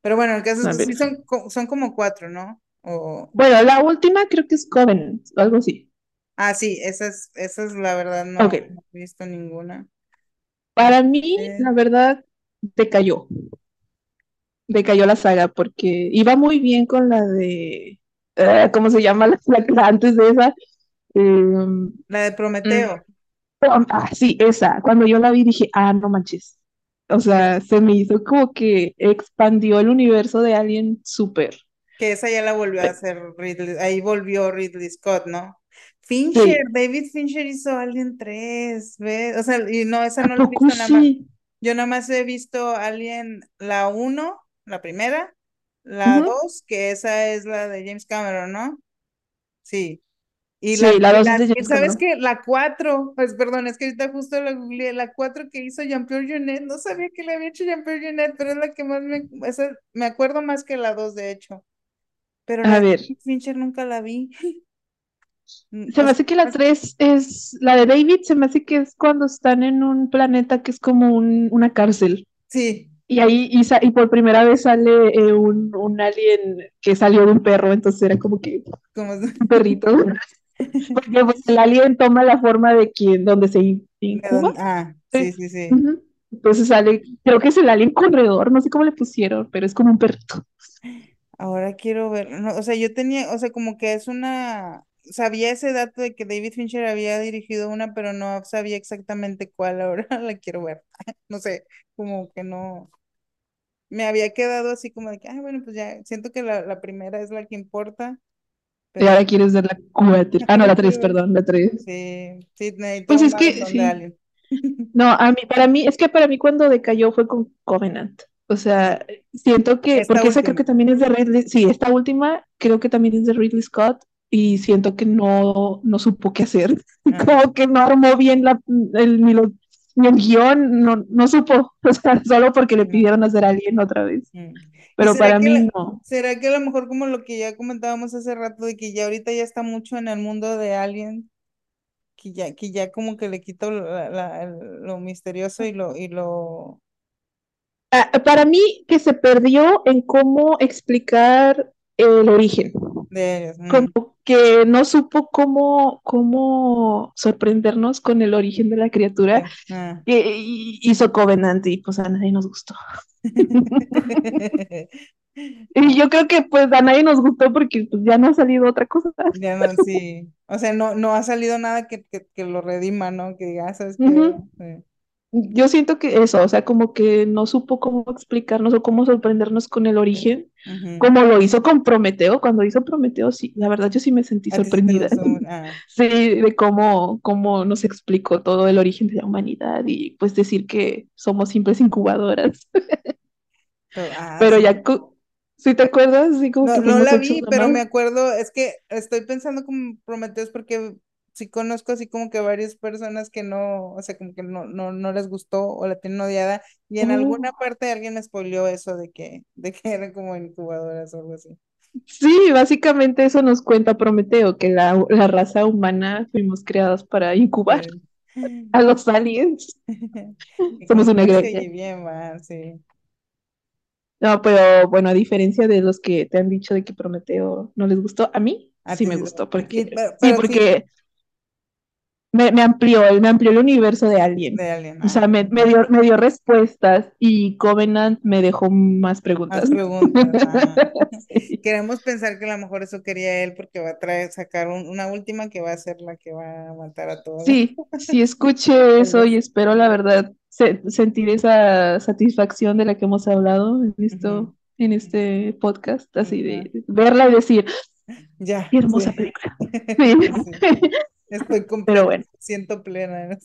Pero bueno, el caso es que sí son, son como cuatro, ¿no? O, Bueno, la última creo que es Covenant, algo así. ah, sí, esa es, esa es la verdad, no, he visto ninguna. Para mí, Eh. la verdad, decayó. Decayó la saga porque iba muy bien con la de, eh, ¿cómo se llama? La, antes de esa. Em, La de Prometeo. ah, sí, esa. Cuando yo la vi dije, ah, no manches. O sea, se me hizo como que expandió el universo de Alien súper. Que esa ya la volvió a hacer Ridley, ahí volvió Ridley Scott, ¿no? Fincher, David Fincher hizo Alien 3, ¿ves? O sea, y no, esa no la he visto nada más. Yo nada más he visto Alien la 1, la primera, la Ujú. 2, que esa es la de James Cameron, ¿no? Sí. Y Sí, la y dos es de James ¿sabes qué? La 4, pues perdón, es que ahorita justo la googleé, la 4 que hizo Jean-Pierre Jeunet, no sabía que le había hecho Jean-Pierre Jeunet, pero es la que más me, esa, me acuerdo más que la 2, de hecho. Pero A la ver. Fincher nunca la vi. Mm, Se me hace que la 3 es, la de David, se me hace que es cuando están en un planeta que es como un- una cárcel. Sí, Y ahí, y, y por primera vez sale eh, un, un alien que salió de un perro, entonces era como que como un perrito. Porque pues, el alien toma la forma de quien, donde se in- incuba. Ah, sí, sí, sí. Entonces sale, creo que es el alien corredor, no sé cómo le pusieron, pero es como un perrito. Ahora quiero ver, no, o sea, yo tenía, o sea, como que es una, sabía ese dato de que David Fincher había dirigido una, pero no sabía exactamente cuál, ahora la quiero ver. No sé, como que no, me había quedado así como de que, ay, bueno, pues ya, siento que la, la primera es la que importa, Y pero ahora quieres ver la cuatro. Ah, no, la tres, perdón, la tres. sí, sí, Pues es que, sí. No, a mí, para mí, es que para mí cuando decayó fue con Covenant. O sea, siento que, Esta porque esa creo última. que también es de Ridley, sí, esta última creo que también es de Ridley Scott y siento que no, no supo qué hacer. Ah. Como que no armó bien la, el, ni el guion, no, no supo, o sea, solo porque le pidieron hacer Alien otra vez. ¿Y Pero para mí la- no. ¿Será que a lo mejor como lo que ya comentábamos hace rato, de que ya ahorita ya está mucho en el mundo de Alien, que ya, que ya como que le quito la- la- lo misterioso y lo, y lo Ah, para mí que se perdió en cómo explicar el origen. de ellos? como que no supo cómo, cómo sorprendernos con el origen de la criatura ah. que hizo Covenant y pues a nadie nos gustó. Y yo creo que pues a nadie nos gustó porque pues, ya no ha salido otra cosa. Ya no, sí. O sea, no, no ha salido nada que, que, que lo redima, ¿no? Que ya sabes que Ujú. sí. Yo siento que eso, o sea, como que no supo cómo explicarnos o cómo sorprendernos con el origen, como lo hizo con Prometeo. Cuando hizo Prometeo, sí, la verdad yo sí me sentí sorprendida. ah, Sí, de cómo, cómo nos explicó todo el origen de la humanidad y pues decir que somos simples incubadoras. pero- ah, Pero sí. ya, cu- ¿sí te acuerdas? Sí, como No, que no fuimos la vi, pero me acuerdo, es que estoy pensando como Prometheus porque sí conozco así como que varias personas que no, o sea, como que no, no, no les gustó o la tienen odiada y en alguna Oh, parte alguien spoileó eso de que, de que eran como incubadoras o algo así. Sí, básicamente eso nos cuenta Prometeo, que la, la raza humana fuimos creados para incubar Sí. a los aliens. Somos una oye granja. bien, va, sí. No, pero bueno, a diferencia de los que te han dicho de que Prometeo no les gustó, a mí A sí me sí, gustó, porque pero, sí, pero sí, porque me, me amplió, me amplió el universo de Alien. de alguien, O sea, me, me dio, me dio respuestas y Covenant me dejó más más preguntas. preguntas, ah. Sí. Queremos pensar que a lo mejor eso quería él porque va a traer, sacar un- una última que va a ser la que va a matar a todos. Sí, sí escuché eso y espero la verdad se- sentir esa satisfacción de la que hemos hablado en esto, en este podcast, así de verla y decir, Ya, qué sí. hermosa película. Sí. Sí. Estoy Pero bueno, siento plena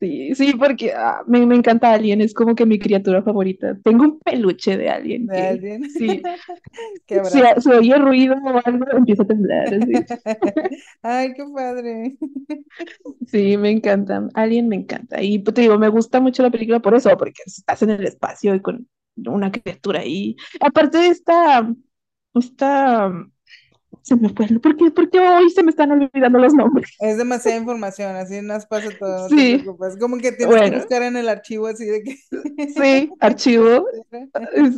sí, sí, porque ah, me, me encanta Alien, es como que mi criatura favorita. Tengo un peluche de Alien De que alguien sí, que si se oye ruido o algo, empieza a temblar. Así. Ay, qué padre. Sí, me encanta. Alien me encanta. Y pues, te digo, me gusta mucho la película por eso, porque estás en el espacio y con una criatura ahí. Aparte de esta, esta, se me fue, ¿por qué, por qué hoy se me están olvidando los nombres? Es demasiada información, así nos pasa todo, no te Sí, preocupes. Como que tienes que buscar en el archivo así de que... sí, archivo.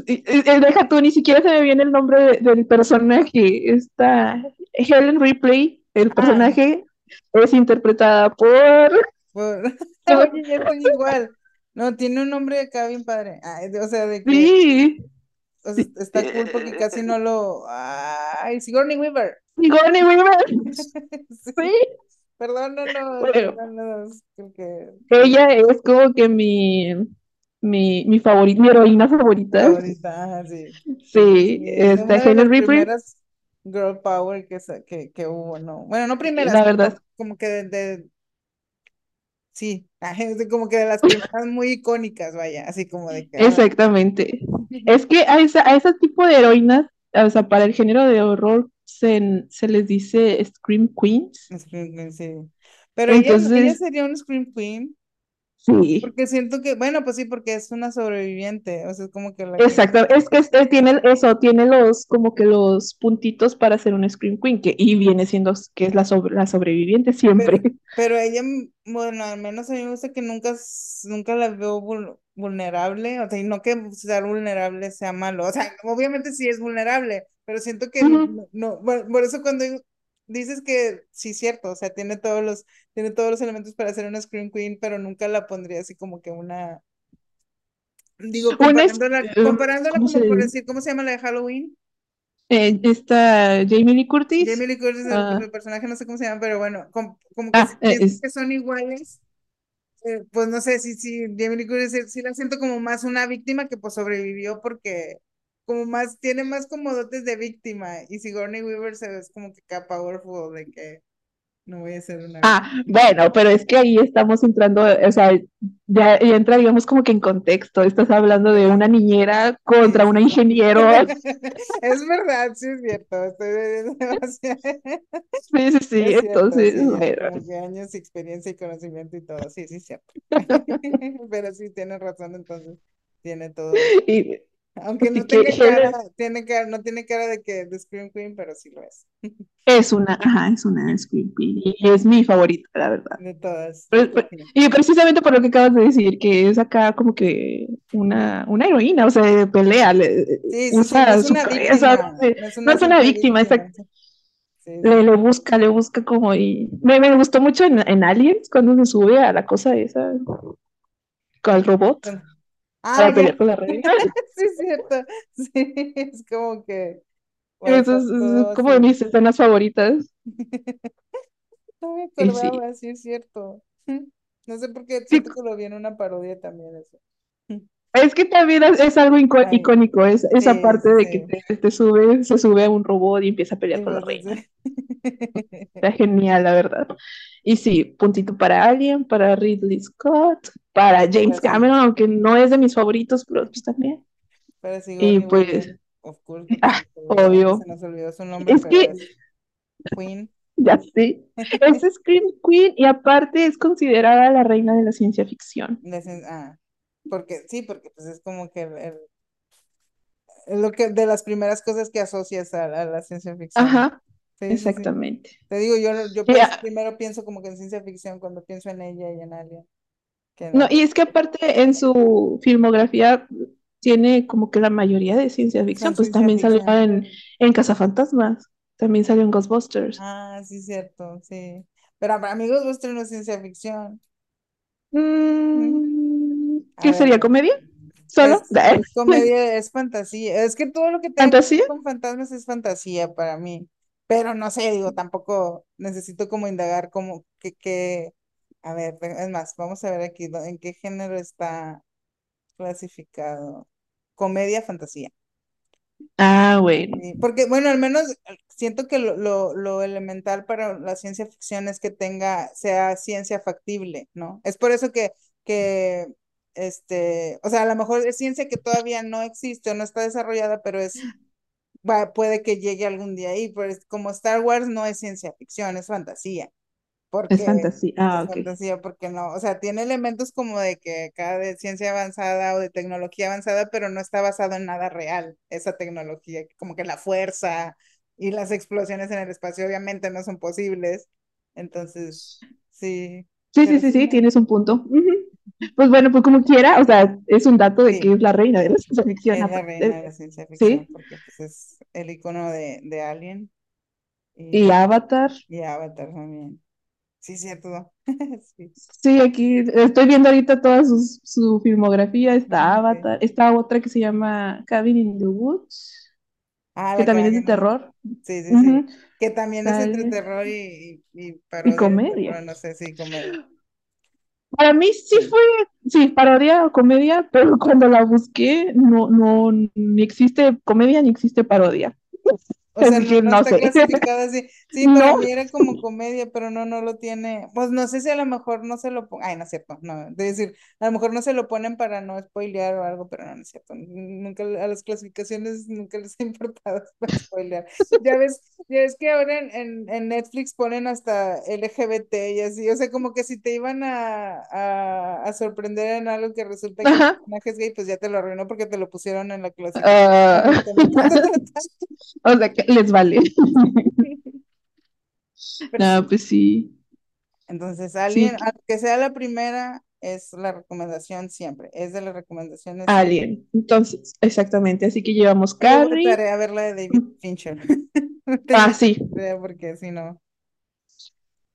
Y- y- y deja tú, ni siquiera se me viene el nombre de- del personaje. Esta Helen Ripley, el Ah, personaje es interpretada por... por... Oye, ya estoy igual. No, tiene un nombre acá bien padre. Ay, o sea, de que Sí, o sea, está cool porque casi no lo... Ay, Sigourney Weaver. Sigourney Weaver. Sí, Sí, perdón, no, no, bueno, no, ella es como que mi, mi, mi favorita, mi heroína favorita. Favorita, sí. Sí, sí, Sí, es de esta una de Helen Ripley, girl power que, que, que hubo, ¿no? Bueno, no primeras, la verdad, como que de, de- sí, como que de las primeras muy icónicas, vaya, así como de que, exactamente. Es que a, esa, a ese tipo de heroínas, o sea, para el género de horror se, se les dice Scream Queens. Scream Queen, sí. Pero ella, ella sería un Scream Queen, sí, porque siento que, bueno, pues sí, porque es una sobreviviente, o sea, es como que la exacto. Es que este tiene eso, tiene los como que los puntitos para ser un Scream Queen, que, y viene siendo que es la, sobre- la sobreviviente pero, siempre. pero ella, mm, bueno, al menos a mí me gusta que nunca, nunca la veo vul- vulnerable, o sea, y no que ser vulnerable sea malo, o sea, obviamente sí es vulnerable, pero siento que no, no, por eso cuando dices que sí, cierto, o sea, tiene todos los, tiene todos los elementos para ser una Scream Queen, pero nunca la pondría así como que una, digo, comparándola, eh, comparándola ¿cómo se como por decir, ¿cómo se llama la de Halloween? eh, está Jamie Lee Jamie Curtis. Lee Curtis, el, ah, el personaje, no sé cómo se llama, pero bueno, com- como que si ah, eh, es, que son iguales eh, pues no sé si, si Jamie Lee Curtis sí, sí la siento como más una víctima que pues sobrevivió porque como más, tiene más como dotes de víctima y Sigourney Weaver se ve como que acá powerful de que no voy a ser una ah, bueno, pero es que ahí estamos entrando, o sea, ya, ya entraríamos como que en contexto. Estás hablando de una niñera contra una ingeniero. Es verdad, sí es cierto, estoy demasiado. Sí, sí, sí. Es cierto, Entonces, sí, bueno, años, experiencia y conocimiento y todo, sí, sí es cierto. Pero sí, tienes razón, entonces, tiene todo. y, Aunque no que cara, tiene cara, no tiene cara de que de Scream Queen, pero sí lo es. es una, ajá, es una Scream Queen y es mi favorita, la verdad. De todas, Pero- pero- sí. y precisamente por lo que acabas de decir, que es acá como que una, una heroína, o sea, pelea, le- Sí, sí, sí, no usa es su una fuerza, víctima, no no es no una es una simple víctima, víctima. esa- Sí, sí, le, le busca, le busca como y me, me gustó mucho en, en Aliens cuando se sube a la cosa esa, con el robot, Bueno, Ah, pelear con la reina. sí es cierto. Sí, es como que, wow, Eso es, es como de mis escenas favoritas. No me Y sí, acordaba, sí es cierto. No sé por qué sí, siento que lo vi en una parodia también eso. Es que también es, algo icónico, es esa sí, parte sí, de que sí. te, te sube, se sube a un robot y empieza a Sí, pelear con la reina. sí. Está genial, la verdad. Y sí, puntito para Alien, para Ridley Scott, para James sí, Cameron, aunque no es de mis favoritos, pero pues también. pero Y pues, of course, ah, nos olvidó, se obvio. nos olvidó su nombre, Es pero que es Queen. ya sé. Es Scream Queen y aparte es considerada la reina de la ciencia ficción. La cien- ah, porque sí, porque pues es como que el, lo que de las primeras cosas que asocias a, a la ciencia ficción. Ajá, Sí, sí, sí. exactamente. Te digo, yo, yo pues, primero pienso como que en ciencia ficción cuando pienso en ella y en Alien. Que No, no. y es que aparte en su filmografía tiene como que la mayoría de ciencia ficción, pues ciencia también salió en, en Cazafantasmas, también salió en Ghostbusters. Ah, sí, cierto, sí. Pero para amigos vuestros no es ciencia ficción. Mm, ¿qué sería comedia? ¿Solo? es, es comedia, es fantasía. Es que todo lo que tenga ¿Fantasía? con fantasmas es fantasía para mí. Pero no sé, digo, tampoco necesito como indagar como que, que, a ver, es más, vamos a ver aquí, ¿dó- ¿en qué género está clasificado? Comedia, fantasía. Ah, bueno. Porque, bueno, al menos eh, siento que lo, lo, lo elemental para la ciencia ficción es que tenga, sea ciencia factible, ¿no? Es por eso que, que, este, o sea, a lo mejor es ciencia que todavía no existe o no está desarrollada, pero es, va, puede que llegue algún día ahí, pues como Star Wars no es ciencia ficción, es fantasía Es porque fantasía. Ah, es fantasía, porque no, o sea, tiene elementos como de que cada de ciencia avanzada o de tecnología avanzada, pero no está basado en nada real, esa tecnología, como que la fuerza y las explosiones en el espacio obviamente no son posibles, entonces, sí, Sí, sí, pero sí, sí, tienes un punto. Pues bueno, pues como quiera, o sea, es un dato de sí, que es la reina de la ciencia ficción. es la reina de la ciencia ficción, Sí, porque pues es el icono de, de Alien y y, Avatar. y Avatar también, sí, cierto, sí, Sí, aquí estoy viendo ahorita toda su, su filmografía. Está ok. Avatar, está otra que se llama Cabin in the Woods, Ah, que también es de terror. Sí, sí, sí. Ujú, Que también es entre terror y, y, y Y comedia. terror, no sé, sí, comedia. Para mí sí fue, sí, parodia o comedia, pero cuando la busqué no, no, ni existe comedia ni existe parodia. O sea, no, está sé. clasificada así. Sí, para No, mí era como comedia, pero no, no lo tiene. Pues no sé si a lo mejor no se lo ponen. Ay, no es cierto, no. Es decir, a lo mejor no se lo ponen para no spoilear o algo, pero no, no es cierto. Nunca a las clasificaciones nunca les ha importado para spoilear. Ya ves, ya ves que ahora en, en, en Netflix ponen hasta LGBT y así. O sea, como que si te iban a, a, a sorprender en algo que resulta que el personaje es gay, pues ya te lo arruinó porque te lo pusieron en la clasificación. Ah, importa o sea que les vale. No, sí. pues sí. Entonces, Sí, alguien, aunque sea la primera, es la recomendación siempre. Es de las recomendaciones. Alien. Entonces, exactamente. Así que llevamos Carrie. tarea a ver la de David Fincher. Ah, sí. porque si no.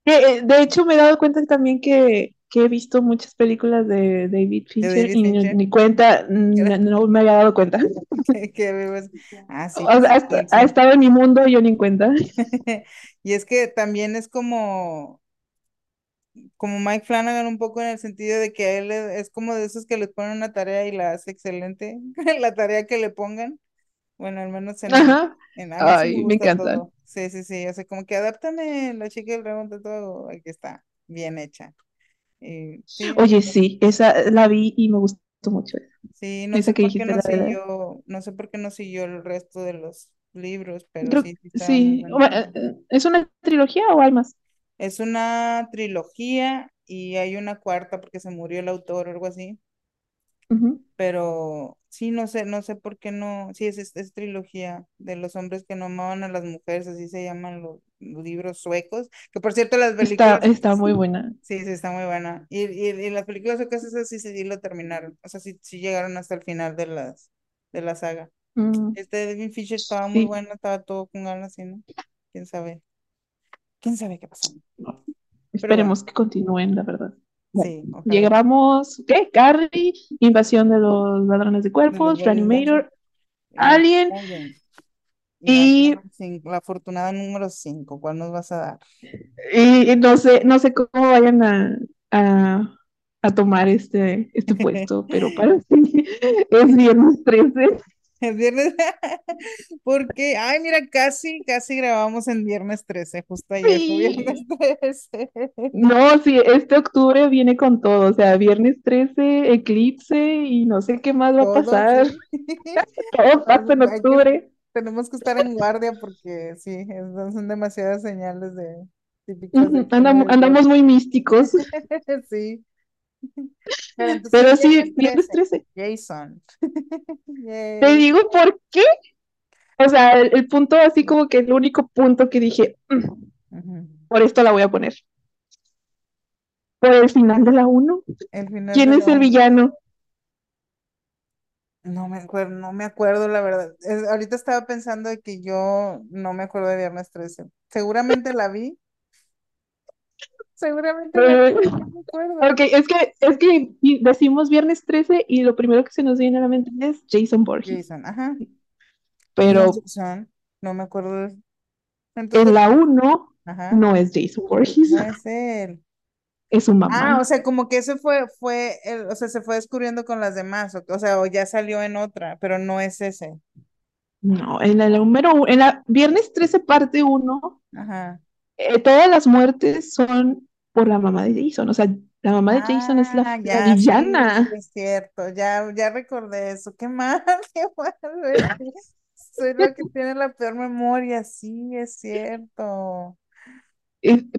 Eh, de hecho, me he dado cuenta también que, que he visto muchas películas de David Fincher David y ni, Fincher. ni cuenta, no, no me había dado cuenta. Que, Ah, sí, O sea, ha, sí, estado en mi mundo y yo ni en cuenta. Y es que también es como, como Mike Flanagan un poco en el sentido de que él es, es como de esos que les ponen una tarea y la hace excelente. La tarea que le pongan. Bueno, al menos en, Ajá. en me Ay, me todo. Sí, sí, sí. O sea, como que adáptame la chica del dragón todo. Aquí está, bien hecha. Sí, mí Oye, sí, esa la vi y me gustó mucho. sí, no Esa sé que por qué no siguió, no sé por qué no siguió el resto de los libros, pero Creo sí, sí. Bueno, eh, ¿Es una trilogía o hay más? Es una trilogía y hay una cuarta porque se murió el autor o algo así. Pero sí, no sé, no sé por qué no. Sí, es, es, es trilogía de los hombres que no amaban a las mujeres, así se llaman los, los libros suecos. Que por cierto, las Está, películas, está muy buena. sí, sí, está muy buena. Y, y, y las películas suecas, esas sí, sí, lo terminaron. O sea, sí, sí llegaron hasta el final de las, de la saga. Mm, Este de David Fincher estaba muy sí. bueno, estaba todo con ganas, ¿sí, no? ¿Quién sabe? ¿Quién sabe qué pasó? Bueno, Esperemos que continúen, la verdad. Sí, llegamos, ¿qué? Carrie, Invasión de los Ladrones de Cuerpos, Reanimator, y Alien Alien. Y la, y, afortunada número 5, ¿cuál nos vas a dar? y no sé, no sé cómo vayan a, a, a tomar este, este puesto, pero para mí es viernes 13. El viernes, porque, ay, mira, casi, casi grabamos en viernes 13, justo ayer viernes Sí. 13. No, sí, este octubre viene con todo, o sea, viernes 13, eclipse y no sé qué más va a pasar. sí. Todo pasa en que, octubre. tenemos que estar en guardia porque sí, son demasiadas señales de típicas de andam- de andamos muy místicos. Sí, pero entonces Pero sí, viernes viernes 13, 13. Jason. Te digo por qué. O sea, el, el punto, así como que el único punto que dije, "Mm, por esto la voy a poner. Por el final de la 1. El final ¿Quién es el villano? No me acuerdo, no me acuerdo, la verdad. Es- ahorita estaba pensando de que yo no me acuerdo de Viernes 13. Seguramente la vi, seguramente Eh, no me acuerdo. ok, es que, es que decimos viernes 13 y lo primero que se nos viene a la mente es Jason Borges. Jason, ajá. No Pero Jason, no me acuerdo. de- en la 1 ajá, no es Jason Borges, no es él. es su Ah, o mamá. sea, como que ese fue, fue, el, o sea, se fue descubriendo con las demás, o, o sea, o ya salió en otra, pero no es ese. No, en la número uno, en la viernes 13 parte 1, Ajá. todas las muertes son por la mamá de Jason. O sea, la mamá de Jason es la, Ah, la ya, sí, villana. es cierto, ya, ya recordé eso, qué mal, qué mal, soy la que tiene la peor memoria, sí, es cierto.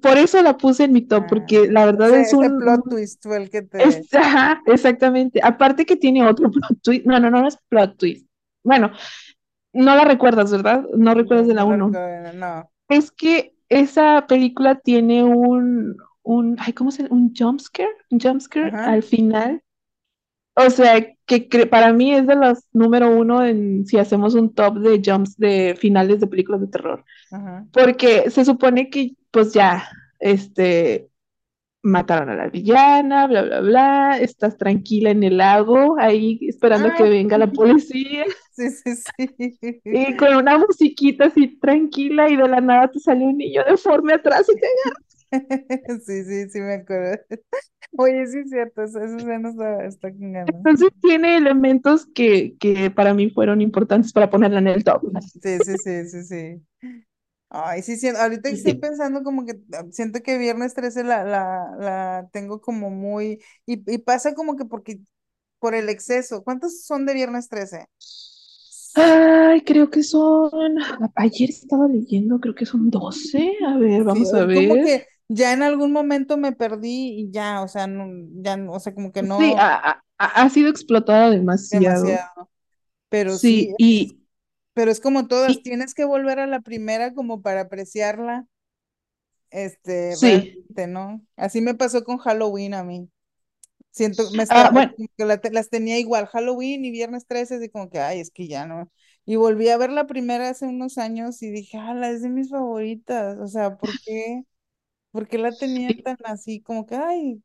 Por eso la puse en mi top, Ah, porque la verdad ese, es ese un, plot un- twist fue el que te, es, ajá, exactamente. Aparte que tiene otro plot twist. No, no, no, no es plot twist. Bueno, no la recuerdas, ¿verdad? No no, recuerdas de la no lo uno. recuerdo, no, Es que esa película tiene un, un, ay, ¿cómo se? Un jumpscare, un jumpscare al final. O sea, que para mí es de los número uno en si hacemos un top de jumps de finales de películas de terror. ajá. Porque se supone que, pues ya, este, mataron a la villana, bla, bla, bla, estás tranquila en el lago, ahí esperando que Ah, venga la policía, sí, sí, sí, y con una musiquita así tranquila, y de la nada te sale un niño deforme atrás y te sí, sí, sí, me acuerdo. Oye, sí es cierto, esa esa escena está, está con ganas. Entonces tiene elementos que, que para mí fueron importantes para ponerla en el top. Sí, sí, sí, sí, sí. Ay, sí, sí, ahorita estoy pensando como que ah, siento que Viernes 13 la, la, la tengo como muy, y, y pasa como que porque, por el exceso, ¿cuántos son de Viernes 13? Ay, creo que son. Ayer estaba leyendo, creo que son 12. A ver, Sí, vamos a como ver. que ya en algún momento me perdí y ya, o sea, no, ya, o sea, como que Sí, no ha, ha- ha sido explotado demasiado. demasiado, pero sí, Sí, y, pero es como todas, y tienes que volver a la primera como para apreciarla, este, sí. ¿no? Así me pasó con Halloween a mí. Siento, me está, Ah, bueno, como que la las tenía igual, Halloween y Viernes 13, así como que, ay, es que ya no. Y volví a ver la primera hace unos años y dije, ala, es de mis favoritas. O sea, ¿por qué? ¿Por qué la tenían y, tan así? Como que, ay,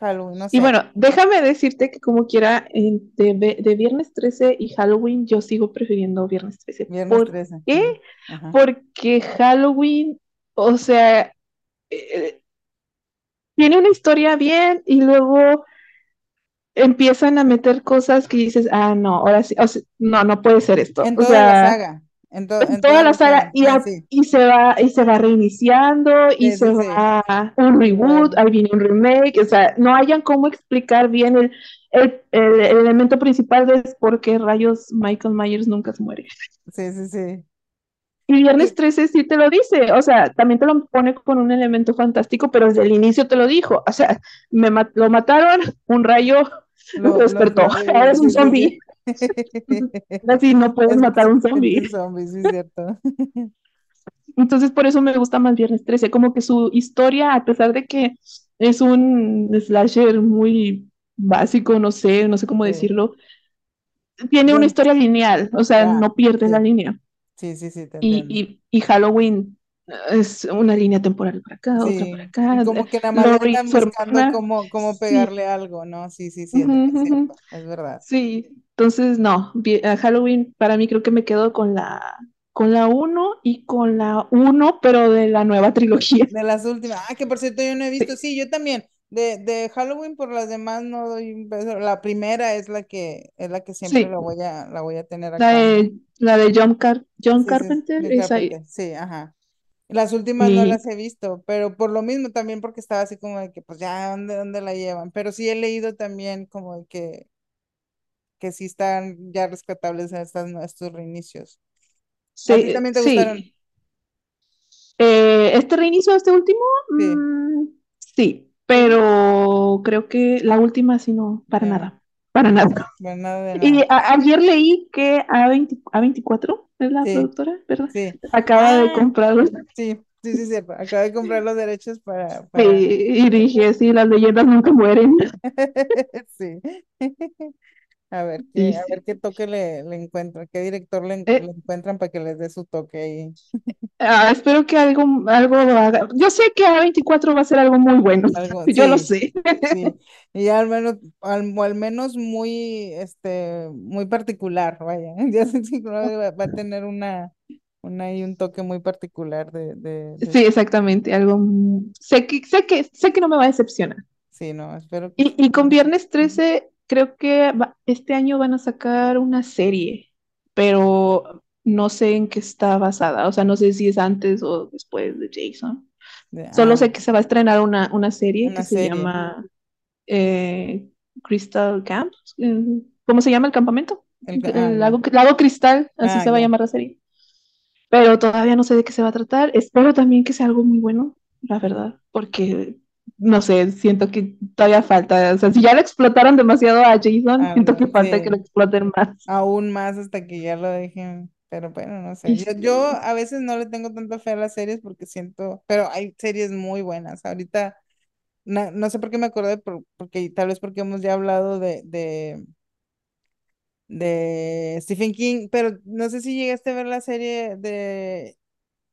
Halloween, no y sé. bueno, déjame decirte que como quiera, de, de Viernes 13 y Halloween, yo sigo prefiriendo Viernes 13. Viernes ¿Por 13. qué? Ajá. Porque Halloween, o sea, eh, tiene una historia bien y luego empiezan a meter cosas que dices, ah, no, ahora sí, o sea, no, no puede ser esto. En O toda la saga, en, to- en toda la la saga saga. y, Sí, a- sí, y se va y se va reiniciando y sí, se sí, va un reboot, ahí viene un remake, o sea, no hayan cómo explicar bien el, el, el- el elemento principal de por qué rayos Michael Myers nunca se muere. sí, sí, sí. Y Viernes Y 13 sí te lo dice, o sea, también te lo pone con un elemento fantástico, pero desde el inicio te lo dijo, o sea, me lo mataron, un rayo lo lo, los despertó, ahora revive, es un sí, sí, sí. zombie, así no puedes matar a un zombie. zombie, sí, es cierto. Entonces por eso me gusta más Viernes 13, como que su historia, a pesar de que es un slasher muy básico, no sé, no sé cómo Sí. decirlo, tiene una historia lineal, o sea, no pierde la línea. sí, sí, sí, te Y, entiendo. y, y Halloween es una línea temporal para acá, otra para Sí, y acá. eh, como que más le Lori, su buscando cómo, cómo sí. pegarle algo, ¿no? Sí, sí, sí, es, Ujú, es cierto, es verdad. Sí, entonces no, a Halloween para mí creo que me quedo con la con la uno y con la uno pero de la nueva trilogía. De las últimas, ah, que por cierto yo no he visto, Sí, sí, yo también, de, de Halloween por las demás no doy un beso, la primera es la que, es la que siempre sí, la voy a, la voy a tener la acá, ¿no? de la de John, Car John Sí, sí, Carpenter, esa y, Carpenter, sí, ajá. Las últimas no las he visto, pero por lo mismo también porque estaba así como de que pues ya, ¿dónde, dónde la llevan? Pero sí he leído también como de que, que sí están ya rescatables estas, estos reinicios. ¿A ti Sí, también te gustaron? sí. Eh, ¿este reinicio este último? Sí. Mm, sí, pero creo que la última sí no, para Ah, nada, para nada. bueno, nada Y a- ayer leí que A20 A24 es la Sí, productora, ¿verdad? sí. Acaba de Ah, comprar sí, sí, sí, cierto. Acabo de comprar los derechos para, para... y dije, sí, las leyendas nunca mueren. Sí. A ver qué, a ver qué toque le, le encuentran, qué director le, en- le Eh, encuentran para que les dé su toque ahí. ah, espero que algo, algo haga. Yo sé que A24 va a ser algo muy bueno, Algo, yo lo sí, sé. sí. Y al menos, al, al menos muy, este, muy particular, vaya. Ya sé que va, va a tener una, una y un toque muy particular de, de, de- Sí, exactamente, algo. Sé que, sé que, sé que no me va a decepcionar. sí, no, espero que Y, y con Viernes 13, creo que este año van a sacar una serie, pero no sé en qué está basada. O sea, no sé si es antes o después de Jason. Solo ah, sé que se va a estrenar una, una serie que se llama eh, Crystal Camp. eh, ¿Cómo se llama el campamento? El, ah, El lago, lago Cristal, así Ah, se va a llamar la serie. Pero todavía no sé de qué se va a tratar. Espero también que sea algo muy bueno, la verdad, porque no sé, siento que todavía falta. O sea, si ya le explotaron demasiado a Jason, siento Algo, que falta que lo exploten más. Aún más hasta que ya lo dejen. Pero bueno, no sé. Yo, yo a veces no le tengo tanta fe a las series porque siento, pero hay series muy buenas. Ahorita, na- no, sé por qué me acordé, por- porque tal vez porque hemos ya hablado de, de, de Stephen King, pero no sé si llegaste a ver la serie de,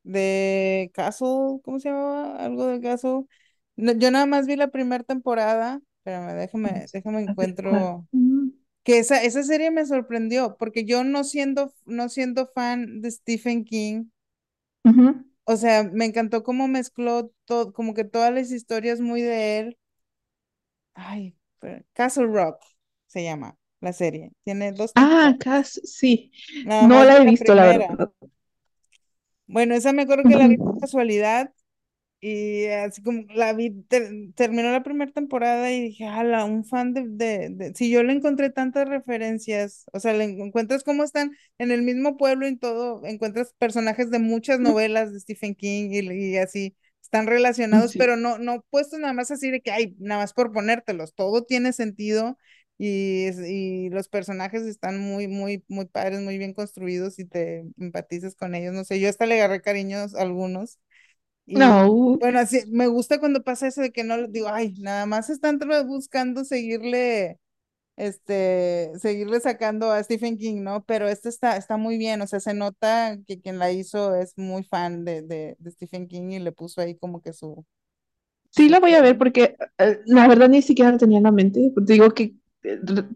de Castle, ¿cómo se llamaba? Algo de Castle. No, yo nada más vi la primera temporada, espérame, déjame, déjame encuentro. Que esa, esa serie me sorprendió, porque yo no siendo, no siendo fan de Stephen King, o sea, me encantó cómo mezcló todo, como que todas las historias muy de él. Ay, pero- Castle Rock se llama la serie. Tiene dos Ah, temporadas. Cas, sí. Nada No la he la visto, la verdad. Bueno, esa me acuerdo que la vi por casualidad Y así como la vi, ter- terminó la primera temporada y dije, ala, un fan de, de, de-". Si yo le encontré tantas referencias, o sea, le en- encuentras cómo están en el mismo pueblo y todo, encuentras personajes de muchas novelas de Stephen King y, y así, están relacionados, Sí. pero no, no puestos nada más así de que, ay, nada más por ponértelos, todo tiene sentido y, y los personajes están muy, muy, muy padres, muy bien construidos y te empatizas con ellos, no sé, yo hasta le agarré cariños a algunos. Y No. bueno, así me gusta cuando pasa eso de que no digo, ay, nada más están buscando seguirle, este, seguirle sacando a Stephen King, ¿no? Pero este está, está muy bien, o sea, se nota que quien la hizo es muy fan de, de, de Stephen King y le puso ahí como que su, Sí, la voy a ver porque eh, la verdad ni siquiera la tenía en la mente. Digo que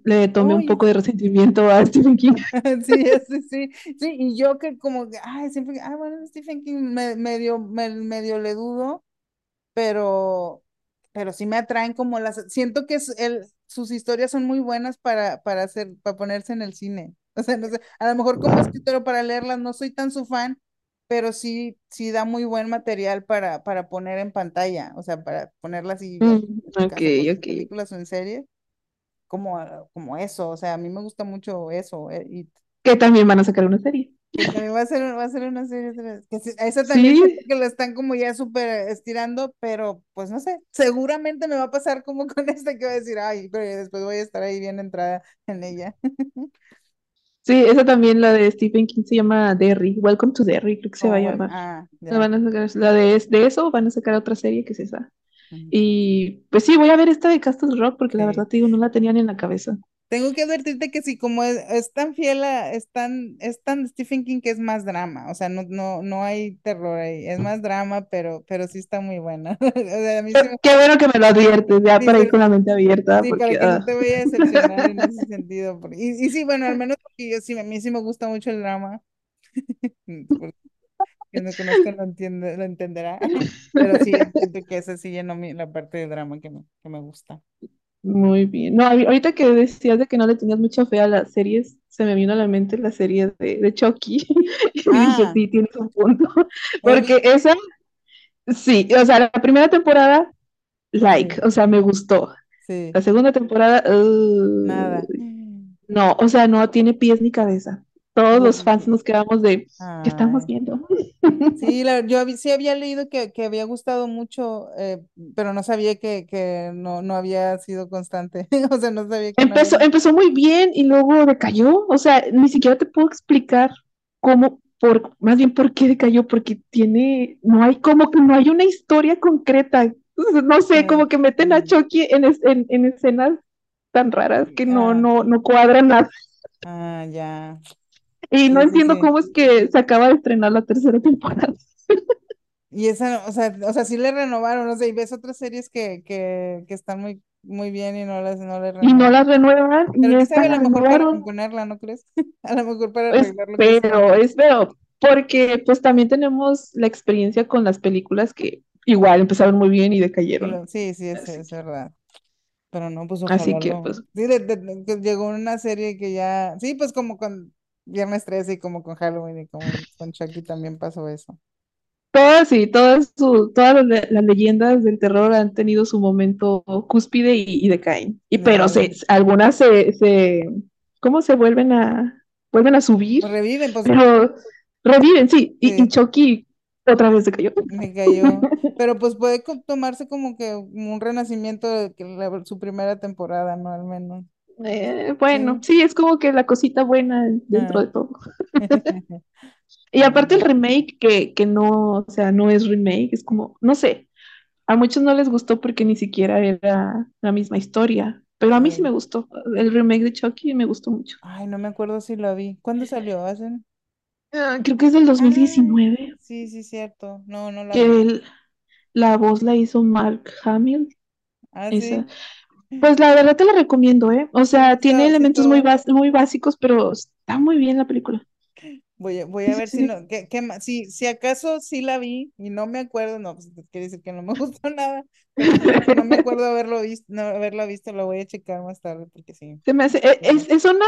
le tomé un poco de resentimiento a Stephen King. sí, sí, sí, sí, y yo que como, que, ay, siempre, ah, bueno, Stephen King me, medio, me, medio le dudo pero, pero sí me atraen como las, siento que es el, sus historias son muy buenas para, para hacer, para ponerse en el cine. O sea, no sé, a lo mejor como escritora para leerlas no soy tan su fan, pero sí, sí da muy buen material para, para poner en pantalla, o sea, para ponerlas y ya, Mm, ok, caso por sus ok. películas o en series, como, como eso, o sea, a mí me gusta mucho eso, eh, y Que también van a sacar una serie. que también va a ser, va a ser una serie, otra que sí, a esa también Sí, que la están como ya súper estirando, pero pues no sé, seguramente me va a pasar como con esta que voy a decir, ay, pero después voy a estar ahí bien entrada en ella. sí, esa también, la de Stephen King se llama Derry. Welcome to Derry, creo que se va a bueno, llamar. ah, van a sacar, la de, de eso van a sacar otra serie que es esa. Y pues sí, voy a ver esta de Castle Rock porque la verdad te digo, no la tenían en la cabeza. Tengo que advertirte que sí, como es, es tan fiel a, es tan, es tan Stephen King que es más drama, o sea, no, no, no hay terror ahí, es más drama, pero, pero sí está muy buena. O sea, a mí sí me, Qué bueno que me lo adviertes, ya sí, para ir con la mente abierta, Sí, para que no ah. te vaya a decepcionar en ese sentido. porque- Y, y sí, bueno, al menos porque yo sí, a mí sí me gusta mucho el drama. porque Quien me conozca lo entiende, lo entenderá. Pero sí, siento que esa sí llenó mi- la parte de drama que me, que me gusta. Muy bien. No, ahori- ahorita que decías de que no le tenías mucha fe a las series, se me vino a la mente la serie de, de Chucky. Y dije, Ah, sí, tienes un punto. ¿la Porque viste? esa, sí, o sea, la primera temporada, like, Sí, o sea, me gustó. sí, La segunda temporada, uh, nada. no, o sea, no tiene pies ni cabeza. Todos los fans nos quedamos de, ¿qué estamos viendo? Sí, la- yo sí había leído que, que había gustado mucho, eh, pero no sabía que, que no, no había sido constante. O sea, no sabía que no había. Empezó, empezó muy bien y luego decayó. O sea, ni siquiera te puedo explicar cómo, por, más bien por qué decayó, porque tiene, no hay como que no hay una historia concreta. No sé, como que meten a Chucky en, es- en, en escenas tan raras que no, no, no cuadran nada. ah, ya. Y no Sí, entiendo sí. cómo es que se acaba de estrenar la tercera temporada. Y esa, o sea, o sea, sí le renovaron, o sea, y ves otras series que, que, que están muy, muy bien y no las, no le Y no renovan. la renuevan Pero y esta a lo mejor para componerla, ¿no crees? A lo mejor para arreglar lo que sea. Espero, porque pues también tenemos la experiencia con las películas que igual empezaron muy bien y decayeron. sí, sí, es, Así, es verdad. Pero no, pues así ojalá que lo. pues Sí, de, de- de- que llegó una serie que ya. Sí, pues como con Viernes 13 y como con Halloween y como con Chucky también pasó eso. todas sí, todas su, todas las, las leyendas del terror han tenido su momento cúspide y, y decaen. Y pero Ya, se, algunas se, se, ¿cómo se vuelven a, vuelven a subir? pues reviven, pues Pero reviven, sí, y, y sí, Chucky otra vez decayó. me cayó. Pero pues puede tomarse como que un renacimiento de su primera temporada, ¿no? Al menos. Eh, bueno, Sí. sí, es como que la cosita buena dentro Ah. de todo. Y aparte el remake, que, que no, o sea, no es remake, es como, no sé, a muchos no les gustó porque ni siquiera era la misma historia, pero a mí sí me gustó. El remake de Chucky me gustó mucho. Ay, no me acuerdo si lo vi. ¿Cuándo salió? ¿Hacen? Ah, creo que es del Ah, 2019, sí, sí, cierto. No, no la que vi. el- la voz la hizo Mark Hamill, Ah, esa. sí. Pues la verdad te la recomiendo, ¿eh? O sea, tiene está, sí elementos muy, muy básicos, pero está muy bien la película. Voy a, voy a ver si no, qué más, si, si acaso sí la vi y no me acuerdo, no, pues quiere decir que no me gustó nada, no, me acuerdo haberlo visto, no haberla visto, lo voy a checar más tarde porque sí. Se me hace, e- es, es una,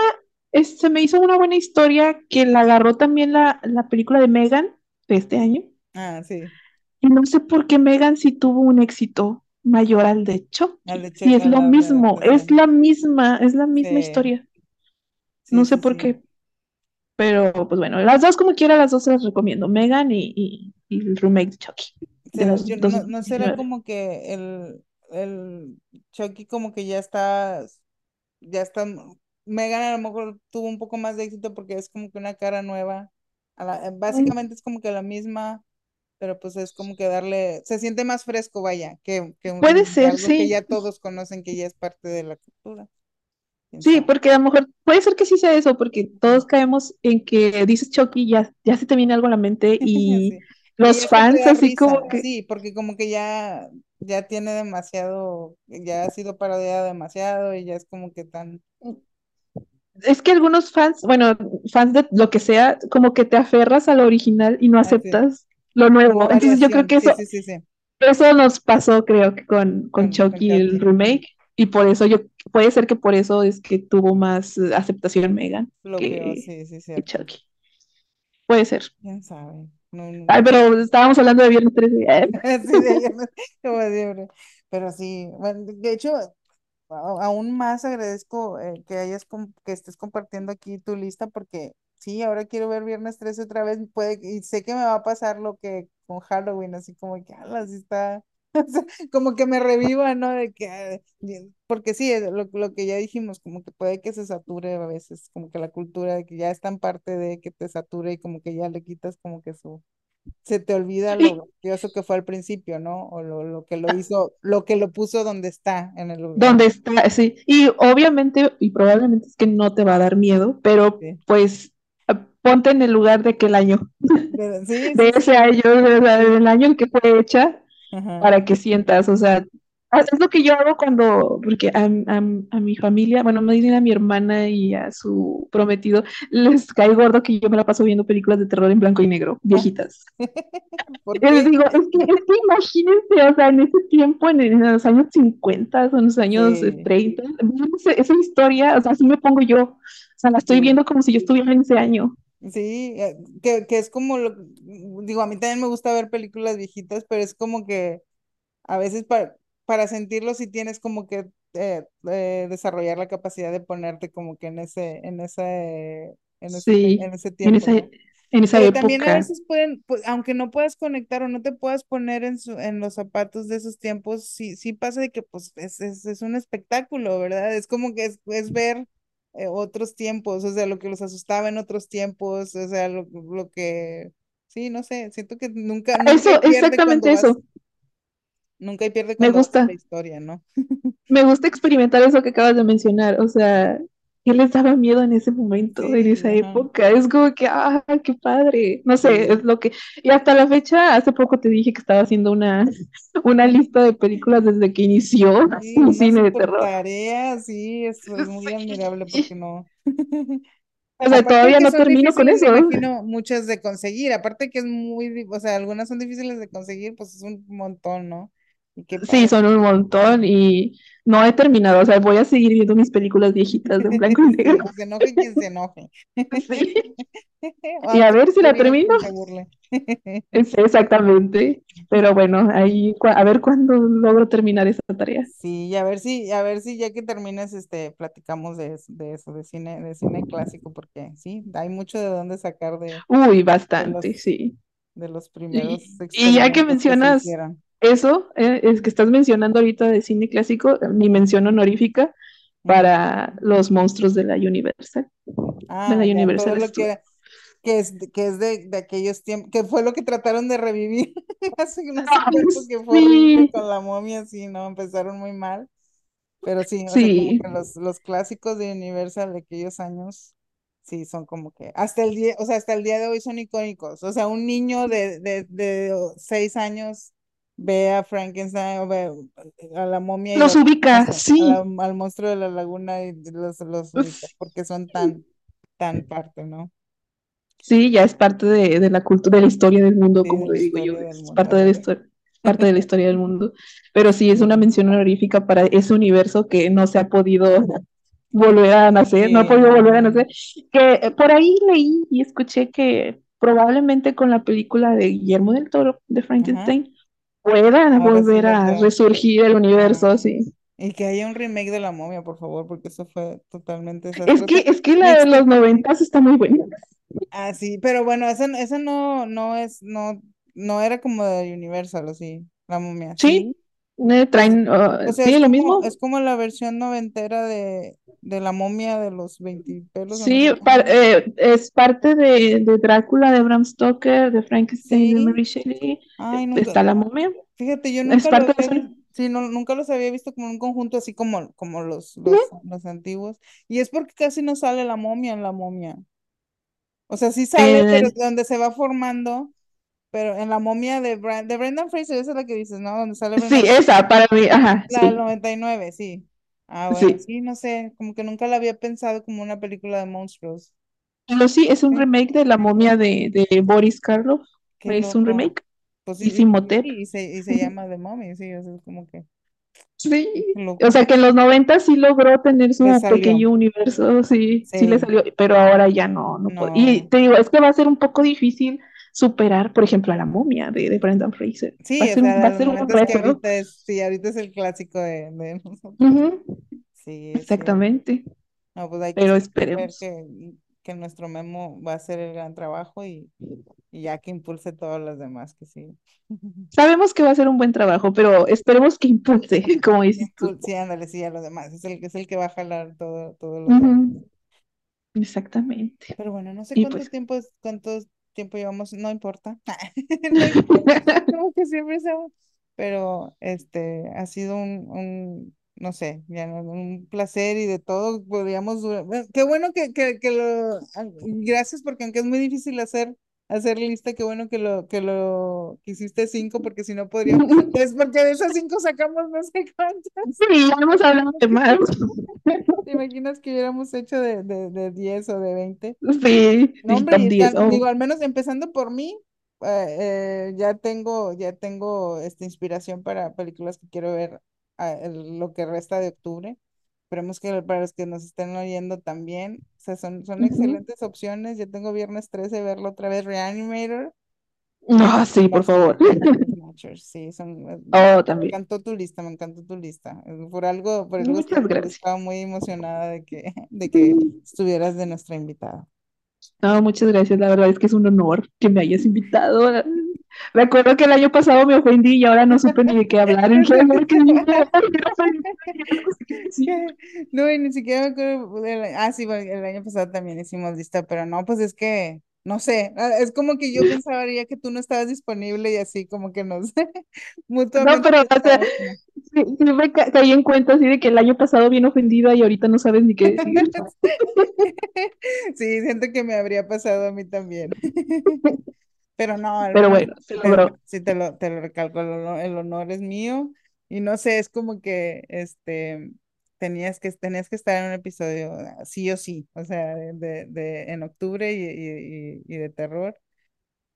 es- se me hizo una buena historia que la agarró también la, la película de Megan de este año. Ah, sí, Y no sé por qué Megan sí tuvo un éxito mayor al de al Chucky. Y es lo mismo, es la misma, es la misma Sí, historia. No sé sí, por qué, pero pues bueno, las dos como quiera, las dos se las recomiendo. Megan y, y, y el remake de Chucky, de no, no será 2019. como que el, el Chucky como que ya está, ya está, Megan a lo mejor tuvo un poco más de éxito porque es como que una cara nueva, la- básicamente es como que la misma pero pues es como que darle, se siente más fresco, vaya, que, que Puede un- ser, algo que sí. ya todos conocen que ya es parte de la cultura, Sí, porque a lo mejor puede ser que sí sea eso, porque todos caemos en que dices Chucky, ya, ya se te viene algo a la mente y Sí. Los fans así como que, sí, porque como que ya, ya tiene demasiado, ya ha sido parodiada demasiado y ya es como que tan, es que algunos fans, bueno, fans de lo que sea, como que te aferras a lo original y no aceptas lo nuevo. Entonces yo creo que eso, sí, sí, sí, eso nos pasó, creo que con, con con, con Chucky el remake, y por eso yo, puede ser que por eso es que tuvo más aceptación Megan que, sí, sí, que Chucky. Puede ser. quién sabe, no, Ay, pero estábamos hablando de Viernes 13. eh. Sí, de viernes, como siempre. Pero sí, bueno, de hecho, aún más agradezco eh, que hayas que estés compartiendo aquí tu lista porque sí, ahora quiero ver Viernes 13 otra vez, puede, y sé que me va a pasar lo que con Halloween, así como que, ala, sí está, o sea, como que me reviva, ¿no? De que, ah, y- porque sí, es lo, lo que ya dijimos, como que puede que se sature a veces, como que la cultura de que ya es tan parte de que te sature y como que ya le quitas como que su se te olvida lo gracioso que fue al principio, ¿no? O lo, lo que lo hizo, lo que lo puso donde está en el lugar. donde está, sí. Y obviamente, y probablemente es que no te va a dar miedo, pero Sí, pues ponte en el lugar de aquel año, sí, de sí, sí, ese año, de- de- sí. del año en que fue hecha, Ajá. para que sientas, o sea, ah, es lo que yo hago cuando, porque a, a- a mi familia, bueno, me dicen a mi hermana y a su prometido, les cae gordo que yo me la paso viendo películas de terror en blanco y negro, viejitas. ¿Por Y les digo, es que, es que imagínense, o sea, en ese tiempo, en, en los años 50, o en los años Sí, 30, ver ese- esa historia, o sea, así me pongo yo, o sea, la estoy sí, viendo como si yo estuviera en ese año. Sí, eh, que, que es como lo, digo, a mí también me gusta ver películas viejitas, pero es como que a veces para, para sentirlo sí tienes como que eh, eh, desarrollar la capacidad de ponerte como que en ese, en ese en ese, Sí, en ese en tiempo, esa, ¿no? en esa Pero también a época. veces pueden, pues, aunque no puedas conectar o no te puedas poner en, su, en los zapatos de esos tiempos, sí, sí pasa de que pues es, es, es un espectáculo, ¿verdad? Es como que es, es ver eh, otros tiempos, o sea, lo que los asustaba en otros tiempos, o sea, lo, lo que, sí, no sé, siento que nunca, nunca hay Eso, exactamente vas, eso. nunca pierde Me la historia, ¿no? Me gusta experimentar eso que acabas de mencionar. O sea, ¿qué les daba miedo en ese momento, en esa época? Es como que, ¡ah, qué padre! No sé, sí. es lo que... Y hasta la fecha, hace poco te dije que estaba haciendo una, una lista de películas desde que inició Sí, una cine de terror. tarea, sí, eso es muy admirable porque no. O sea, todavía no termino con eso. imagino, muchas de conseguir. Aparte que es muy, o sea, algunas son difíciles de conseguir, pues es un montón, ¿no? Sí, son un montón y no he terminado. O sea, voy a seguir viendo mis películas viejitas en blanco y negro. que se enoje quien se enoje. Sí. Y a ver si la termino. Sí, exactamente. Pero bueno, ahí a ver cuándo logro terminar esa tarea. Sí, y a ver si, a ver si ya que termines, este, platicamos de eso, de eso, de cine, de cine clásico, porque sí, hay mucho de dónde sacar de, Uy, de bastante, los, sí. de los primeros Y, y ya que mencionas. Eso, eh, es que estás mencionando ahorita de cine clásico, mi mención honorífica para los monstruos de la Universal, de la Ah, ya, todo Universal lo Studios. que, que es, que es de, de aquellos tiempos, que fue lo que trataron de revivir hace no sé cuánto, que fue Sí, con la momia, sí, ¿no? Empezaron muy mal, pero sí, sea, sí, que los, los clásicos de Universal de aquellos años, sí, son como que, hasta el día, o sea, hasta el día de hoy son icónicos, o sea, un niño de, de, de seis años ve a Frankenstein o ve a la momia los lo ubica, a sí. la- al monstruo de la laguna y los, los ubica, porque son tan, tan parte, ¿no? Sí, ya es parte de, de la cultura, de la historia del mundo, Sí, como le digo yo, es mundo, parte de la historia, parte de la historia del mundo. Pero sí, es una Sí, mención honorífica para ese universo que no se ha podido volver a nacer, no ha sí, podido volver a nacer. Que eh, por ahí leí y escuché que probablemente con la película de Guillermo del Toro, de. Frankenstein, puedan Ahora sí volver a resurgir el universo, sí. y que haya un remake de La Momia, por favor, porque eso fue totalmente Es que, desastroso. es que la de los noventas está muy buena. ah, sí, pero bueno, esa, esa no, no es, no, no era como de Universal, ¿o sí? La Momia, Sí, sí. traen, o sea, sí, es lo como, mismo, es como la versión noventera de, de La Momia de los 20 pelos, no Sí, par- eh, es parte de, de Drácula de Bram Stoker, de Frankenstein de Sí. Mary Shelley. Ay, nunca. Está la momia. Fíjate, yo Es nunca parte los de había visto, sí, no, nunca los había visto como un conjunto así como, como los, los, los antiguos. Y es porque casi no sale la momia en la momia. O sea, sí sale, pero Eh, donde se va formando, pero en la momia de, Bran- de Brendan Fraser, esa es la que dices, ¿no? Donde sale sí, Brendan Fraser. esa para mí, ajá, La del sí, 99 sí. Ah, bueno, sí. sí, no sé, como que nunca la había pensado como una película de monstruos. Pero sí, es un Sí, remake de la momia de, de Boris Karloff. qué Es un remake. Pues sí, Y Simotep. y, se, y se llama The Mummy, sí, o sea, es como que Sí. O sea que en los 90 sí logró tener su pequeño universo, sí, sí le Sí, salió, pero ahora ya no, no puede. Y te digo, es que va a ser un poco difícil superar, por ejemplo, a la momia de, de Brendan Fraser. Sí, o ser, sea, va a ser un reto. ahorita es, sí, ahorita es el clásico de, de nosotros. Sí, exactamente, No, pues hay que pero esperemos. que, que nuestro Memo va a hacer el gran trabajo y, y ya que impulse todos los demás, que sí. Sabemos que va a ser un buen trabajo, pero esperemos que impulse, como dices tú. Sí, ándale, sí, a los demás. Es el, es el que va a jalar todo, los demás. Ujú, exactamente. Pero bueno, no sé Y cuánto pues, tiempo es, cuánto tiempo llevamos, no importa. Como que siempre sabemos. Pero este ha sido un, un no sé, ya un placer y de todo podríamos qué bueno que, que, que lo ah, gracias porque aunque es muy difícil hacer hacer lista, qué bueno que lo que lo que hiciste cinco, porque si no podríamos, es porque de esas cinco sacamos no sé cuántas. sí, ya hemos hablado de más. ¿Te imaginas que hubiéramos hecho de, de, de 10 o de veinte Sí, No, hombre, top y 10. están, digo, Oh, al menos empezando por mí, eh, eh, ya tengo, ya tengo esta inspiración para películas que quiero ver ah, el- lo que resta de octubre. Esperemos que para los que nos estén oyendo también, o sea, son, son excelentes opciones. Yo tengo viernes 13 verlo otra vez, Reanimator No, y sí, por favor. Sí, son, me Oh, también. encantó tu lista, me encantó tu lista. Eh, Por algo, por Muchas estaba, gracias. estaba muy emocionada de que, de que estuvieras de nuestra invitada. No, muchas gracias. La verdad es que es un honor que me hayas invitado. Recuerdo que el año pasado me ofendí y ahora no supe ni de qué hablar. En no, y ni siquiera me acuerdo. Ah, sí, el año pasado también hicimos lista, pero no, pues es que, no sé, ah, es como que yo pensaría que tú no estabas disponible y así como que no sé, mutuamente. No, pero sí, me caí en cuenta así de que el año pasado bien ofendida y ahorita no sabes ni qué decir. sí, siento que me habría pasado a mí también. Pero no, pero bueno, sí te lo, te lo recalco, el honor, es mío y no sé, es como que este tenías que tenías que estar en un episodio ah, sí o sí, o sea, de, de en octubre y, y, de terror.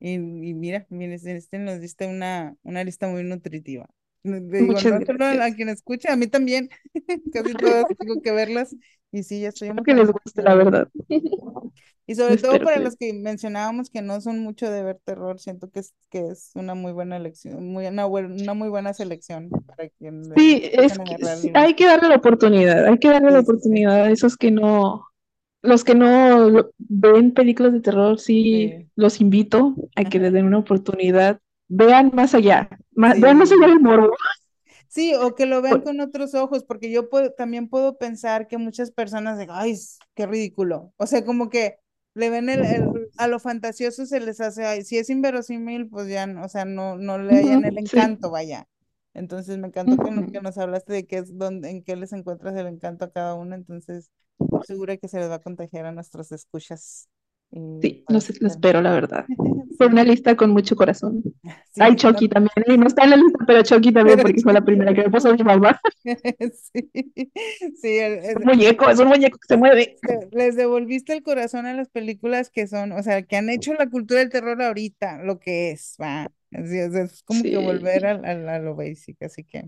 Y, y mira, este nos diste una, una lista muy nutritiva. Digo, no solo a quien escucha, a mí también, casi todas tengo que verlas. Y sí, ya estoy Espero que les guste, la verdad. Y sobre todo para los que mencionábamos que no son mucho de ver terror, siento que es, que es una muy buena elección, muy, una, una muy buena selección para quien Sí, es que, hay que darle la oportunidad, hay que darle la oportunidad a esos que no, los que no ven películas de terror, sí, los invito a que les den una oportunidad, vean más allá, vean más allá del morbo. Sí, o que lo vean con otros ojos, porque yo puedo, también puedo pensar que muchas personas digan, ay, qué ridículo. O sea, como que le ven el, a lo fantasioso se les hace, ay, si es inverosímil, pues ya, o sea, no, no le hayan el encanto, vaya. Entonces me encantó que, que, nos hablaste de qué es donde, en qué les encuentras el encanto a cada uno, entonces seguro que se les va a contagiar a nuestros escuchas. Sí, lo, espero, la verdad. Fue una lista con mucho corazón. Hay Chucky también, ¿eh? no está en la lista, pero Chucky también, porque fue la primera que me puso mi mamá. sí, sí es un muñeco, es un muñeco que se mueve. Les devolviste el corazón a las películas que son, o sea, que han hecho la cultura del terror ahorita, lo que es, va. Es, como que volver a, a, lo basic, así que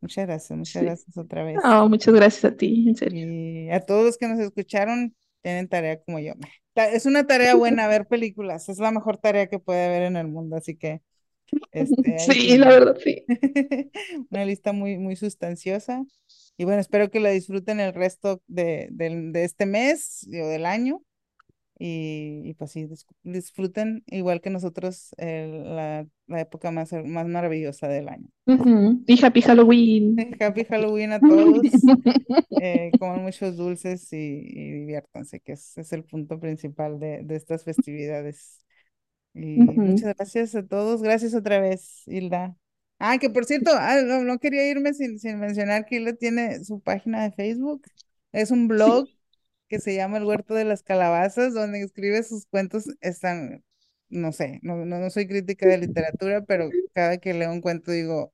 muchas gracias, muchas gracias otra vez. muchas gracias a ti, en serio. Y a todos los que nos escucharon, tienen tarea como yo. Es una tarea buena ver películas, es la mejor tarea que puede haber en el mundo, así que... Este, sí, la verdad, sí. una lista muy, muy sustanciosa. Y bueno, espero que la disfruten el resto de, de, este mes o del año. Y, pues sí, disfruten igual que nosotros la, la, época más, más maravillosa del año. Y Happy Halloween. Happy Halloween a todos. eh, coman muchos dulces y, y diviértanse, que es, es, el punto principal de, de estas festividades. Y muchas gracias a todos. Gracias otra vez, Hilda. Ah, que por cierto, ah, no, no, quería irme sin, sin mencionar que Hilda tiene su página de Facebook. Es un blog que se llama El Huerto de las Calabazas, donde escribe sus cuentos, están, no sé, no, no, soy crítica de literatura, pero cada que leo un cuento digo,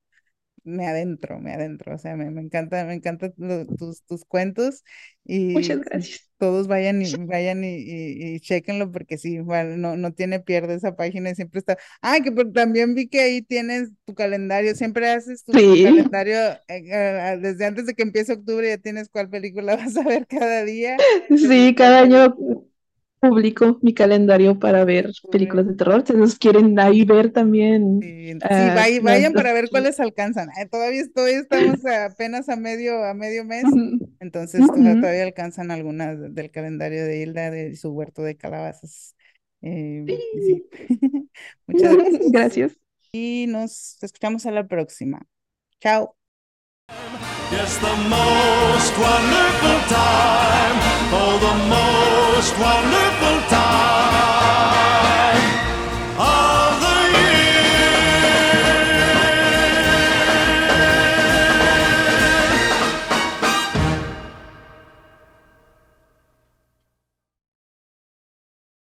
me adentro, me adentro, o sea, me, me encanta, me encantan tus, tus cuentos y Muchas gracias. todos vayan y vayan y, y, chequenlo porque sí, no, no tiene pierde esa página y siempre está, ah, que también vi que ahí tienes tu calendario, siempre haces tu, calendario eh, desde antes de que empiece octubre ya tienes cuál película vas a ver cada día. Sí, cada año publico mi calendario para ver películas de terror. Si nos quieren ahí ver también. Sí, ah, vayan, para ver cuáles alcanzan. todavía, estoy, estamos apenas a medio, a medio mes, entonces todavía alcanzan algunas del calendario de Hilda de su huerto de calabazas. Eh, Muchas gracias. gracias. Y nos escuchamos a la próxima. Chao. Yes, the most wonderful time. Oh, the most wonderful time.